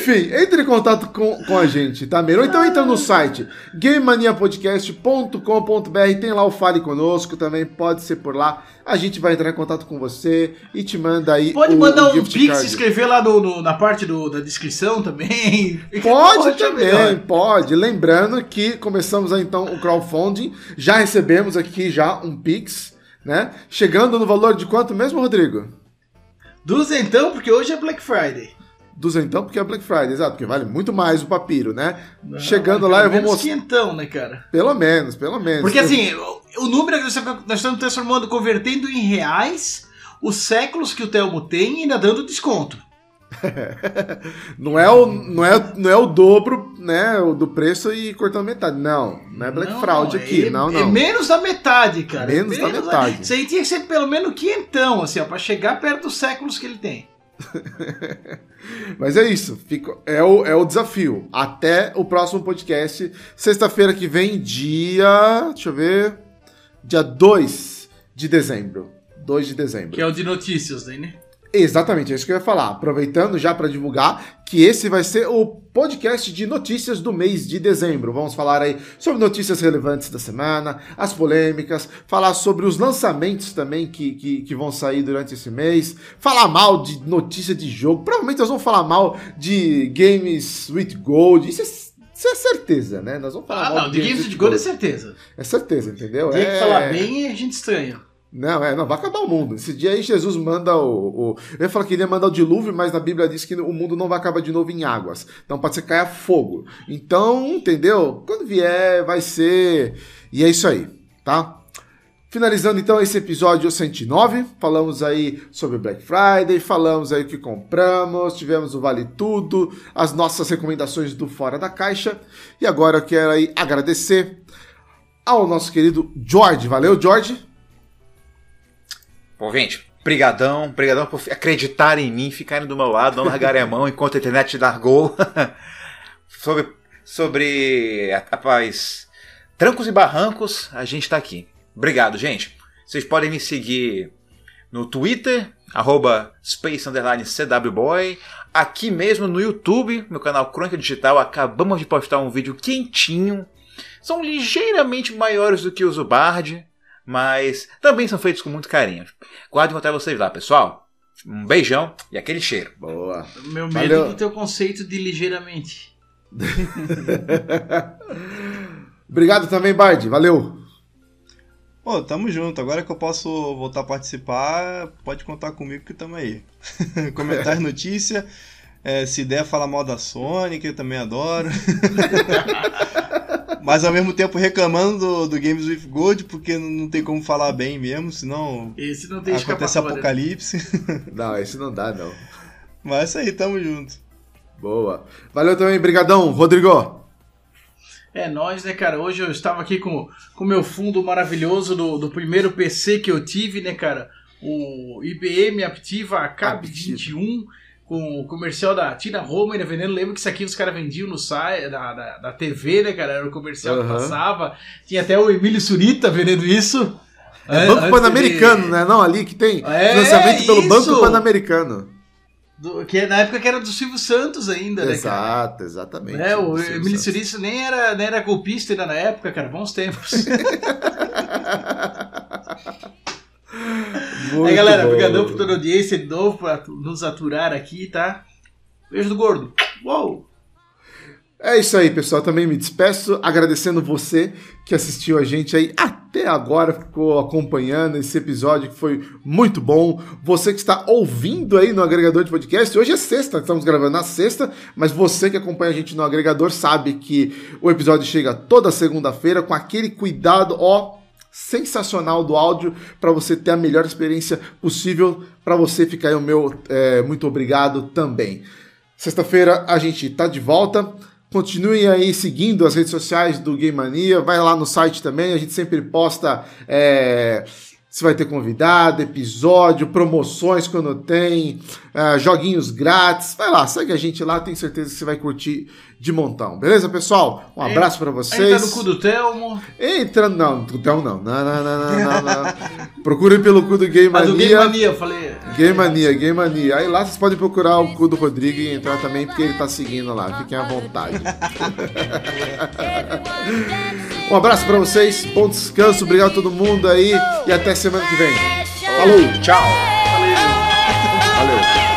[SPEAKER 1] Enfim, entre em contato com, com a gente, tá, Meire? Ou então entra no site gamemaniapodcast.com.br, tem lá o Fale Conosco, também pode ser por lá. A gente vai entrar em contato com você e te manda aí
[SPEAKER 2] Pode
[SPEAKER 1] o,
[SPEAKER 2] mandar
[SPEAKER 1] o
[SPEAKER 2] um pix
[SPEAKER 1] card.
[SPEAKER 2] e escrever lá no, no- na parte do- da descrição também.
[SPEAKER 1] Pode
[SPEAKER 2] é
[SPEAKER 1] também, pode. Lembrando que começamos então o crowdfunding, já recebemos aqui já um Pix, né? Chegando no valor de quanto mesmo, Rodrigo?
[SPEAKER 2] Duzentão, porque hoje é Black Friday.
[SPEAKER 1] Duzentão porque é Black Friday, exato, porque vale muito mais o papiro, né? Chegando lá eu vou mostrar.
[SPEAKER 2] quinhentão, né, cara?
[SPEAKER 1] Pelo menos, pelo menos.
[SPEAKER 2] Porque assim, o, o número que nós estamos- transformando, convertendo em reais os séculos que o Telmo tem e ainda dando desconto.
[SPEAKER 1] Não é o, não é, não é o dobro, né, do preço e cortando metade. Não, não é Black
[SPEAKER 2] Não,
[SPEAKER 1] Fraud
[SPEAKER 2] não,
[SPEAKER 1] aqui,
[SPEAKER 2] é,
[SPEAKER 1] não,
[SPEAKER 2] É
[SPEAKER 1] não.
[SPEAKER 2] menos da metade, cara.
[SPEAKER 1] Menos da metade.
[SPEAKER 2] Isso aí tinha que ser pelo menos quinhentão, assim, ó, pra chegar perto dos séculos que ele tem.
[SPEAKER 1] Mas é isso, fica, é, o, é o desafio. Até o próximo podcast, sexta-feira que vem, dia. Deixa eu ver. Dia 2 de dezembro. 2 de dezembro.
[SPEAKER 2] Que é o de notícias, né?
[SPEAKER 1] Exatamente, é isso que eu ia falar. Aproveitando já para divulgar que esse vai ser o podcast de notícias do mês de dezembro. Vamos falar aí sobre notícias relevantes da semana, as polêmicas, falar sobre os lançamentos também que, que, que vão sair durante esse mês, falar mal de notícia de jogo. Provavelmente nós vamos falar mal de Games with Gold. Isso é, isso é certeza, né? Nós vamos falar
[SPEAKER 2] Ah,
[SPEAKER 1] mal
[SPEAKER 2] não, de Games de Gold é certeza.
[SPEAKER 1] É certeza, entendeu?
[SPEAKER 2] Tem
[SPEAKER 1] é...
[SPEAKER 2] que falar bem e a gente estranha.
[SPEAKER 1] Não, é, não, vai acabar o mundo. Esse dia aí Jesus manda o, o. Eu ia falar que ele ia mandar o dilúvio, mas na Bíblia diz que o mundo não vai acabar de novo em águas. Então pode ser que caia fogo. Então, entendeu? Quando vier, vai ser. E é isso aí, tá? Finalizando então esse episódio 109, falamos aí sobre Black Friday, falamos aí o que compramos, tivemos o Vale Tudo, as nossas recomendações do Fora da Caixa. E agora eu quero aí agradecer ao nosso querido George. Valeu, George?
[SPEAKER 3] Gente, brigadão, brigadão por acreditarem em mim, ficarem do meu lado, não largarem a mão enquanto a internet largou. sobre, sobre, rapaz, trancos e barrancos, a gente tá aqui. Obrigado, gente. Vocês podem me seguir no Twitter, arroba aqui mesmo no YouTube, meu canal Crônica Digital, acabamos de postar um vídeo quentinho. São ligeiramente maiores do que os do mas também são feitos com muito carinho. Guardo encontrar vocês lá, pessoal. Um beijão e aquele cheiro.
[SPEAKER 1] Boa.
[SPEAKER 2] Meu medo
[SPEAKER 1] Valeu.
[SPEAKER 2] do teu conceito de ligeiramente.
[SPEAKER 1] Obrigado também, Bard. Valeu.
[SPEAKER 4] Pô, tamo junto. Agora que eu posso voltar a participar, pode contar comigo que tamo aí. Comentar as notícias. é, se der, falar mal da Sony, que eu também adoro. Mas ao mesmo tempo reclamando do, do Games with Gold, porque não, não tem como falar bem mesmo, senão
[SPEAKER 2] Esse não tem
[SPEAKER 4] acontece apocalipse.
[SPEAKER 1] Não, esse não dá, não.
[SPEAKER 4] Mas é isso aí, tamo junto.
[SPEAKER 1] Boa. Valeu também, brigadão, Rodrigo.
[SPEAKER 2] É nóis, né, cara? Hoje eu estava aqui com o meu fundo maravilhoso do, do primeiro PC que eu tive, né, cara? O IBM Aptiva ACAB 21, com o comercial da Tina Roma vendendo. Lembro que isso aqui os caras vendiam no site da, da, da TV, né, cara? Era o comercial que
[SPEAKER 1] Aham.
[SPEAKER 2] passava. Tinha até o Emílio Surita vendendo isso.
[SPEAKER 1] É
[SPEAKER 2] An-
[SPEAKER 1] Banco Pan-Americano,
[SPEAKER 2] de-
[SPEAKER 1] né? Não, ali que tem
[SPEAKER 2] É,
[SPEAKER 1] financiamento pelo
[SPEAKER 2] isso.
[SPEAKER 1] Banco Pan-Americano.
[SPEAKER 2] do- que na época que era do Silvio Santos ainda, né, cara?
[SPEAKER 1] Exato, exatamente.
[SPEAKER 2] É, o Emílio. Surita nem era, nem era golpista ainda na época, cara. Bons tempos.
[SPEAKER 1] Muito
[SPEAKER 2] Aí, galera,
[SPEAKER 1] bom.
[SPEAKER 2] obrigadão por toda a audiência de novo, por nos aturar aqui, tá? Beijo do gordo. Uou!
[SPEAKER 1] É isso aí, pessoal. Também me despeço agradecendo você que assistiu a gente aí até agora, ficou acompanhando esse episódio que foi muito bom. Você que está ouvindo aí no agregador de podcast, hoje é sexta, estamos gravando na sexta, mas você que acompanha a gente no agregador sabe que o episódio chega toda segunda-feira com aquele cuidado, ó, sensacional do áudio para você ter a melhor experiência possível. Para você ficar aí o meu é, muito obrigado também. Sexta-feira a gente tá de volta. Continuem aí seguindo as redes sociais do Game Mania. Vai lá no site também. A gente sempre posta é, se vai ter convidado, episódio, promoções quando tem, é, joguinhos grátis. Vai lá, segue a gente lá. Tenho certeza que você vai curtir de montão. Beleza, pessoal? Um abraço para vocês.
[SPEAKER 2] Ainda no cu do Telmo.
[SPEAKER 1] Entra, não, então não, não, não, não, não, não, não. Procurem pelo cu do Game
[SPEAKER 2] A do Game
[SPEAKER 1] Mania.
[SPEAKER 2] Mania, eu falei.
[SPEAKER 1] Game Mania, Game Mania. Aí lá vocês podem procurar o cu do Rodrigo e entrar também, porque ele tá seguindo lá. Fiquem à vontade. um abraço pra vocês, bom descanso, obrigado a todo mundo aí e até semana que vem. Falou,
[SPEAKER 3] Tchau!
[SPEAKER 1] valeu.